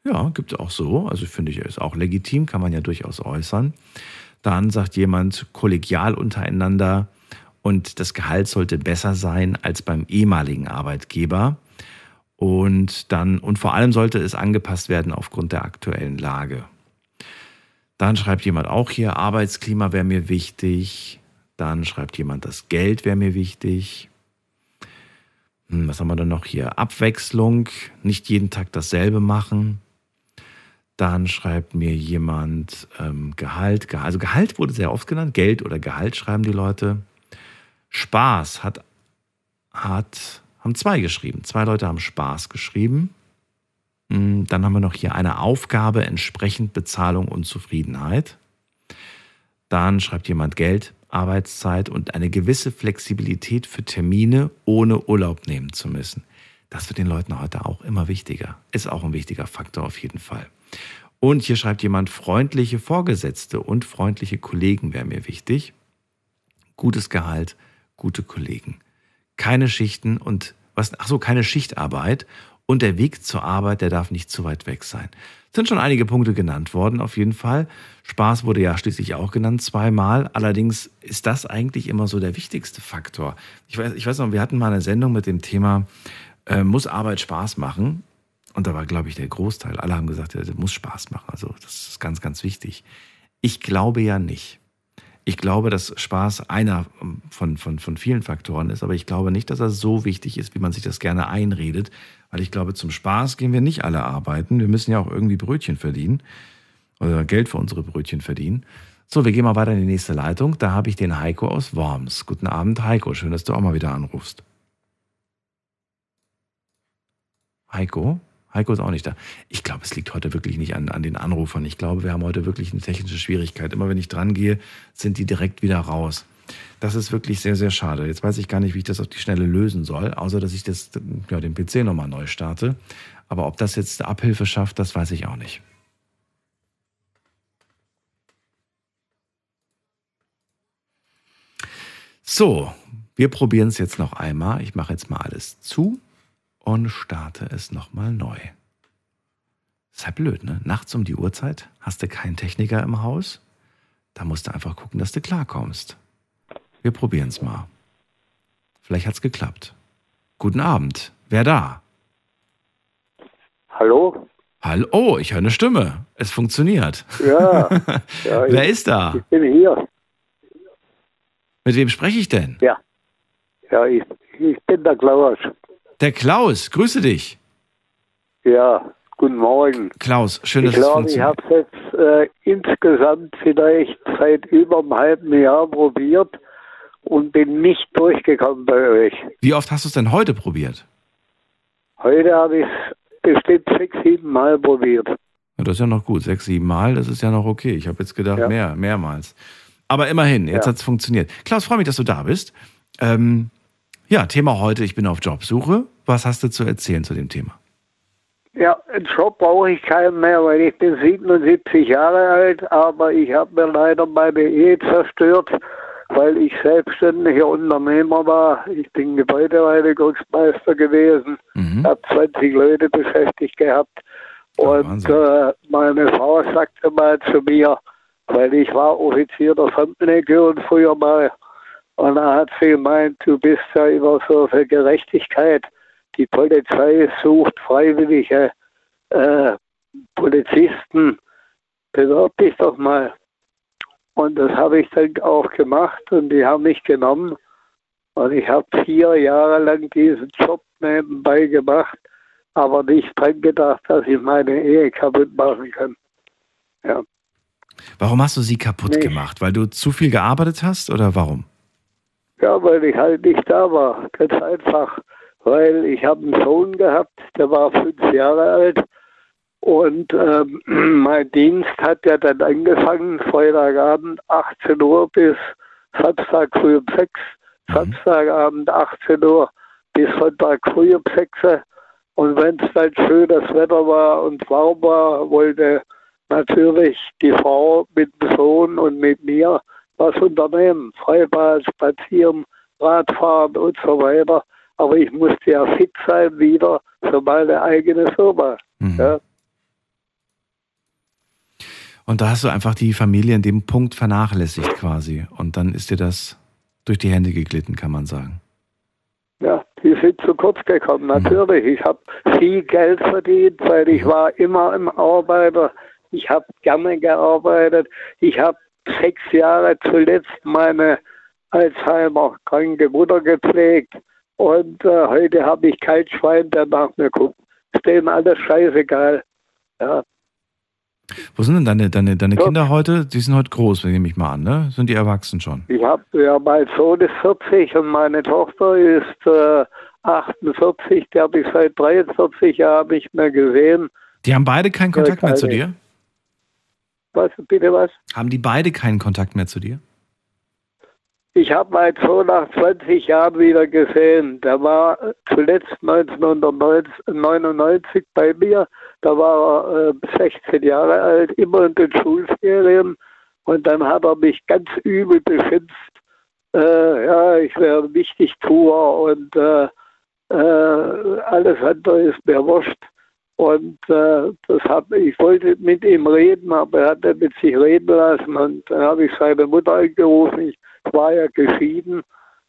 Speaker 1: Ja, gibt es auch so. Also finde ich, ist auch legitim, kann man ja durchaus äußern. Dann sagt jemand, kollegial untereinander und das Gehalt sollte besser sein als beim ehemaligen Arbeitgeber. Und dann, und vor allem sollte es angepasst werden aufgrund der aktuellen Lage. Dann schreibt jemand auch hier, Arbeitsklima wäre mir wichtig. Dann schreibt jemand, das Geld wäre mir wichtig. Hm, was haben wir dann noch hier? Abwechslung, nicht jeden Tag dasselbe machen. Dann schreibt mir jemand ähm, Gehalt. Also Gehalt wurde sehr oft genannt. Geld oder Gehalt schreiben die Leute. Spaß hat, hat haben zwei geschrieben. Zwei Leute haben Spaß geschrieben. Hm, dann haben wir noch hier eine Aufgabe entsprechend Bezahlung und Zufriedenheit. Dann schreibt jemand Geld, Arbeitszeit und eine gewisse Flexibilität für Termine, ohne Urlaub nehmen zu müssen. Das wird den Leuten heute auch immer wichtiger. Ist auch ein wichtiger Faktor auf jeden Fall. Und hier schreibt jemand, freundliche Vorgesetzte und freundliche Kollegen wäre mir wichtig. Gutes Gehalt, gute Kollegen keine Schichten und was, ach so, keine Schichtarbeit und der Weg zur Arbeit, der darf nicht zu weit weg sein. Es sind schon einige Punkte genannt worden, auf jeden Fall. Spaß wurde ja schließlich auch genannt, zweimal. Allerdings ist das eigentlich immer so der wichtigste Faktor. Ich weiß, ich weiß noch, wir hatten mal eine Sendung mit dem Thema, äh, muss Arbeit Spaß machen? Und da war, glaube ich, der Großteil. Alle haben gesagt, ja, das muss Spaß machen. Also, das ist ganz, ganz wichtig. Ich glaube ja nicht. Ich glaube, dass Spaß einer von, von, von vielen Faktoren ist, aber ich glaube nicht, dass er so wichtig ist, wie man sich das gerne einredet, weil ich glaube, zum Spaß gehen wir nicht alle arbeiten. Wir müssen ja auch irgendwie Brötchen verdienen oder Geld für unsere Brötchen verdienen. So, wir gehen mal weiter in die nächste Leitung. Da habe ich den Heiko aus Worms. Guten Abend, Heiko. Schön, dass du auch mal wieder anrufst. Heiko? Heiko ist auch nicht da. Ich glaube, es liegt heute wirklich nicht an, an den Anrufern. Ich glaube, wir haben heute wirklich eine technische Schwierigkeit. Immer wenn ich dran gehe, sind die direkt wieder raus. Das ist wirklich sehr, sehr schade. Jetzt weiß ich gar nicht, wie ich das auf die Schnelle lösen soll, außer dass ich das, ja, den PC nochmal neu starte. Aber ob das jetzt Abhilfe schafft, das weiß ich auch nicht. So, wir probieren es jetzt noch einmal. Ich mache jetzt mal alles zu und starte es nochmal neu. Ist halt blöd, ne? Nachts um die Uhrzeit hast du keinen Techniker im Haus. Da musst du einfach gucken, dass du klarkommst. Wir probieren es mal. Vielleicht hat es geklappt. Guten Abend. Wer da?
Speaker 10: Hallo?
Speaker 1: Hallo, oh, ich höre eine Stimme. Es funktioniert.
Speaker 10: Ja. ja
Speaker 1: Wer
Speaker 10: ich,
Speaker 1: ist da?
Speaker 10: Ich bin hier.
Speaker 1: Mit wem spreche ich denn?
Speaker 10: Ja. Ja, ich, ich bin der Klaus.
Speaker 1: Der Klaus, grüße dich.
Speaker 10: Ja, guten Morgen.
Speaker 1: Klaus, schön,
Speaker 10: ich
Speaker 1: dass es
Speaker 10: glaube, ich
Speaker 1: funktioniert.
Speaker 10: habe es jetzt äh, insgesamt vielleicht seit über einem halben Jahr probiert und bin nicht durchgekommen bei euch.
Speaker 1: Wie oft hast du es denn heute probiert?
Speaker 10: Heute habe ich es bestimmt sechs, sieben Mal probiert.
Speaker 1: Ja, das ist ja noch gut. Sechs, sieben Mal, das ist ja noch okay. Ich habe jetzt gedacht,
Speaker 10: Ja.
Speaker 1: mehr, mehrmals. Aber immerhin, jetzt
Speaker 10: Ja.
Speaker 1: hat es funktioniert. Klaus, freue mich, dass du da bist. Ähm, ja, Thema heute, ich bin auf Jobsuche. Was hast du zu erzählen zu dem Thema?
Speaker 10: Ja, einen Job brauche ich keinen mehr, weil ich bin 77 Jahre alt, aber ich habe mir leider meine Ehe zerstört, weil ich selbstständiger Unternehmer war. Ich bin Gebäudereinigungsmeister gewesen, habe 20 Leute beschäftigt gehabt und äh, meine Frau sagte mal zu mir, weil ich war Offizier der Fremdenlegion früher mal, und da hat sie gemeint, du bist ja immer so für Gerechtigkeit. Die Polizei sucht freiwillige äh, Polizisten. Bewerb dich doch mal. Und das habe ich dann auch gemacht und die haben mich genommen. Und ich habe vier Jahre lang diesen Job nebenbei gemacht, aber nicht dran gedacht, dass ich meine Ehe kaputt machen kann. Ja.
Speaker 1: Warum hast du sie kaputt
Speaker 10: Nicht.
Speaker 1: gemacht? Weil du zu viel gearbeitet hast oder warum?
Speaker 10: Ja, weil ich halt nicht da war. Ganz einfach. Weil ich habe einen Sohn gehabt, der war fünf Jahre alt. Und ähm, mein Dienst hat ja dann angefangen, Freitagabend 18 Uhr bis Samstag früh um 6. Samstagabend 18 Uhr bis Sonntag früh um 6. Und wenn es dann schönes Wetter war und warm war, wollte natürlich die Frau mit dem Sohn und mit mir was unternehmen. Freibad, spazieren, Radfahren und so weiter. Aber ich musste ja fit sein wieder für meine eigene Firma.
Speaker 1: Mhm.
Speaker 10: Ja.
Speaker 1: Und da hast du einfach die Familie in dem Punkt vernachlässigt quasi. Und dann ist dir das durch die Hände geglitten, kann man sagen.
Speaker 10: Ja, die sind zu kurz gekommen,
Speaker 1: Mhm.
Speaker 10: natürlich. Ich habe viel Geld verdient, weil ich war immer im Arbeiter. Ich habe gerne gearbeitet. Ich habe sechs Jahre zuletzt meine Alzheimer-kranke Mutter gepflegt. Und äh, heute habe ich kein Schwein, der nach mir guckt. Ist denen alles scheißegal. Ja,
Speaker 1: Wo sind denn deine, deine, deine
Speaker 10: Ja.
Speaker 1: Kinder heute? Die sind heute groß, nehme ich mal an, ne? Sind die erwachsen schon?
Speaker 10: ich habe, ja, mein Sohn ist 40 und meine Tochter ist äh, 48. Die habe ich seit 43 Jahren nicht mehr gesehen.
Speaker 1: Die haben beide keinen Kontakt mehr zu dir?
Speaker 10: Was, bitte was?
Speaker 1: Haben die beide keinen Kontakt mehr zu dir?
Speaker 10: Ich habe meinen Sohn nach 20 Jahren wieder gesehen. Der war äh, zuletzt 1999 bei mir. Da war er äh, 16 Jahre alt, immer in den Schulferien. Und dann hat er mich ganz übel beschimpft. Äh, ja, ich wäre ein Wichtigtuer und äh, äh, alles andere ist mir wurscht. Und äh, das hab, ich wollte mit ihm reden, aber er hat nicht mit sich reden lassen. Und dann habe ich seine Mutter angerufen. Ich war ja geschieden.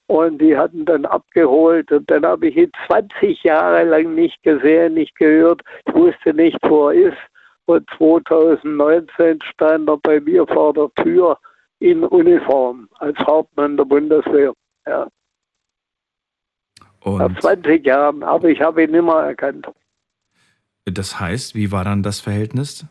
Speaker 10: Und die hatten dann abgeholt. Und dann habe ich ihn 20 Jahre lang nicht gesehen, nicht gehört. Ich wusste nicht, wo er ist. Und 2019 stand er bei mir vor der Tür in Uniform als Hauptmann der Bundeswehr. Ja, nach
Speaker 1: Und
Speaker 10: 20 Jahren. Aber ich habe ihn nimmer erkannt.
Speaker 1: Das heißt, wie war dann das Verhältnis?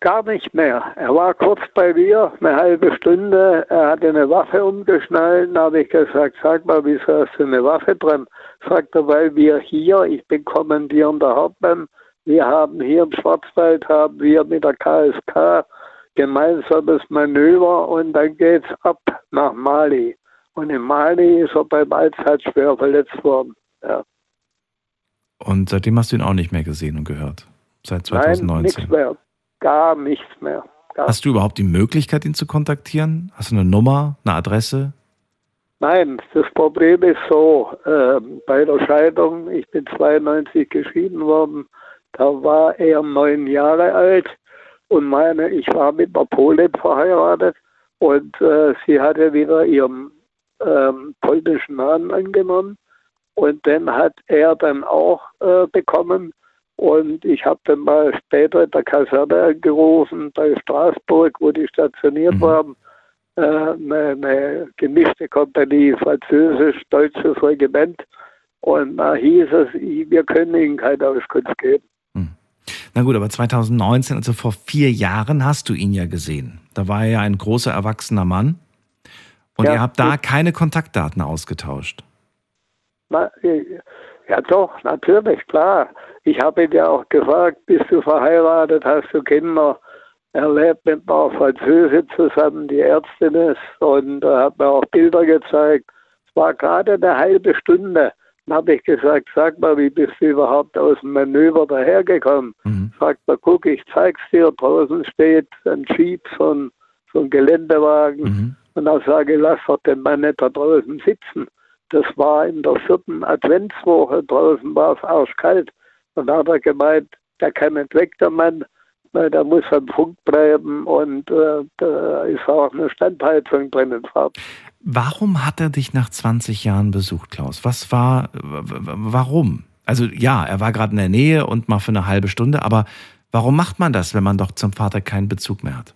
Speaker 10: Gar nicht mehr. Er war kurz bei mir, eine halbe Stunde. Er hatte eine Waffe umgeschnallt. Da habe ich gesagt, sag mal, wieso hast du eine Waffe drin? Sagt er, weil wir hier, ich bin kommandierender Hauptmann, wir haben hier im Schwarzwald, haben wir mit der KSK gemeinsames Manöver und dann geht's ab nach Mali. Und in Mali ist er beim Einsatz schwer verletzt worden. Ja.
Speaker 1: Und seitdem hast du ihn auch nicht mehr gesehen und gehört. Seit
Speaker 10: Nein,
Speaker 1: 2019.
Speaker 10: nichts mehr. Gar nichts mehr. Gar
Speaker 1: Hast du überhaupt die Möglichkeit, ihn zu kontaktieren? Hast du eine Nummer, eine Adresse?
Speaker 10: Nein, das Problem ist so, ähm, bei der Scheidung, ich bin 92 geschieden worden, da war er neun Jahre alt und meine, ich war mit einer Polin verheiratet und äh, sie hatte wieder ihren ähm, polnischen Namen angenommen und den hat er dann auch äh, bekommen und ich habe dann mal später in der Kaserne angerufen bei Straßburg, wo die stationiert
Speaker 1: Mhm.
Speaker 10: waren, äh, eine, eine gemischte Kompanie, französisch-deutsches Regiment. Und da hieß es, wir können Ihnen keine Auskunft geben.
Speaker 1: Na gut, aber 2019, also vor vier Jahren, hast du ihn ja gesehen. Da war er ja ein großer erwachsener Mann. Und
Speaker 10: Ja,
Speaker 1: ihr habt da keine Kontaktdaten ausgetauscht.
Speaker 10: Äh, ja doch, natürlich, klar. Ich habe ihn ja auch gefragt, bist du verheiratet, hast du Kinder? Er lebt mit einer Französin zusammen, die Ärztin ist, und er hat mir auch Bilder gezeigt. Es war gerade eine halbe Stunde. Dann habe ich gesagt, sag mal, wie bist du überhaupt aus dem Manöver dahergekommen?
Speaker 1: Mhm.
Speaker 10: Sagt er, guck, ich zeig's dir, draußen steht ein Jeep, so ein, so ein Geländewagen.
Speaker 1: Mhm.
Speaker 10: Und dann sage ich, lass doch den Mann nicht da draußen sitzen. Das war in der vierten Adventswoche, draußen war es arschkalt. Und da hat er gemeint, der kann nicht weg, der Mann, weil der muss am Funk bleiben und äh, da ist auch eine Standheizung drin im Farb.
Speaker 1: Warum hat er dich nach 20 Jahren besucht, Klaus? Was war, warum? Also ja, er war gerade in der Nähe und mal für eine halbe Stunde, aber warum macht man das, wenn man doch zum Vater keinen Bezug mehr hat?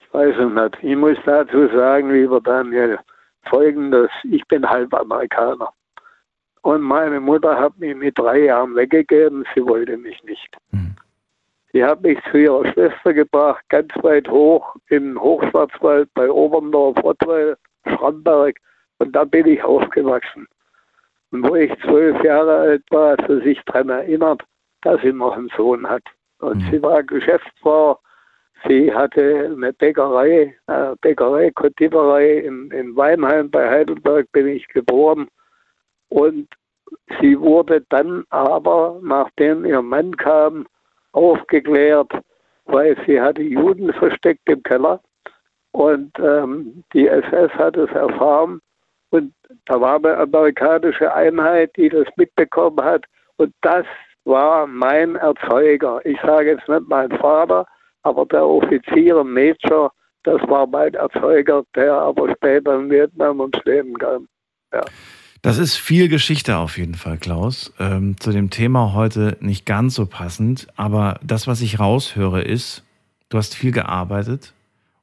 Speaker 10: Ich weiß es nicht. Ich muss dazu sagen, lieber Daniel, folgendes, ich bin halb Amerikaner. Und meine Mutter hat mich mit drei Jahren weggegeben, sie wollte mich nicht.
Speaker 1: Mhm.
Speaker 10: Sie hat mich zu ihrer Schwester gebracht, ganz weit hoch in Hochschwarzwald bei Oberndorf, Rottweil, Schramberg. Und da bin ich aufgewachsen. Und wo ich zwölf Jahre alt war, hat sie sich daran erinnert, dass sie noch einen Sohn hat. Und
Speaker 1: Mhm.
Speaker 10: sie war Geschäftsfrau. Sie hatte eine Bäckerei, äh, Bäckerei, Konditorei in, in Weinheim bei Heidelberg bin ich geboren. Und sie wurde dann aber, nachdem ihr Mann kam, aufgeklärt, weil sie hatte Juden versteckt im Keller. Und ähm, die SS hat es erfahren und da war eine amerikanische Einheit, die das mitbekommen hat. Und das war mein Erzeuger. Ich sage jetzt nicht mein Vater, aber der Offizier, Major, das war mein Erzeuger, der aber später in Vietnam ums Leben kam. Ja.
Speaker 1: Das ist viel Geschichte auf jeden Fall, Klaus. Ähm, zu dem Thema heute nicht ganz so passend, aber das, was ich raushöre, ist, du hast viel gearbeitet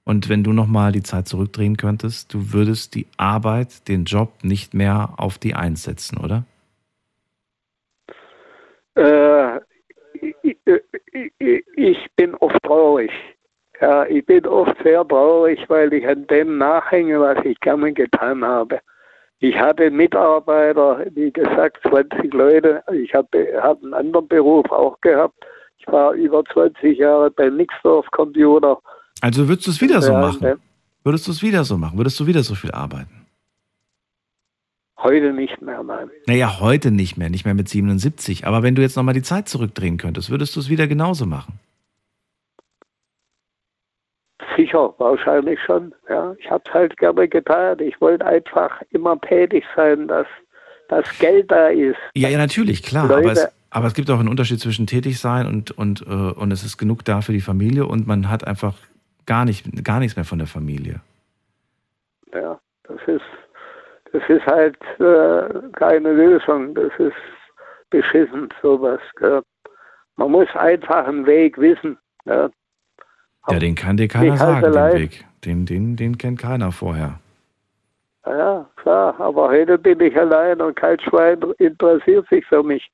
Speaker 1: und wenn du nochmal die Zeit zurückdrehen könntest, du würdest die Arbeit, den Job nicht mehr auf die Eins setzen, oder?
Speaker 10: Äh, ich, bin oft traurig. Ja, ich bin oft sehr traurig, weil ich an dem nachhänge, was ich gerne getan habe. Ich hatte Mitarbeiter, wie gesagt, 20 Leute. Ich habe hab einen anderen Beruf auch gehabt. Ich war über 20 Jahre bei Nixdorf Computer.
Speaker 1: Also würdest du es wieder so machen? Würdest du es wieder so machen? Würdest du wieder so viel arbeiten?
Speaker 10: Heute nicht mehr, nein.
Speaker 1: Naja, heute nicht mehr, nicht mehr mit 77. Aber wenn du jetzt nochmal die Zeit zurückdrehen könntest, würdest du es wieder genauso machen?
Speaker 10: Sicher, wahrscheinlich schon. Ja, ich habe es halt gerne getan. Ich wollte einfach immer tätig sein, dass das Geld da ist.
Speaker 1: Ja, ja, natürlich, klar. aber, es, aber es gibt auch einen Unterschied zwischen tätig sein und, und, äh, und es ist genug da für die Familie und man hat einfach gar, nicht, gar nichts mehr von der Familie.
Speaker 10: Ja, das ist halt äh, keine Lösung. Das ist beschissen, sowas. Gell. Man muss einfach einen Weg wissen. Ja.
Speaker 1: Ja, den kann dir keiner sagen, den Weg. Den, den, den kennt keiner vorher.
Speaker 10: Ja, klar, aber heute bin ich allein und kein Schwein interessiert sich für mich.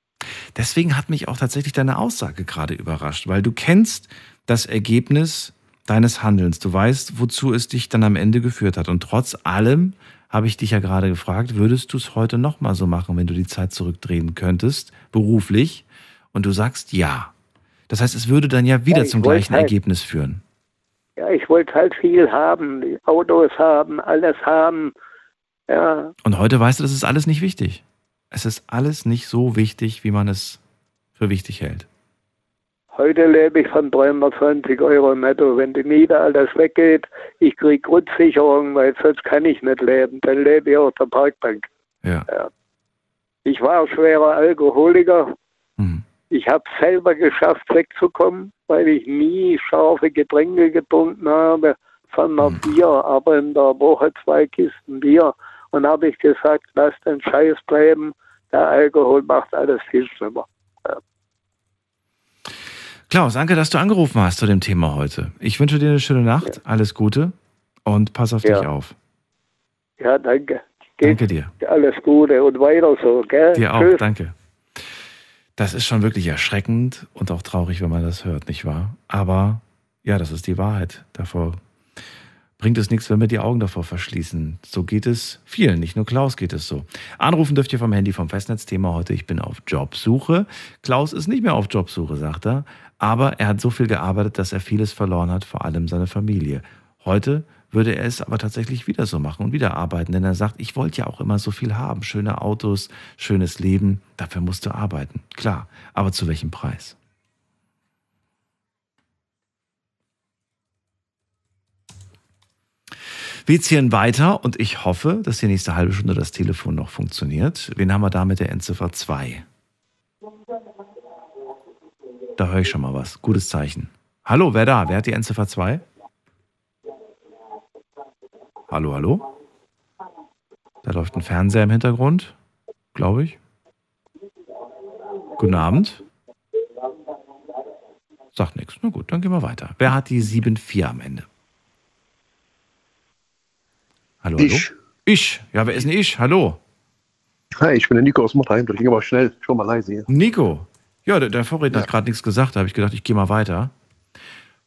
Speaker 1: Deswegen hat mich auch tatsächlich deine Aussage gerade überrascht, weil du kennst das Ergebnis deines Handelns. Du weißt, wozu es dich dann am Ende geführt hat. Und trotz allem habe ich dich ja gerade gefragt, würdest du es heute nochmal so machen, wenn du die Zeit zurückdrehen könntest, beruflich? Und du sagst ja. Das heißt, es würde dann ja wieder ja, zum gleichen halt, Ergebnis führen.
Speaker 10: Ja, ich wollte halt viel haben, Autos haben, alles haben. Ja.
Speaker 1: Und heute weißt du, das ist alles nicht wichtig. Es ist alles nicht so wichtig, wie man es für wichtig hält.
Speaker 10: Heute lebe ich von 320 Euro netto. Wenn die Miete alles weggeht, ich kriege Grundsicherung, weil sonst kann ich nicht leben. Dann lebe ich auf der Parkbank.
Speaker 1: Ja.
Speaker 10: ja. Ich war schwerer Alkoholiker. Mhm. Ich habe selber geschafft, wegzukommen, weil ich nie scharfe Getränke getrunken habe, sondern mhm. Bier, aber in der Woche zwei Kisten Bier. Und habe ich gesagt, lass den Scheiß bleiben, der Alkohol macht alles viel schlimmer.
Speaker 1: Klaus, danke, dass du angerufen hast zu dem Thema heute. Ich wünsche dir eine schöne Nacht, ja. alles Gute und pass auf ja. dich auf.
Speaker 10: Ja, danke.
Speaker 1: Geht danke dir.
Speaker 10: Alles Gute und weiter so, gell?
Speaker 1: Dir auch, Tschüss. danke. Das ist schon wirklich erschreckend und auch traurig, wenn man das hört, nicht wahr? Aber ja, das ist die Wahrheit. Davor bringt es nichts, wenn wir die Augen davor verschließen. So geht es vielen, nicht nur Klaus geht es so. Anrufen dürft ihr vom Handy vom Festnetzthema heute. Ich bin auf Jobsuche. Klaus ist nicht mehr auf Jobsuche, sagt er. Aber er hat so viel gearbeitet, dass er vieles verloren hat, vor allem seine Familie. Heute würde er es aber tatsächlich wieder so machen und wieder arbeiten, denn er sagt, ich wollte ja auch immer so viel haben, schöne Autos, schönes Leben, dafür musst du arbeiten, klar, aber zu welchem Preis? Wir ziehen weiter und ich hoffe, dass die nächste halbe Stunde das Telefon noch funktioniert. Wen haben wir da mit der Endziffer 2? Da höre ich schon mal was. Gutes Zeichen. Hallo, wer da? Wer hat die Endziffer 2? Hallo, hallo? Da läuft ein Fernseher im Hintergrund, glaube ich. Guten Abend. Sagt nichts. Na gut, dann gehen wir weiter. Wer hat die 7-4 am Ende? Hallo, hallo? Ich. Ich. Ja, wer ist denn ich? Hallo.
Speaker 11: Hi, ich bin der Nico aus Mottheim. Das ging aber schnell. Schon mal leise hier.
Speaker 1: Nico. Ja, der, der Vorredner ja. hat gerade nichts gesagt. Da habe ich gedacht, ich gehe mal weiter.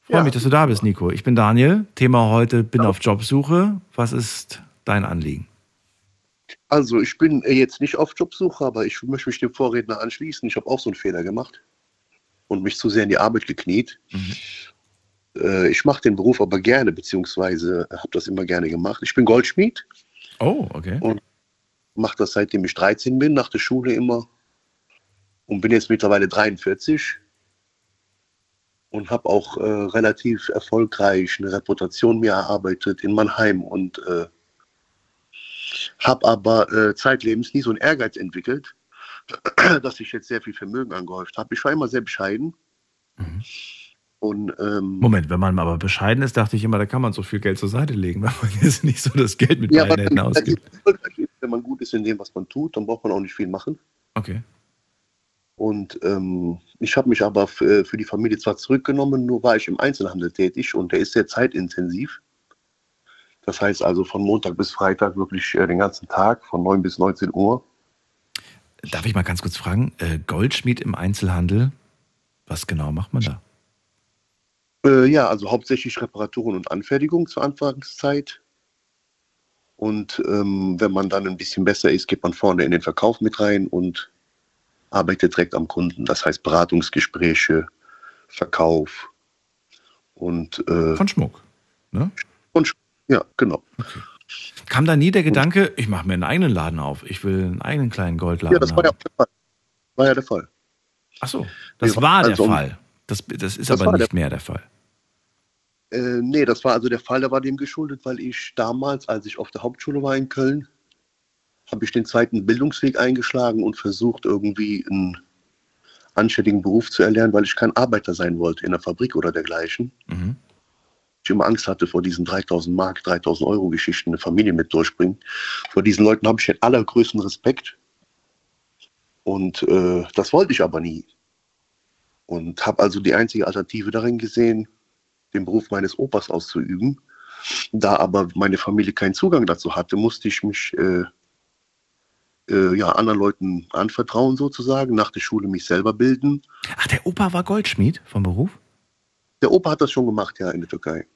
Speaker 1: Freue ja. mich, dass du da bist, Nico. Ich bin Daniel. Thema heute, bin ja. auf Jobsuche. Was ist dein Anliegen?
Speaker 11: Also, ich bin jetzt nicht auf Jobsuche, aber ich möchte mich dem Vorredner anschließen. Ich habe auch so einen Fehler gemacht und mich zu sehr in die Arbeit gekniet. Mhm. Äh, ich mache den Beruf aber gerne, beziehungsweise habe das immer gerne gemacht. Ich bin Goldschmied.
Speaker 1: Oh, okay.
Speaker 11: Und mache das seitdem ich 13 bin, nach der Schule immer. Und bin jetzt mittlerweile 43 und habe auch äh, relativ erfolgreich eine Reputation mir erarbeitet in Mannheim und äh, habe aber äh, zeitlebens nie so einen Ehrgeiz entwickelt, dass ich jetzt sehr viel Vermögen angehäuft habe. Ich war immer sehr bescheiden. Und, ähm,
Speaker 1: Moment, wenn man aber bescheiden ist, dachte ich immer, da kann man so viel Geld zur Seite legen, weil man jetzt nicht so das Geld mit
Speaker 11: ja,
Speaker 1: beiden Händen ausgibt.
Speaker 11: wenn man gut ist in dem, was man tut, dann braucht man auch nicht viel machen.
Speaker 1: Okay.
Speaker 11: Und ähm, ich habe mich aber für, für die Familie zwar zurückgenommen, nur war ich im Einzelhandel tätig und der ist sehr zeitintensiv. Das heißt also von Montag bis Freitag wirklich äh, den ganzen Tag, von 9 bis 19 Uhr.
Speaker 1: Darf ich mal ganz kurz fragen, äh, Goldschmied im Einzelhandel, was genau macht man da?
Speaker 11: Äh, ja, also hauptsächlich Reparaturen und Anfertigung zur Anfangszeit. Und ähm, wenn man dann ein bisschen besser ist, geht man vorne in den Verkauf mit rein und arbeitet direkt am Kunden. Das heißt Beratungsgespräche, Verkauf und äh,
Speaker 1: Von Schmuck, ne?
Speaker 11: Schmuck, ja, genau.
Speaker 1: Kam da nie der Gedanke, ich mache mir einen eigenen Laden auf, ich will einen eigenen kleinen Goldladen
Speaker 11: Ja, das war ja, der Fall. war ja der Fall.
Speaker 1: Ach so, das
Speaker 11: Ja,
Speaker 1: war der
Speaker 11: also-
Speaker 1: Fall. Das, das ist
Speaker 11: Das
Speaker 1: aber nicht
Speaker 11: der-
Speaker 1: mehr der Fall.
Speaker 11: Äh, nee, das war also der Fall, der war dem geschuldet, weil ich damals, als ich auf der Hauptschule war in Köln, habe ich den zweiten Bildungsweg eingeschlagen und versucht, irgendwie einen anständigen Beruf zu erlernen, weil ich kein Arbeiter sein wollte in der Fabrik oder dergleichen.
Speaker 1: Mhm.
Speaker 11: Ich immer Angst hatte vor diesen 3000 Mark, 3000 Euro Geschichten, eine Familie mit durchbringen. Vor diesen Leuten habe ich den allergrößten Respekt. Und äh, das wollte ich aber nie. Und habe also die einzige Alternative darin gesehen, den Beruf meines Opas auszuüben. Da aber meine Familie keinen Zugang dazu hatte, musste ich mich äh, äh, ja, anderen Leuten anvertrauen sozusagen, nach der Schule mich selber bilden.
Speaker 1: Ach, der Opa war Goldschmied vom Beruf?
Speaker 11: Der Opa hat das schon gemacht, ja, in der Türkei.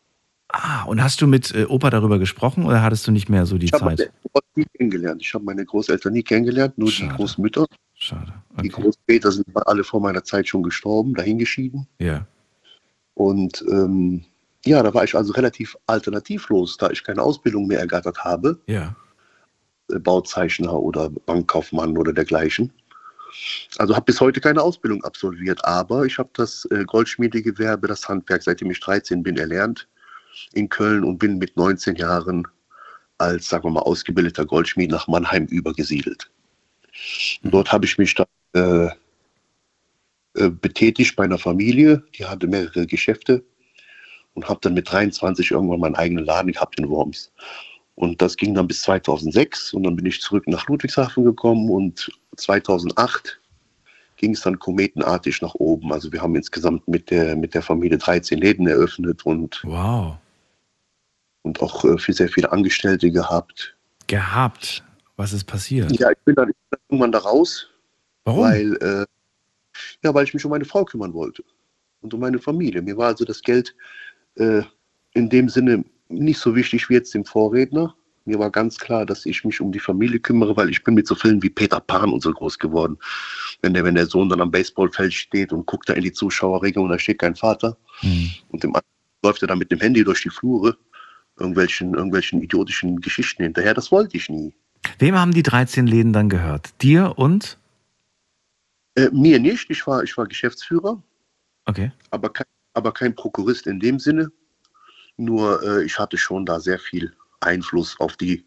Speaker 1: Ah, und hast du mit äh, Opa darüber gesprochen oder hattest du nicht mehr so die
Speaker 11: Ich habe
Speaker 1: Zeit?
Speaker 11: Opa nie kennengelernt. Ich habe meine Großeltern nie kennengelernt, nur die Großmütter.
Speaker 1: Schade.
Speaker 11: Die Großväter sind alle vor meiner Zeit schon gestorben, dahingeschieden.
Speaker 1: Ja.
Speaker 11: Und ähm, ja, da war ich also relativ alternativlos, da ich keine Ausbildung mehr ergattert habe.
Speaker 1: Ja.
Speaker 11: Bauzeichner oder Bankkaufmann oder dergleichen. Also habe bis heute keine Ausbildung absolviert, aber ich habe das äh, Goldschmiedegewerbe, das Handwerk, seitdem ich 13 bin, erlernt in Köln und bin mit 19 Jahren als, sagen wir mal, ausgebildeter Goldschmied nach Mannheim übergesiedelt. Und dort habe ich mich dann äh, äh, betätigt bei einer Familie, die hatte mehrere Geschäfte und habe dann mit 23 irgendwann meinen eigenen Laden gehabt in Worms. Und das ging dann bis 2006 und dann bin ich zurück nach Ludwigshafen gekommen und 2008 ging es dann kometenartig nach oben. Also wir haben insgesamt mit der, mit der Familie 13 Läden eröffnet und,
Speaker 1: Wow.
Speaker 11: und auch äh, für sehr viele Angestellte gehabt.
Speaker 1: Gehabt. Was ist passiert?
Speaker 11: Ja, ich bin dann, ich bin dann irgendwann da raus,
Speaker 1: Warum?
Speaker 11: weil, äh, ja, weil ich mich um meine Frau kümmern wollte und um meine Familie. Mir war also das Geld äh, in dem Sinne nicht so wichtig wie jetzt dem Vorredner. Mir war ganz klar, dass ich mich um die Familie kümmere, weil ich bin mit so Filmen wie Peter Pan und so groß geworden. Wenn der, wenn der Sohn dann am Baseballfeld steht und guckt da in die Zuschauerringe und da steht kein Vater und dem anderen läuft er dann mit dem Handy durch die Flure irgendwelchen, irgendwelchen idiotischen Geschichten hinterher. Das wollte ich nie.
Speaker 1: Wem haben die 13 Läden dann gehört? Dir und?
Speaker 11: Äh, mir nicht. Ich war, ich war Geschäftsführer,
Speaker 1: Okay.
Speaker 11: aber kein, aber kein Prokurist in dem Sinne. Nur äh, ich hatte schon da sehr viel Einfluss auf die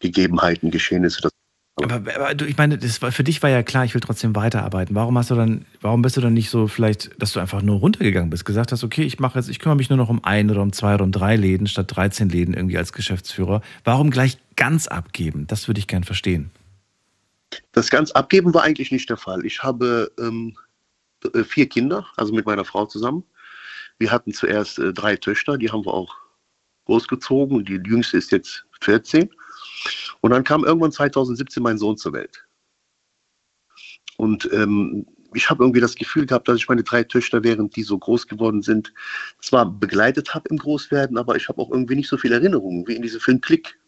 Speaker 11: Gegebenheiten, Geschehnisse.
Speaker 1: Aber, aber du, ich meine, das war, für dich war ja klar, ich will trotzdem weiterarbeiten. Warum hast du dann, warum bist du dann nicht so vielleicht, dass du einfach nur runtergegangen bist, gesagt hast, okay, ich mache jetzt, ich kümmere mich nur noch um ein oder um zwei oder um drei Läden statt 13 Läden irgendwie als Geschäftsführer. Warum gleich ganz abgeben? Das würde ich gern verstehen.
Speaker 11: das ganz abgeben war eigentlich nicht der Fall. Ich habe ähm, äh, vier Kinder, also mit meiner Frau zusammen. Wir hatten zuerst äh, drei Töchter, die haben wir auch großgezogen. Die jüngste ist jetzt 14. Und dann kam irgendwann 2017 mein Sohn zur Welt. Und ähm, ich habe irgendwie das Gefühl gehabt, dass ich meine drei Töchter, während die so groß geworden sind, zwar begleitet habe im Großwerden, aber ich habe auch irgendwie nicht so viele Erinnerungen, wie in diesem Film Klick.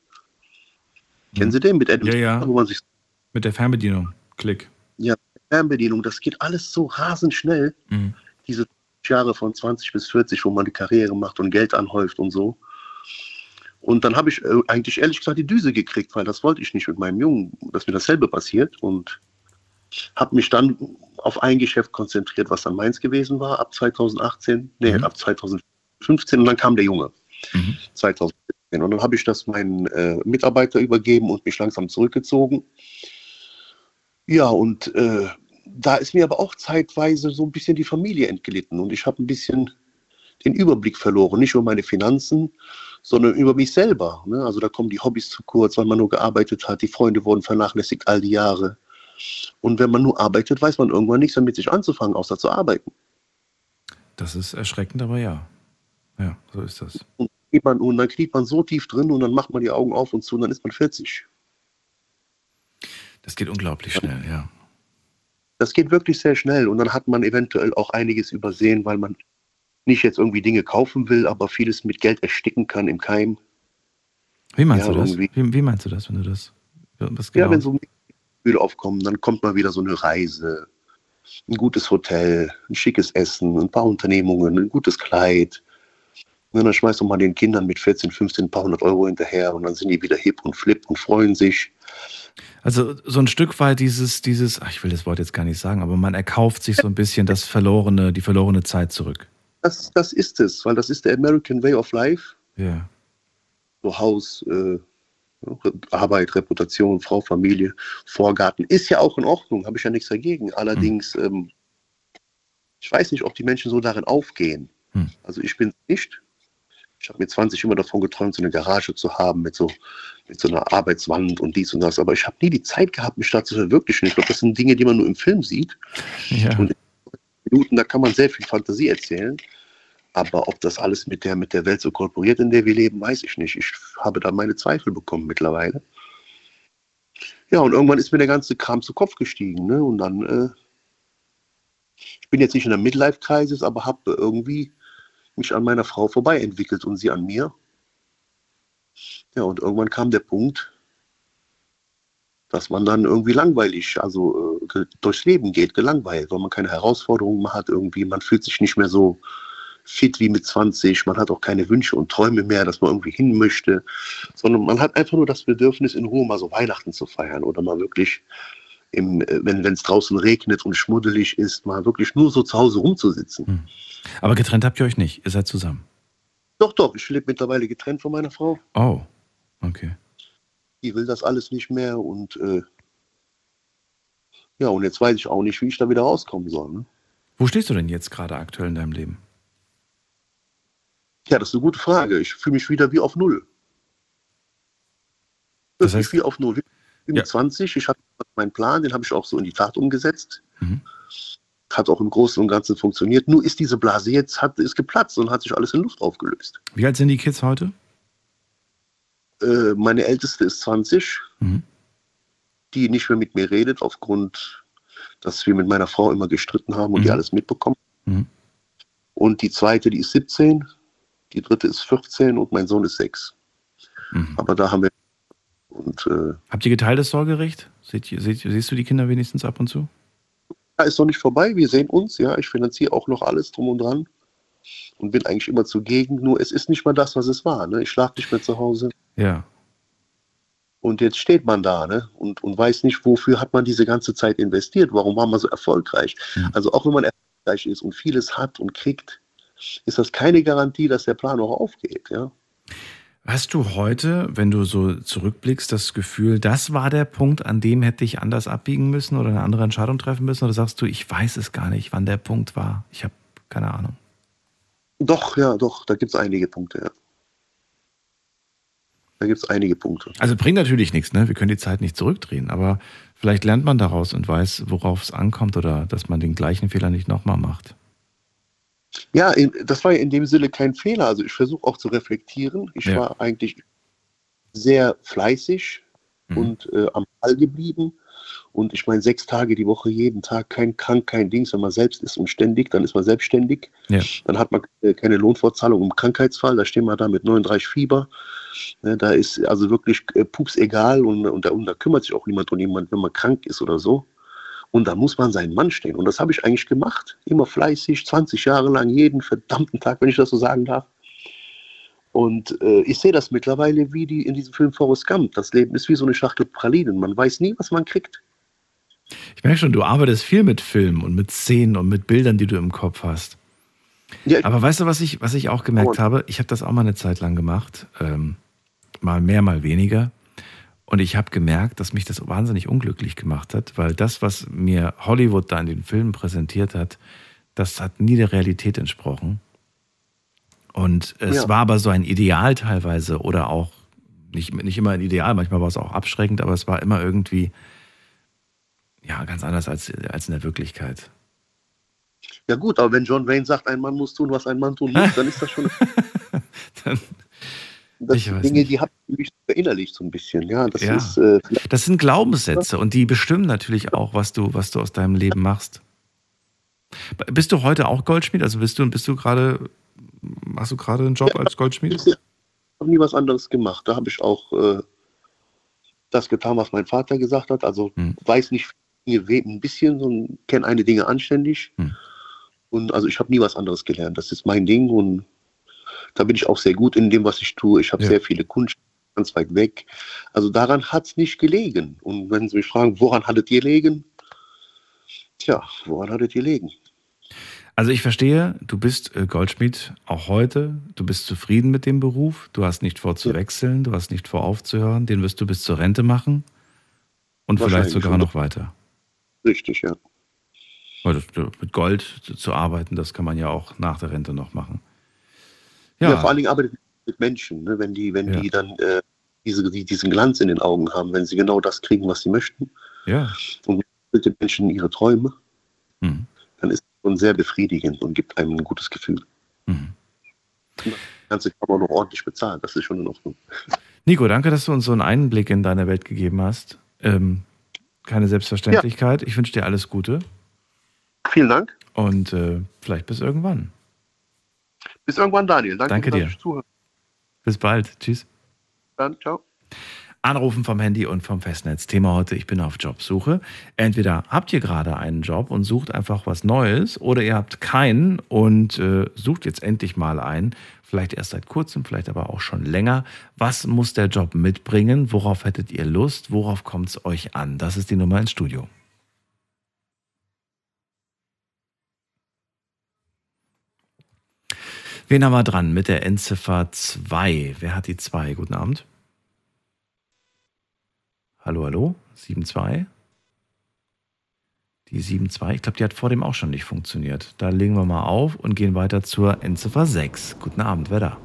Speaker 11: Kennen Sie den mit Adam
Speaker 1: Ja, ja.
Speaker 11: Wo man sich
Speaker 1: Mit der Fernbedienung. Klick.
Speaker 11: ja, Fernbedienung, das geht alles so rasend schnell.
Speaker 1: Mhm.
Speaker 11: Diese Jahre von 20 bis 40, wo man die Karriere macht und Geld anhäuft und so. Und dann habe ich äh, eigentlich ehrlich gesagt die Düse gekriegt, weil das wollte ich nicht mit meinem Jungen, dass mir dasselbe passiert. Und Habe mich dann auf ein Geschäft konzentriert, was dann meins gewesen war, ab 2018, nee, ab 2015 und dann kam der Junge. 2017. Und dann habe ich das meinen äh, Mitarbeiter übergeben und mich langsam zurückgezogen. Ja, und äh, da ist mir aber auch zeitweise so ein bisschen die Familie entglitten und ich habe ein bisschen den Überblick verloren, nicht über meine Finanzen, sondern über mich selber. Ne? Also da kommen die Hobbys zu kurz, weil man nur gearbeitet hat, die Freunde wurden vernachlässigt all die Jahre. Und wenn man nur arbeitet, weiß man irgendwann nichts damit sich anzufangen, außer zu arbeiten.
Speaker 1: Das ist erschreckend, aber ja. Ja, so ist das.
Speaker 11: Und, geht man, und dann kniet man so tief drin und dann macht man die Augen auf und zu und dann ist man 40.
Speaker 1: Das geht unglaublich schnell, ja.
Speaker 11: Das geht wirklich sehr schnell und dann hat man eventuell auch einiges übersehen, weil man nicht jetzt irgendwie Dinge kaufen will, aber vieles mit Geld ersticken kann im Keim.
Speaker 1: Wie meinst
Speaker 11: Ja,
Speaker 1: du das? Wie, wie meinst du das, wenn du das? Was
Speaker 11: Ja,
Speaker 1: genau?
Speaker 11: wenn so Gefühle aufkommen, dann kommt mal wieder so eine Reise, ein gutes Hotel, ein schickes Essen, ein paar Unternehmungen, ein gutes Kleid. Und dann schmeißt du mal den Kindern mit 14, 15 ein paar hundert Euro hinterher und dann sind die wieder hip und flip und freuen sich.
Speaker 1: Also so ein Stück weit dieses, dieses, ach, ich will das Wort jetzt gar nicht sagen, aber man erkauft sich so ein bisschen das verlorene, die verlorene Zeit zurück.
Speaker 11: Das, das ist es, weil das ist der American Way of Life.
Speaker 1: Ja.
Speaker 11: So Haus, äh, Arbeit, Reputation, Frau, Familie, Vorgarten. Ist ja auch in Ordnung, habe ich ja nichts dagegen. Allerdings, ähm, ich weiß nicht, ob die Menschen so darin aufgehen.
Speaker 1: Hm.
Speaker 11: Also ich bin nicht. Ich habe mit 20 immer davon geträumt, so eine Garage zu haben mit so, mit so einer Arbeitswand und dies und das. Aber ich habe nie die Zeit gehabt, mich da zu verwirklichen. Ich glaube, das sind Dinge, die man nur im Film sieht.
Speaker 1: Ja.
Speaker 11: Und in Minuten, da kann man sehr viel Fantasie erzählen. Aber ob das alles mit der, mit der Welt so korporiert, in der wir leben, weiß ich nicht. Ich habe da meine Zweifel bekommen mittlerweile. Ja, und irgendwann ist mir der ganze Kram zu Kopf gestiegen. Ne? Und dann, äh, ich bin jetzt nicht in der Midlife-Crisis, aber habe irgendwie mich an meiner Frau vorbei entwickelt und sie an mir. Ja, und irgendwann kam der Punkt, dass man dann irgendwie langweilig, also äh, durchs Leben geht, gelangweilt, weil man keine Herausforderungen mehr hat irgendwie, man fühlt sich nicht mehr so fit wie mit 20, man hat auch keine Wünsche und Träume mehr, dass man irgendwie hin möchte, sondern man hat einfach nur das Bedürfnis, in Ruhe mal so Weihnachten zu feiern oder mal wirklich, im, äh, wenn es draußen regnet und schmuddelig ist, mal wirklich nur so zu Hause rumzusitzen.
Speaker 1: Aber getrennt habt ihr euch nicht, ihr seid zusammen.
Speaker 11: Doch, doch, ich lebe mittlerweile getrennt von meiner Frau.
Speaker 1: Oh, okay.
Speaker 11: Die will das alles nicht mehr und äh, ja, und jetzt weiß ich auch nicht, wie ich da wieder rauskommen soll. Ne?
Speaker 1: Wo stehst du denn jetzt gerade aktuell in deinem Leben?
Speaker 11: Ja, das ist eine gute Frage. Ich fühle mich wieder wie auf Null.
Speaker 1: Das
Speaker 11: Wirklich
Speaker 1: heißt-
Speaker 11: wie auf Null. Ich bin 20, ich hatte meinen Plan, den habe ich auch so in die Tat umgesetzt.
Speaker 1: Mhm.
Speaker 11: Hat auch im Großen und Ganzen funktioniert. Nur ist diese Blase jetzt, hat, ist geplatzt und hat sich alles in Luft aufgelöst.
Speaker 1: Wie alt sind die Kids heute?
Speaker 11: Äh, meine Älteste ist 20,
Speaker 1: Mhm.
Speaker 11: die nicht mehr mit mir redet, aufgrund, dass wir mit meiner Frau immer gestritten haben und die alles mitbekommen.
Speaker 1: Mhm.
Speaker 11: Und die zweite, die ist 17, die dritte ist 14 und mein Sohn ist 6.
Speaker 1: Mhm.
Speaker 11: Aber da haben wir. Und äh,
Speaker 1: Habt ihr geteiltes Sorgerecht? Seht, seht, siehst du die Kinder wenigstens ab und zu?
Speaker 11: ja, ist noch nicht vorbei. Wir sehen uns, ja. Ich finanziere auch noch alles drum und dran und bin eigentlich immer zugegen. Nur es ist nicht mal das, was es war. Ne? Ich schlafe nicht mehr zu Hause.
Speaker 1: Ja.
Speaker 11: Und jetzt steht man da ne? und, und weiß nicht, wofür hat man diese ganze Zeit investiert. Warum war man so erfolgreich? Also auch wenn man erfolgreich ist und vieles hat und kriegt, ist das keine Garantie, dass der Plan auch aufgeht. Ja?
Speaker 1: Hast du heute, wenn du so zurückblickst, das Gefühl, das war der Punkt, an dem hätte ich anders abbiegen müssen oder eine andere Entscheidung treffen müssen? Oder sagst du, ich weiß es gar nicht, wann der Punkt war? Ich habe keine Ahnung.
Speaker 11: Doch, ja, doch, da gibt es einige Punkte. Ja. Da gibt es einige Punkte.
Speaker 1: Also bringt natürlich nichts, ne? Wir können die Zeit nicht zurückdrehen, aber vielleicht lernt man daraus und weiß, worauf es ankommt oder dass man den gleichen Fehler nicht nochmal macht.
Speaker 11: Ja, in, das war ja in dem Sinne kein Fehler. Also ich versuche auch zu reflektieren. Ich
Speaker 1: Ja.
Speaker 11: war eigentlich sehr fleißig und äh, am Ball geblieben. Und ich meine, sechs Tage die Woche, jeden Tag, kein krank, kein Dings. Wenn man selbst ist und ständig, dann ist man selbstständig.
Speaker 1: Ja.
Speaker 11: Dann hat man äh, keine Lohnfortzahlung im Krankheitsfall. Da stehen wir da mit 39 Fieber. Ne, da ist also wirklich äh, Pups egal und, und, da, und da kümmert sich auch niemand um jemand, wenn man krank ist oder so. Und da muss man seinen Mann stehen. Und das habe ich eigentlich gemacht. Immer fleißig, 20 Jahre lang, jeden verdammten Tag, wenn ich das so sagen darf. Und äh, ich sehe das mittlerweile wie die in diesem Film Forrest Gump. Das Leben ist wie so eine Schachtel Pralinen. Man weiß nie, was man kriegt.
Speaker 1: Ich merke schon, du arbeitest viel mit Filmen und mit Szenen und mit Bildern, die du im Kopf hast.
Speaker 11: Ja,
Speaker 1: Aber weißt du, was ich, was ich auch gemerkt habe? Ich habe das auch mal eine Zeit lang gemacht. Ähm, mal mehr, mal weniger. Und ich habe gemerkt, dass mich das wahnsinnig unglücklich gemacht hat, weil das, was mir Hollywood da in den Filmen präsentiert hat, das hat nie der Realität entsprochen. Und es
Speaker 11: Ja.
Speaker 1: war aber so ein Ideal teilweise oder auch nicht, nicht immer ein Ideal, manchmal war es auch abschreckend, aber es war immer irgendwie ja ganz anders als, als in der Wirklichkeit.
Speaker 11: Ja gut, aber wenn John Wayne sagt, ein Mann muss tun, was ein Mann tun muss, dann ist das schon. das
Speaker 1: Ich
Speaker 11: sind Dinge,
Speaker 1: nicht.
Speaker 11: die habe ich mich verinnerlicht so ein bisschen. Ja, das
Speaker 1: Ja.
Speaker 11: ist. Äh,
Speaker 1: Das sind Glaubenssätze und die bestimmen natürlich auch, was du, was du aus deinem Leben machst. Bist du heute auch Goldschmied? Also bist du, bist du gerade, machst du gerade einen Job als Goldschmied?
Speaker 11: ich habe nie was anderes gemacht. Da habe ich auch äh, das getan, was mein Vater gesagt hat. Also
Speaker 1: Hm.
Speaker 11: weiß nicht Dinge we- ein bisschen, sondern kenne eine Dinge anständig.
Speaker 1: Hm.
Speaker 11: Und also ich habe nie was anderes gelernt. Das ist mein Ding und da bin ich auch sehr gut in dem, was ich tue. Ich habe
Speaker 1: Ja.
Speaker 11: sehr viele Kunden ganz weit weg. Also daran hat es nicht gelegen. Und wenn Sie mich fragen, woran hat es gelegen? Tja, woran hat es gelegen?
Speaker 1: Also ich verstehe, du bist äh, Goldschmied auch heute. Du bist zufrieden mit dem Beruf. Du hast nicht vor zu
Speaker 11: Ja.
Speaker 1: wechseln. Du hast nicht vor aufzuhören. Den wirst du bis zur Rente machen. Und vielleicht sogar noch weiter.
Speaker 11: Richtig, ja.
Speaker 1: Mit Gold zu, arbeiten, das kann man ja auch nach der Rente noch machen.
Speaker 11: Ja,
Speaker 1: Ja,
Speaker 11: vor allen Dingen arbeitet mit Menschen, ne? wenn die, wenn
Speaker 1: Ja.
Speaker 11: die dann äh, diese, die, diesen Glanz in den Augen haben, wenn sie genau das kriegen, was sie möchten,
Speaker 1: ja.
Speaker 11: und mit den Menschen ihre Träume,
Speaker 1: Mhm.
Speaker 11: dann ist es schon sehr befriedigend und gibt einem ein gutes Gefühl.
Speaker 1: Mhm.
Speaker 11: Das Ganze kann man noch ordentlich bezahlen, das ist schon in Ordnung.
Speaker 1: Nico, danke, dass du uns so einen Einblick in deine Welt gegeben hast. Ähm, keine Selbstverständlichkeit. Ich wünsche dir alles Gute
Speaker 11: Vielen Dank.
Speaker 1: und äh, vielleicht bis irgendwann.
Speaker 11: Bis irgendwann, Daniel. Danke,
Speaker 1: Danke dir. Bis bald. Tschüss.
Speaker 11: Dann, ciao.
Speaker 1: Anrufen vom Handy und vom Festnetz. Thema heute, ich bin auf Jobsuche. Entweder habt ihr gerade einen Job und sucht einfach was Neues oder ihr habt keinen und äh, sucht jetzt endlich mal einen. Vielleicht erst seit kurzem, vielleicht aber auch schon länger. Was muss der Job mitbringen? Worauf hättet ihr Lust? Worauf kommt es euch an? Das ist die Nummer ins Studio. Wen haben wir dran mit der Endziffer 2? Wer hat die 2? Guten Abend. Hallo, hallo? 7-2? Die 7-2, ich glaube, die hat vor dem auch schon nicht funktioniert. Da legen wir mal auf und gehen weiter zur Endziffer 6. Guten Abend, wer da?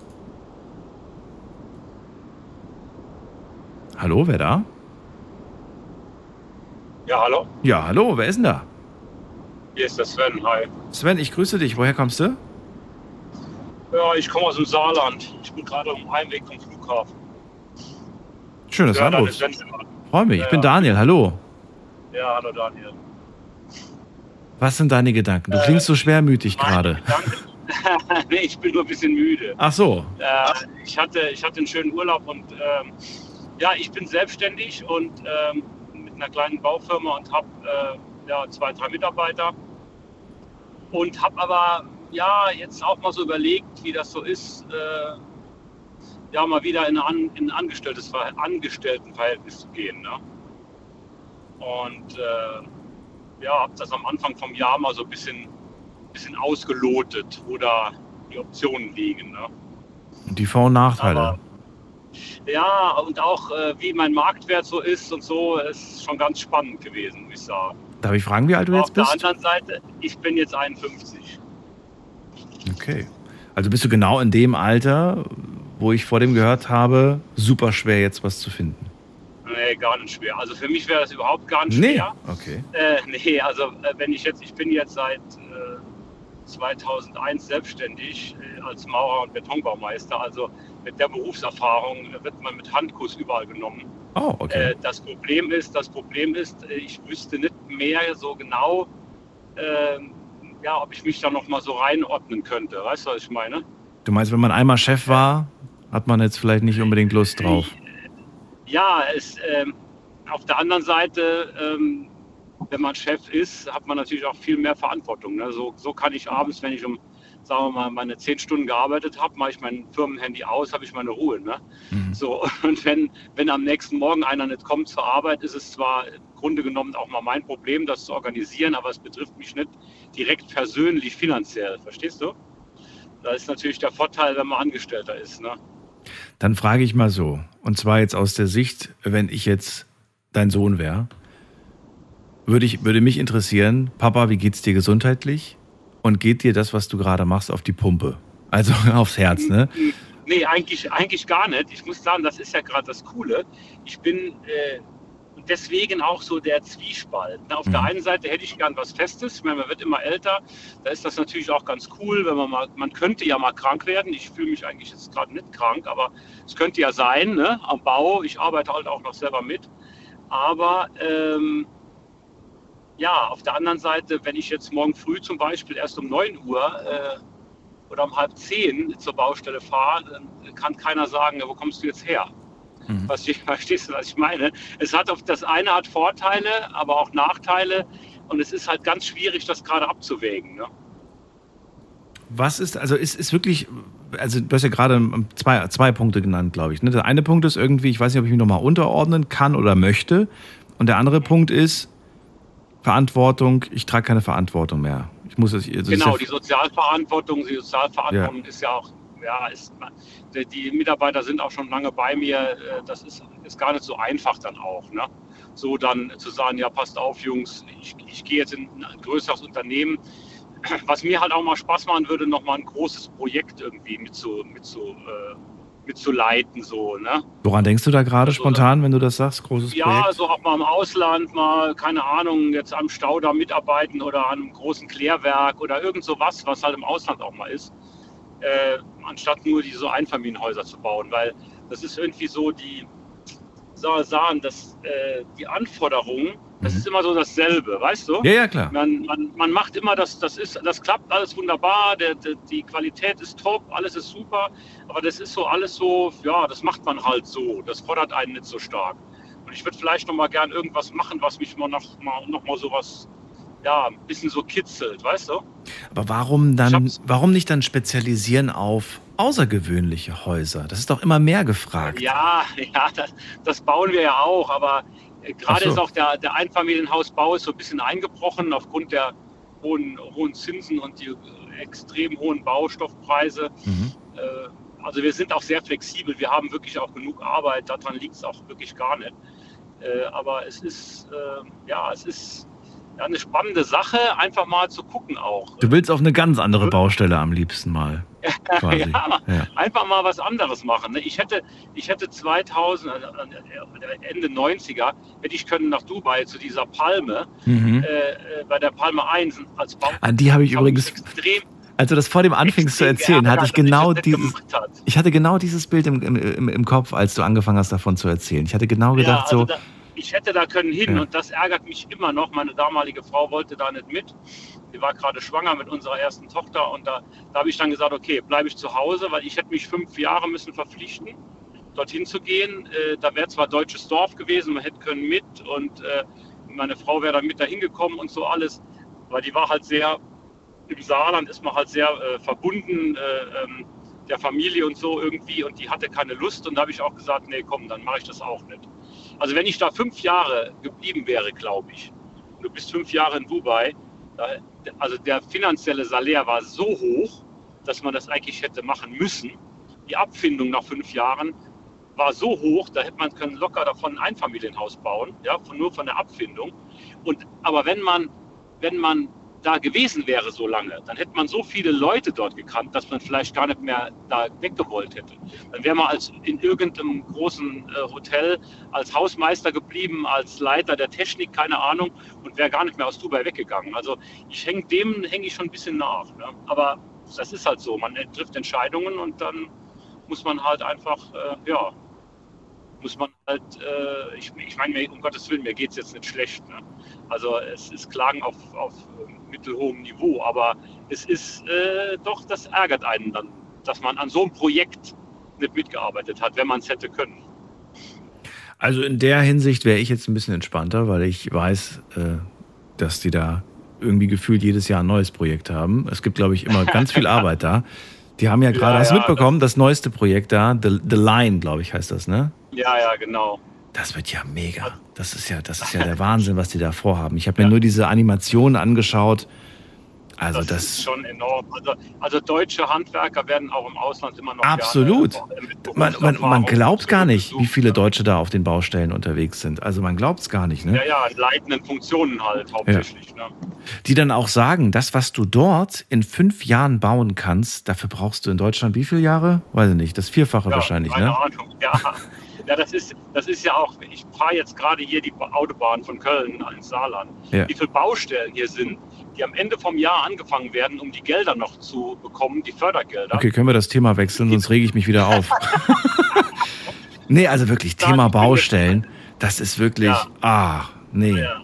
Speaker 1: Hallo, wer da?
Speaker 12: Ja, hallo.
Speaker 1: Ja, hallo, wer ist denn da?
Speaker 12: Hier ist der Sven. Hi.
Speaker 1: Sven, ich grüße dich. Woher kommst du?
Speaker 12: Ja, ich komme aus dem Saarland. Ich bin gerade am Heimweg vom Flughafen.
Speaker 1: Schön, dass du
Speaker 12: ja. Sendung.
Speaker 1: Freue mich. Ich
Speaker 12: Ja,
Speaker 1: bin. Daniel. Hallo.
Speaker 12: Ja, hallo Daniel.
Speaker 1: Was sind deine Gedanken? Du klingst so schwermütig gerade.
Speaker 12: nee, ich bin nur ein bisschen müde.
Speaker 1: Ach so.
Speaker 12: Äh, ich, hatte, ich hatte einen schönen Urlaub und ähm, ja, ich bin selbstständig und ähm, mit einer kleinen Baufirma und habe äh, ja, zwei, drei Mitarbeiter. Und habe aber ja jetzt auch mal so überlegt, wie das so ist, äh, ja, mal wieder in, ein angestelltes Ver Angestelltenverhältnis zu gehen. Ne? Und äh, ja, habe das am Anfang vom Jahr mal so ein bisschen, bisschen ausgelotet, wo da die Optionen liegen. Ne?
Speaker 1: Und die Vor- und Nachteile.
Speaker 12: Ja, und auch äh, wie mein Marktwert so ist und so, ist schon ganz spannend gewesen, muss ich sagen.
Speaker 1: Darf ich fragen, wie alt du
Speaker 12: Auf
Speaker 1: jetzt
Speaker 12: der
Speaker 1: bist?
Speaker 12: anderen Seite, ich bin jetzt 51.
Speaker 1: Okay. Also bist du genau in dem Alter, wo ich vor dem gehört habe, super schwer jetzt was zu finden.
Speaker 12: Nee, gar nicht schwer. Also für mich wäre das überhaupt gar nicht
Speaker 1: Nee.
Speaker 12: schwer.
Speaker 1: Okay.
Speaker 12: Äh, nee, also äh, wenn ich jetzt, ich bin jetzt seit äh, 2001 selbstständig äh, als Maurer und Betonbaumeister. Also mit der Berufserfahrung wird man mit Handkuss überall genommen.
Speaker 1: Oh, okay.
Speaker 12: Äh, das Problem ist, das Problem ist, äh, ich wüsste nicht mehr so genau, ähm, ja, ob ich mich da noch mal so reinordnen könnte. Weißt du, was ich meine?
Speaker 1: Du meinst, wenn man einmal Chef war, hat man jetzt vielleicht nicht unbedingt Lust drauf.
Speaker 12: Ja, es, ähm, auf der anderen Seite, ähm, wenn man Chef ist, hat man natürlich auch viel mehr Verantwortung. Ne? So, so kann ich abends, wenn ich um sagen wir mal, meine zehn Stunden gearbeitet habe, mache ich mein Firmenhandy aus, habe ich meine Ruhe. Ne?
Speaker 1: Mhm.
Speaker 12: So, und wenn, wenn am nächsten Morgen einer nicht kommt zur Arbeit, ist es zwar im Grunde genommen auch mal mein Problem, das zu organisieren, aber es betrifft mich nicht direkt persönlich finanziell. Verstehst du? Da ist natürlich der Vorteil, wenn man Angestellter ist. Ne?
Speaker 1: Dann frage ich mal so, und zwar jetzt aus der Sicht, wenn ich jetzt dein Sohn wäre, würde, ich, würde mich interessieren, Papa, wie geht's dir gesundheitlich? Und geht dir das, was du gerade machst, auf die Pumpe? Also aufs Herz, ne?
Speaker 12: Nee, eigentlich, eigentlich gar nicht. Ich muss sagen, das ist ja gerade das Coole. Ich bin äh, deswegen auch so der Zwiespalt. Na, auf der
Speaker 1: Mhm.
Speaker 12: einen Seite hätte ich gern was Festes. Ich meine, man wird immer älter. Da ist das natürlich auch ganz cool, wenn man mal, man könnte ja mal krank werden. Ich fühle mich eigentlich jetzt gerade nicht krank, aber es könnte ja sein, ne? am Bau. Ich arbeite halt auch noch selber mit. Aber ähm, ja, auf der anderen Seite, wenn ich jetzt morgen früh zum Beispiel erst um 9 Uhr äh, oder um halb zehn zur Baustelle fahre, dann kann keiner sagen, ja, wo kommst du jetzt her? Was, ich- verstehst du, was ich meine? Es hat auf das eine hat Vorteile, aber auch Nachteile. Und es ist halt ganz schwierig, das gerade abzuwägen. Ne?
Speaker 1: Was ist, also ist, ist wirklich, also du hast ja gerade zwei, zwei Punkte genannt, glaube ich. Ne? Der eine Punkt ist irgendwie, ich weiß nicht, ob ich mich nochmal unterordnen kann oder möchte. Und der andere Punkt ist Verantwortung, ich trage keine Verantwortung mehr. Ich muss das, also
Speaker 12: genau,
Speaker 1: das
Speaker 12: die
Speaker 1: ja,
Speaker 12: Sozialverantwortung, die Sozialverantwortung ist ja auch, ja, ist, die, Mitarbeiter sind auch schon lange bei mir. äh, Das ist, ist gar nicht so einfach dann auch. Ne? So dann zu sagen, ja, passt auf, Jungs, ich, ich gehe jetzt in ein größeres Unternehmen. Was mir halt auch mal Spaß machen würde, nochmal ein großes Projekt irgendwie mitzu, mitzu, äh, mitzuleiten. So, ne?
Speaker 1: Woran denkst du da gerade spontan, wenn du das sagst? Großes
Speaker 12: Ja,
Speaker 1: Projekt?
Speaker 12: so auch mal im Ausland, mal, keine Ahnung, jetzt am Staudamm mitarbeiten oder an einem großen Klärwerk oder irgend sowas, was halt im Ausland auch mal ist, äh, anstatt nur diese Einfamilienhäuser zu bauen, weil das ist irgendwie so die, soll sagen, dass äh, die Anforderungen, das ist immer so dasselbe, weißt du?
Speaker 1: Ja, ja, klar.
Speaker 12: Man, man, man macht immer das, das ist, das klappt alles wunderbar, der, der, die Qualität ist top, alles ist super, aber das ist so alles so, ja, das macht man halt so, das fordert einen nicht so stark. Und ich würde vielleicht noch mal gern irgendwas machen, was mich mal noch mal, noch mal sowas, ja, ein bisschen so kitzelt, weißt du?
Speaker 1: Aber warum dann, warum nicht dann spezialisieren auf außergewöhnliche Häuser? Das ist doch immer mehr gefragt.
Speaker 12: Ja, ja, das, das bauen wir ja auch, aber äh, gerade
Speaker 1: so.
Speaker 12: ist auch der, der Einfamilienhausbau ist so ein bisschen eingebrochen aufgrund der hohen, hohen Zinsen und die extrem hohen Baustoffpreise. Äh, also wir sind auch sehr flexibel, wir haben wirklich auch genug Arbeit, daran liegt es auch wirklich gar nicht. Äh, aber es ist, äh, ja, es ist ja, eine spannende Sache, einfach mal zu gucken auch.
Speaker 1: Du willst auf eine ganz andere Baustelle am liebsten mal.
Speaker 12: Ja,
Speaker 1: Ja.
Speaker 12: einfach mal was anderes machen. ne? Ich hätte, ich hätte 2000, also Ende 90er, hätte ich können nach Dubai zu dieser Palme,
Speaker 1: Mhm.
Speaker 12: äh, äh, bei der Palme 1 als Bau.
Speaker 1: An die habe ich übrigens,
Speaker 12: extrem,
Speaker 1: als du das vor dem anfingst zu erzählen, hatte ich genau dieses, ich hatte genau dieses Bild im, im, im Kopf, als du angefangen hast, davon zu erzählen. Ich hatte genau gedacht,
Speaker 12: ja, also
Speaker 1: so,
Speaker 12: da, ich hätte da können hin
Speaker 1: Ja.
Speaker 12: und das ärgert mich immer noch. Meine damalige Frau wollte da nicht mit. Die war gerade schwanger mit unserer ersten Tochter und da, da habe ich dann gesagt, okay, bleibe ich zu Hause, weil ich hätte mich fünf Jahre müssen verpflichten, dorthin zu gehen. Äh, da wäre zwar deutsches Dorf gewesen, man hätte können mit und äh, meine Frau wäre dann mit dahin gekommen und so alles, weil die war halt sehr im Saarland ist man halt sehr äh, verbunden äh, ähm, der Familie und so irgendwie und die hatte keine Lust und da habe ich auch gesagt, nee, komm, dann mache ich das auch nicht. Also wenn ich da fünf Jahre geblieben wäre, glaube ich, du bist fünf Jahre in Dubai, also der finanzielle Salär war so hoch, dass man das eigentlich hätte machen müssen. Die Abfindung nach fünf Jahren war so hoch, da hätte man können locker davon ein Einfamilienhaus bauen, ja, von, nur von der Abfindung. Und, aber wenn man, wenn man da gewesen wäre so lange, dann hätte man so viele Leute dort gekannt, dass man vielleicht gar nicht mehr da weggewollt hätte. Dann wäre man als in irgendeinem großen äh, Hotel als Hausmeister geblieben, als Leiter der Technik, keine Ahnung, und wäre gar nicht mehr aus Dubai weggegangen. Also ich hänge dem hänge ich schon ein bisschen nach. Ne? Aber das ist halt so. Man trifft Entscheidungen und dann muss man halt einfach, äh, ja, muss man halt, äh, ich, ich meine, um Gottes Willen, mir geht es jetzt nicht schlecht. Ne? Also es ist Klagen auf, auf äh, mittelhohem Niveau, aber es ist äh, doch, das ärgert einen dann, dass man an so einem Projekt nicht mitgearbeitet hat, wenn man es hätte können.
Speaker 1: Also in der Hinsicht wäre ich jetzt ein bisschen entspannter, weil ich weiß, äh, dass die da irgendwie gefühlt jedes Jahr ein neues Projekt haben. Es gibt, glaube ich, immer ganz viel Arbeit da. Die haben ja gerade,
Speaker 12: Ja,
Speaker 1: hast du
Speaker 12: ja,
Speaker 1: mitbekommen, das neueste Projekt da, The, The Line, glaube ich, heißt das, ne?
Speaker 12: Ja, ja, genau.
Speaker 1: Das wird ja mega. Das ist ja, das ist ja der Wahnsinn, was die da vorhaben. Ich habe mir nur diese Animationen angeschaut. Also
Speaker 12: das,
Speaker 1: das,
Speaker 12: ist schon enorm. Also, also deutsche Handwerker werden auch im Ausland immer noch
Speaker 1: absolut. Man, man, man glaubt gar nicht, wie viele Deutsche da auf den Baustellen unterwegs sind. Also man glaubt es gar nicht, ne?
Speaker 12: Ja, ja, leitenden Funktionen halt hauptsächlich. Ne?
Speaker 1: Die dann auch sagen, das, was du dort in fünf Jahren bauen kannst, dafür brauchst du in Deutschland wie viele Jahre? Weiß ich nicht, das Vierfache
Speaker 12: Ja,
Speaker 1: wahrscheinlich,
Speaker 12: keine
Speaker 1: ne?
Speaker 12: Ahnung. Ja. ja, das ist, das ist ja auch, ich fahre jetzt gerade hier die Autobahn von Köln ins Saarland.
Speaker 1: Ja.
Speaker 12: Wie viele Baustellen hier sind, die am Ende vom Jahr angefangen werden, um die Gelder noch zu bekommen, die Fördergelder.
Speaker 1: Okay, können wir das Thema wechseln, sonst rege ich mich wieder auf. nee, also wirklich, Thema Baustellen, das ist wirklich,
Speaker 12: Ja.
Speaker 1: ah, nee.
Speaker 12: Ja.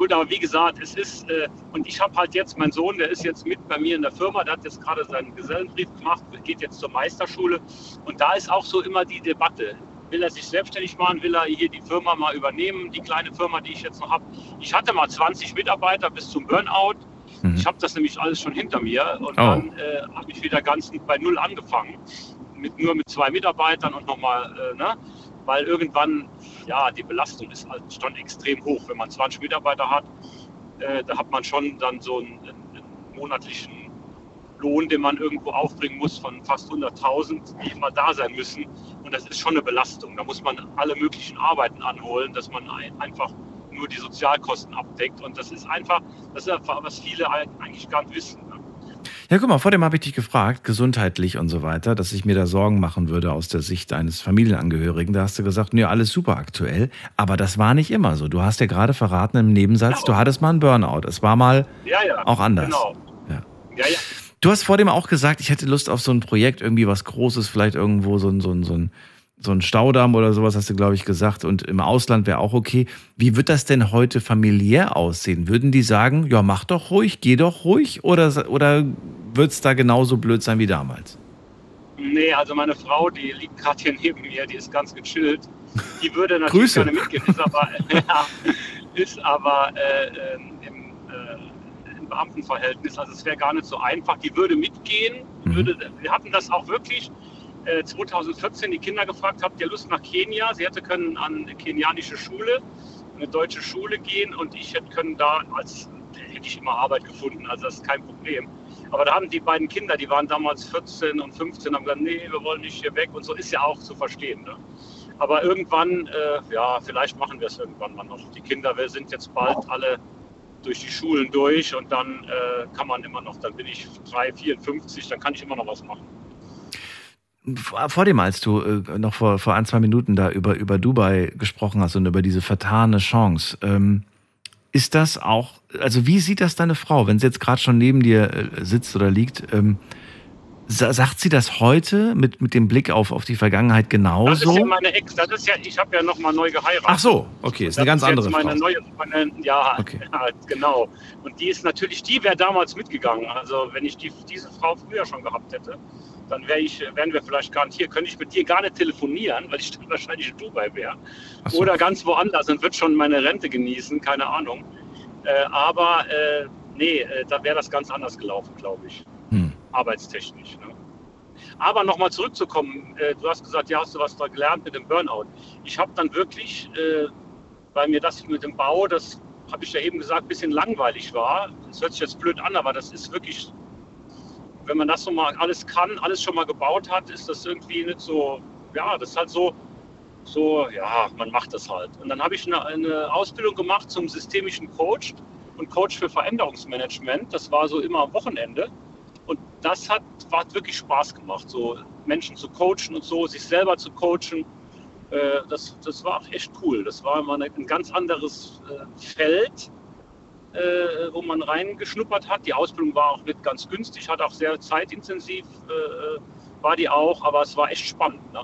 Speaker 12: Gut, aber wie gesagt, es ist, äh, und ich habe halt jetzt, mein Sohn, der ist jetzt mit bei mir in der Firma, der hat jetzt gerade seinen Gesellenbrief gemacht, geht jetzt zur Meisterschule. Und da ist auch so immer die Debatte. Will er sich selbstständig machen? Will er hier die Firma mal übernehmen, die kleine Firma, die ich jetzt noch habe? Ich hatte mal 20 Mitarbeiter bis zum Burnout. Ich habe das nämlich alles schon hinter mir und
Speaker 1: Oh.
Speaker 12: dann äh, habe ich wieder ganz bei Null angefangen. Mit, nur mit zwei Mitarbeitern und nochmal, äh, ne? weil irgendwann, ja, die Belastung ist halt schon extrem hoch. Wenn man 20 Mitarbeiter hat, äh, da hat man schon dann so einen, einen monatlichen Lohn, den man irgendwo aufbringen muss von fast 100.000, die immer da sein müssen. Und das ist schon eine Belastung. Da muss man alle möglichen Arbeiten anholen, dass man ein, einfach nur die Sozialkosten abdeckt. Und das ist einfach, das ist einfach, was viele eigentlich gar nicht wissen. Ne?
Speaker 1: Ja, guck mal, vor dem habe ich dich gefragt, gesundheitlich und so weiter, dass ich mir da Sorgen machen würde aus der Sicht eines Familienangehörigen. Da hast du gesagt, nee, alles super aktuell. Aber das war nicht immer so. Du hast ja gerade verraten im Nebensatz, du hattest mal einen Burnout. Es war mal
Speaker 12: Ja, ja.
Speaker 1: auch anders.
Speaker 12: Genau.
Speaker 1: Ja.
Speaker 12: Ja, ja.
Speaker 1: Du hast vor dem auch gesagt, ich hätte Lust auf so ein Projekt, irgendwie was Großes, vielleicht irgendwo so ein, so ein, so ein, so ein Staudamm oder sowas, hast du, glaube ich, gesagt. Und im Ausland wäre auch okay. Wie wird das denn heute familiär aussehen? Würden die sagen, ja, mach doch ruhig, geh doch ruhig? Oder, oder wird es da genauso blöd sein wie damals?
Speaker 12: Nee, also meine Frau, die liegt gerade hier neben mir, die ist ganz gechillt. Die würde natürlich
Speaker 1: Grüße.
Speaker 12: gerne mitgehen, ist aber, ja, ist aber äh, ähm, im, äh, im Beamtenverhältnis. Also es wäre gar nicht so einfach. Die würde mitgehen. Würde, wir hatten das auch wirklich äh, 2014 die Kinder gefragt, habt ihr Lust nach Kenia? Sie hätte können an eine kenianische Schule, eine deutsche Schule gehen und ich hätte können da als hätte ich immer Arbeit gefunden, also das ist kein Problem. Aber da haben die beiden Kinder, die waren damals 14 und 15, haben gesagt, nee, wir wollen nicht hier weg und so ist ja auch zu verstehen. Ne? Aber irgendwann, äh, ja, vielleicht machen wir es irgendwann mal noch. Die Kinder, wir sind jetzt bald alle durch die Schulen durch und dann äh, kann man immer noch, dann bin ich 3, 54, dann kann ich immer noch was machen.
Speaker 1: Vor dem, als du äh, noch vor, vor ein, zwei Minuten da über, über Dubai gesprochen hast und über diese vertane Chance, ähm, ist das auch, also wie sieht das deine Frau, wenn sie jetzt gerade schon neben dir äh, sitzt oder liegt? Ähm, sagt sie das heute mit, mit dem Blick auf, auf die Vergangenheit
Speaker 12: Das ist ja
Speaker 1: genauso?
Speaker 12: meine Ex, das ist ja, ich habe ja nochmal neu geheiratet.
Speaker 1: Ach so, okay, ist eine ganz
Speaker 12: das ist
Speaker 1: andere
Speaker 12: jetzt meine
Speaker 1: Frau.
Speaker 12: neue Freundin, ja,
Speaker 1: Okay.
Speaker 12: ja, genau. Und die ist natürlich, die wäre damals mitgegangen. Also wenn ich die, diese Frau früher schon gehabt hätte, dann wäre ich, wären wir vielleicht gar nicht hier. Könnte ich mit dir gar nicht telefonieren, weil ich dann wahrscheinlich in Dubai wäre.
Speaker 1: So.
Speaker 12: Oder ganz woanders und würde schon meine Rente genießen, keine Ahnung. Äh, aber äh, nee, äh, da wäre das ganz anders gelaufen, glaube ich. Arbeitstechnisch. Ne? Aber nochmal zurückzukommen, äh, du hast gesagt, ja, hast du was da gelernt mit dem Burnout. Ich habe dann wirklich, äh, weil mir das mit dem Bau, das habe ich ja eben gesagt, ein bisschen langweilig war. Das hört sich jetzt blöd an, aber das ist wirklich, wenn man das so mal alles kann, alles schon mal gebaut hat, ist das irgendwie nicht so, ja, das ist halt so, so, ja, man macht das halt. Und dann habe ich eine, eine Ausbildung gemacht zum systemischen Coach und Coach für Veränderungsmanagement. Das war so immer am Wochenende. Und das hat, hat wirklich Spaß gemacht, so Menschen zu coachen und so, sich selber zu coachen. Äh, Das, das war auch echt cool. Das war immer ein ganz anderes äh, Feld, äh, wo man reingeschnuppert hat. Die Ausbildung war auch nicht ganz günstig, hat auch sehr zeitintensiv, äh, war die auch, aber es war echt spannend. Ne?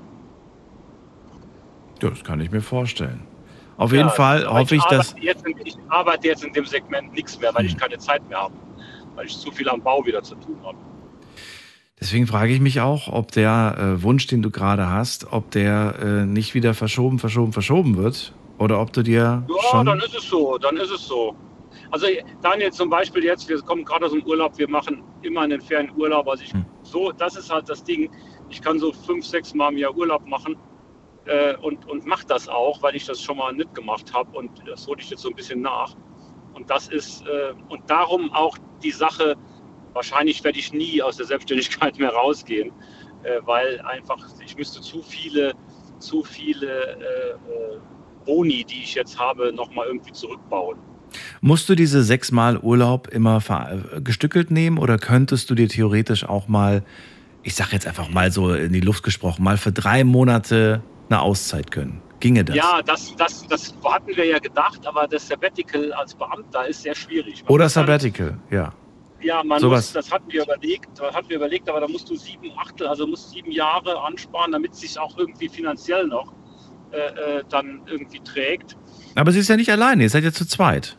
Speaker 1: Das kann ich mir vorstellen. Auf
Speaker 12: Ja,
Speaker 1: jeden Fall hoffe ich, dass.
Speaker 12: arbeite Jetzt, in- ich arbeite jetzt in dem Segment nichts mehr, weil
Speaker 1: Hm.
Speaker 12: ich keine Zeit mehr habe, weil ich zu viel am Bau wieder zu tun habe.
Speaker 1: Deswegen frage ich mich auch, ob der äh, Wunsch, den du gerade hast, ob der äh, nicht wieder verschoben, verschoben, verschoben wird. Oder ob du dir
Speaker 12: Ja,
Speaker 1: schon.
Speaker 12: dann ist es so, dann ist es so. Also Daniel zum Beispiel jetzt, wir kommen gerade aus dem Urlaub, wir machen immer einen fairen Urlaub. Also ich,
Speaker 1: Hm.
Speaker 12: so, das ist halt das Ding. Ich kann so fünf, sechs Mal im Jahr Urlaub machen äh, und, und mache das auch, weil ich das schon mal nicht gemacht habe und das hole ich jetzt so ein bisschen nach. Und das ist, äh, und darum auch die Sache, wahrscheinlich werde ich nie aus der Selbstständigkeit mehr rausgehen, äh, weil einfach ich müsste zu viele, zu viele äh, äh, Boni, die ich jetzt habe, nochmal irgendwie zurückbauen.
Speaker 1: Musst du diese sechsmal Urlaub immer äh, gestückelt nehmen oder könntest du dir theoretisch auch mal, ich sag jetzt einfach mal so in die Luft gesprochen, mal für drei Monate eine Auszeit gönnen? Ginge das?
Speaker 12: Ja, das, das, das hatten wir ja gedacht, aber das Sabbatical als Beamter ist sehr schwierig.
Speaker 1: Oder
Speaker 12: dann-
Speaker 1: Sabbatical, ja.
Speaker 12: Ja, man
Speaker 1: Sowas.
Speaker 12: muss, das hatten wir überlegt, das hatten wir überlegt, aber da musst du sieben Achtel, also musst sieben Jahre ansparen, damit es sich auch irgendwie finanziell noch äh, äh, dann irgendwie trägt.
Speaker 1: Aber sie ist ja nicht alleine, ihr seid ja zu zweit.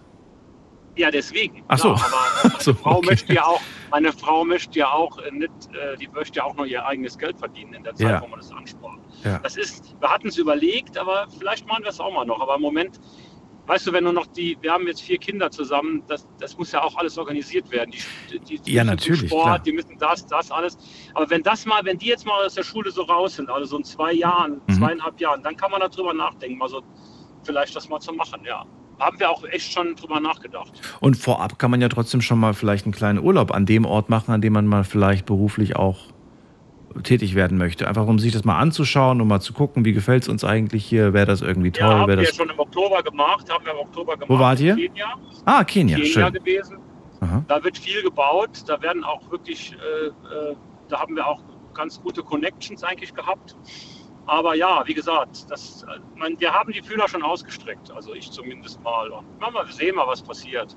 Speaker 12: Ja, deswegen.
Speaker 1: Ach so.
Speaker 12: Ja, aber meine
Speaker 1: so,
Speaker 12: Frau
Speaker 1: okay.
Speaker 12: möchte ja auch, meine Frau möchte ja auch nicht, äh, die möchte ja auch noch ihr eigenes Geld verdienen in der Zeit,
Speaker 1: Ja.
Speaker 12: wo man das anspart.
Speaker 1: Ja.
Speaker 12: Das ist, wir hatten es überlegt, aber vielleicht machen wir es auch mal noch. Aber im Moment, weißt du, wenn du noch die, wir haben jetzt vier Kinder zusammen, das, das muss ja auch alles organisiert werden. Die, die, die
Speaker 1: Ja, natürlich,
Speaker 12: Sport,
Speaker 1: klar.
Speaker 12: die müssen das, das alles. Aber wenn das mal, wenn die jetzt mal aus der Schule so raus sind, also so in zwei Jahren,
Speaker 1: Mhm.
Speaker 12: zweieinhalb Jahren, dann kann man darüber nachdenken, mal so vielleicht das mal zu machen, ja. Haben wir auch echt schon drüber nachgedacht.
Speaker 1: Und vorab kann man ja trotzdem schon mal vielleicht einen kleinen Urlaub an dem Ort machen, an dem man mal vielleicht beruflich auch tätig werden möchte. Einfach um sich das mal anzuschauen und mal zu gucken, wie gefällt es uns eigentlich hier, wäre das irgendwie toll,
Speaker 12: Ja, haben wir
Speaker 1: das.
Speaker 12: schon im Oktober gemacht, haben wir im Oktober gemacht.
Speaker 1: Wo wart ihr?
Speaker 12: Kenia.
Speaker 1: Ah, Kenia,
Speaker 12: Kenia
Speaker 1: schön.
Speaker 12: gewesen.
Speaker 1: Aha.
Speaker 12: Da wird viel gebaut. Da werden auch wirklich, äh, äh, da haben wir auch ganz gute Connections eigentlich gehabt. Aber ja, wie gesagt, das, äh, man, wir haben die Fühler schon ausgestreckt. Also ich zumindest mal. Und mal, mal sehen mal, was passiert.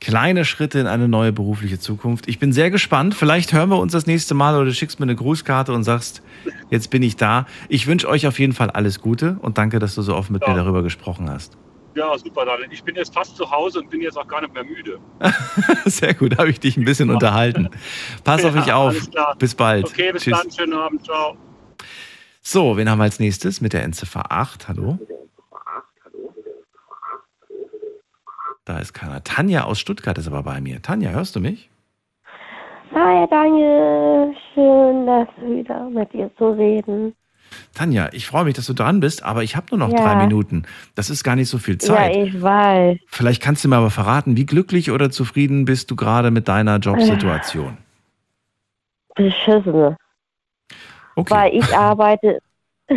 Speaker 1: Kleine Schritte in eine neue berufliche Zukunft. Ich bin sehr gespannt. Vielleicht hören wir uns das nächste Mal oder du schickst mir eine Grußkarte und sagst, jetzt bin ich da. Ich wünsche euch auf jeden Fall alles Gute und danke, dass du so offen mit
Speaker 12: Ja.
Speaker 1: mir darüber gesprochen hast.
Speaker 12: Ja, super, Daniel. Ich bin jetzt fast zu Hause und bin jetzt auch gar nicht mehr müde.
Speaker 1: Sehr gut, habe ich dich ein bisschen unterhalten. Pass auf
Speaker 12: Ja,
Speaker 1: dich auf. Bis bald.
Speaker 12: Okay, bis
Speaker 1: Tschüss.
Speaker 12: dann. Schönen Abend. Ciao.
Speaker 1: So, wen haben wir als nächstes mit der Endziffer 8? Hallo? Da ist keiner. Tanja aus Stuttgart ist aber bei mir. Tanja, hörst du mich?
Speaker 13: Hi Daniel, schön, das wieder mit dir zu reden.
Speaker 1: Tanja, ich freue mich, dass du dran bist, aber ich habe nur noch
Speaker 13: Ja.
Speaker 1: drei Minuten. Das ist gar nicht so viel Zeit.
Speaker 13: Ja, ich weiß.
Speaker 1: Vielleicht kannst du mir aber verraten, wie glücklich oder zufrieden bist du gerade mit deiner Jobsituation?
Speaker 13: Beschissene.
Speaker 1: Okay.
Speaker 13: Weil ich arbeite,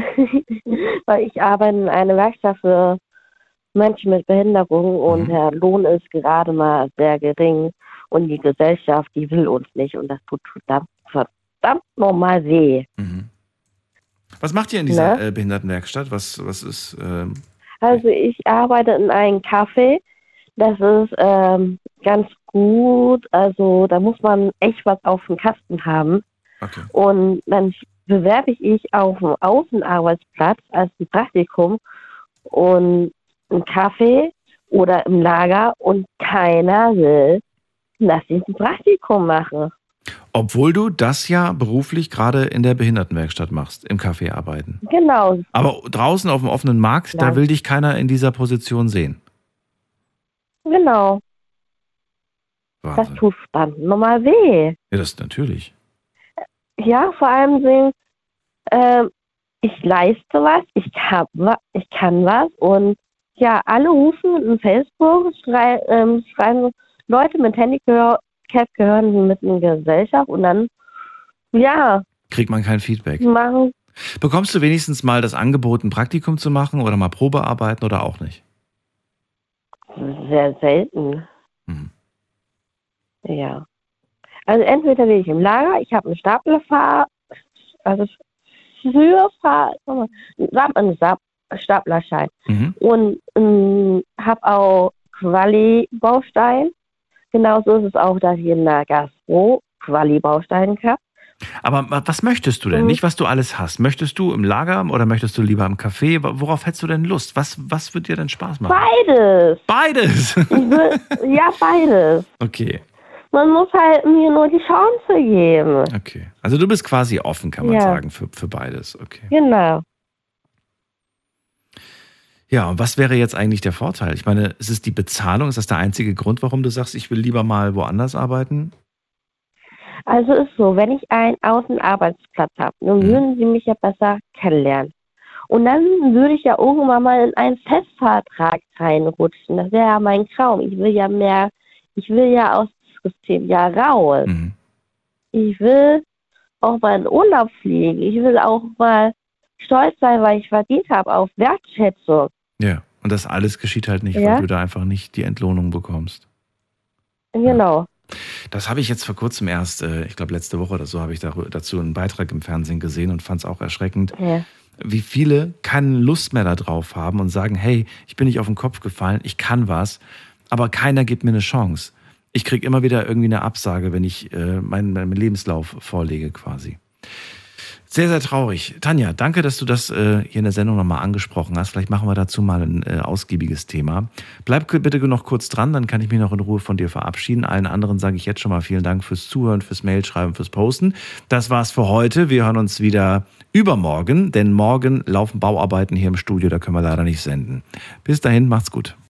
Speaker 13: weil ich arbeite in einer Werkstatt für Menschen mit Behinderung und
Speaker 1: Mhm.
Speaker 13: der Lohn ist gerade mal sehr gering und die Gesellschaft, die will uns nicht und das tut verdammt, nochmal weh.
Speaker 1: Mhm. Was macht ihr in dieser
Speaker 13: Ne?
Speaker 1: äh, Behindertenwerkstatt? Was, was ist. Ähm,
Speaker 13: Also ich arbeite in einem Café. Das ist ähm, ganz gut. Also da muss man echt was auf dem Kasten haben.
Speaker 1: okay.
Speaker 13: Und dann bewerbe ich mich auf einen Außenarbeitsplatz als Praktikum und ein Kaffee oder im Lager und keiner will, dass ich ein Praktikum mache.
Speaker 1: Obwohl du das ja beruflich gerade in der Behindertenwerkstatt machst, im Café arbeiten.
Speaker 13: Genau.
Speaker 1: Aber draußen auf dem offenen Markt, da
Speaker 13: Nein.
Speaker 1: will dich keiner in dieser Position sehen.
Speaker 13: Genau.
Speaker 1: Wahnsinn.
Speaker 13: Das tut verdammt nochmal weh.
Speaker 1: Ja, das natürlich.
Speaker 13: Ja, vor allem sehen, ähm, ich leiste was, ich, hab, ich kann was und ja, alle rufen in Facebook, schrei, ähm, schreiben Leute mit Handicap gehören mit in Gesellschaft und dann, ja,
Speaker 1: Kriegt man kein Feedback.
Speaker 13: machen,
Speaker 1: Bekommst du wenigstens mal das Angebot, ein Praktikum zu machen oder mal Probearbeiten oder auch nicht?
Speaker 13: sehr selten.
Speaker 1: Mhm.
Speaker 13: Ja. Also entweder will ich im Lager, ich habe einen Staplerfahr, also für Fahr, einen Stab- Staplerschein.
Speaker 1: Mhm.
Speaker 13: und ähm, habe auch Quali-Baustein. Genauso ist es auch, dass ich in der Gastro Quali-Baustein habe.
Speaker 1: Aber wa- was möchtest du denn?
Speaker 13: Mhm.
Speaker 1: Nicht, was du alles hast. Möchtest du im Lager oder möchtest du lieber im Café? Worauf hättest du denn Lust? Was, was wird dir denn Spaß machen?
Speaker 13: Beides.
Speaker 1: Beides.
Speaker 13: Will, ja, beides.
Speaker 1: Okay,
Speaker 13: Man muss halt mir nur die Chance geben.
Speaker 1: okay. Also du bist quasi offen, kann man
Speaker 13: Ja.
Speaker 1: sagen, für, für beides. Okay.
Speaker 13: Genau.
Speaker 1: Ja, und was wäre jetzt eigentlich der Vorteil? Ich meine, ist es die Bezahlung? Ist das der einzige Grund, warum du sagst, ich will lieber mal woanders arbeiten?
Speaker 13: Also ist so, wenn ich einen Außenarbeitsplatz habe, dann würden sie mich ja besser kennenlernen. Und dann würde ich ja irgendwann mal in einen Festvertrag reinrutschen. Das wäre ja mein Traum. Ich will ja mehr, ich will ja aus dem System ja raus. Ich will auch mal in Urlaub fliegen. Ich will auch mal stolz sein, weil ich verdient habe auf Wertschätzung.
Speaker 1: Ja, und das alles geschieht halt nicht,
Speaker 13: Ja.
Speaker 1: weil du da einfach nicht die Entlohnung bekommst.
Speaker 13: Genau.
Speaker 1: Das habe ich jetzt vor kurzem erst, äh, ich glaube letzte Woche oder so, habe ich dazu einen Beitrag im Fernsehen gesehen und fand es auch erschreckend,
Speaker 13: Ja.
Speaker 1: wie viele keine Lust mehr darauf haben und sagen, hey, ich bin nicht auf den Kopf gefallen, ich kann was, aber keiner gibt mir eine Chance. Ich kriege immer wieder irgendwie eine Absage, wenn ich äh, meinen, meinen Lebenslauf vorlege quasi. Sehr, sehr traurig. Tanja, danke, dass du das äh, hier in der Sendung nochmal angesprochen hast. Vielleicht machen wir dazu mal ein äh, ausgiebiges Thema. Bleib bitte noch kurz dran, dann kann ich mich noch in Ruhe von dir verabschieden. Allen anderen sage ich jetzt schon mal vielen Dank fürs Zuhören, fürs Mailschreiben, fürs Posten. Das war's für heute. Wir hören uns wieder übermorgen, denn morgen laufen Bauarbeiten hier im Studio, da können wir leider nicht senden. Bis dahin, macht's gut.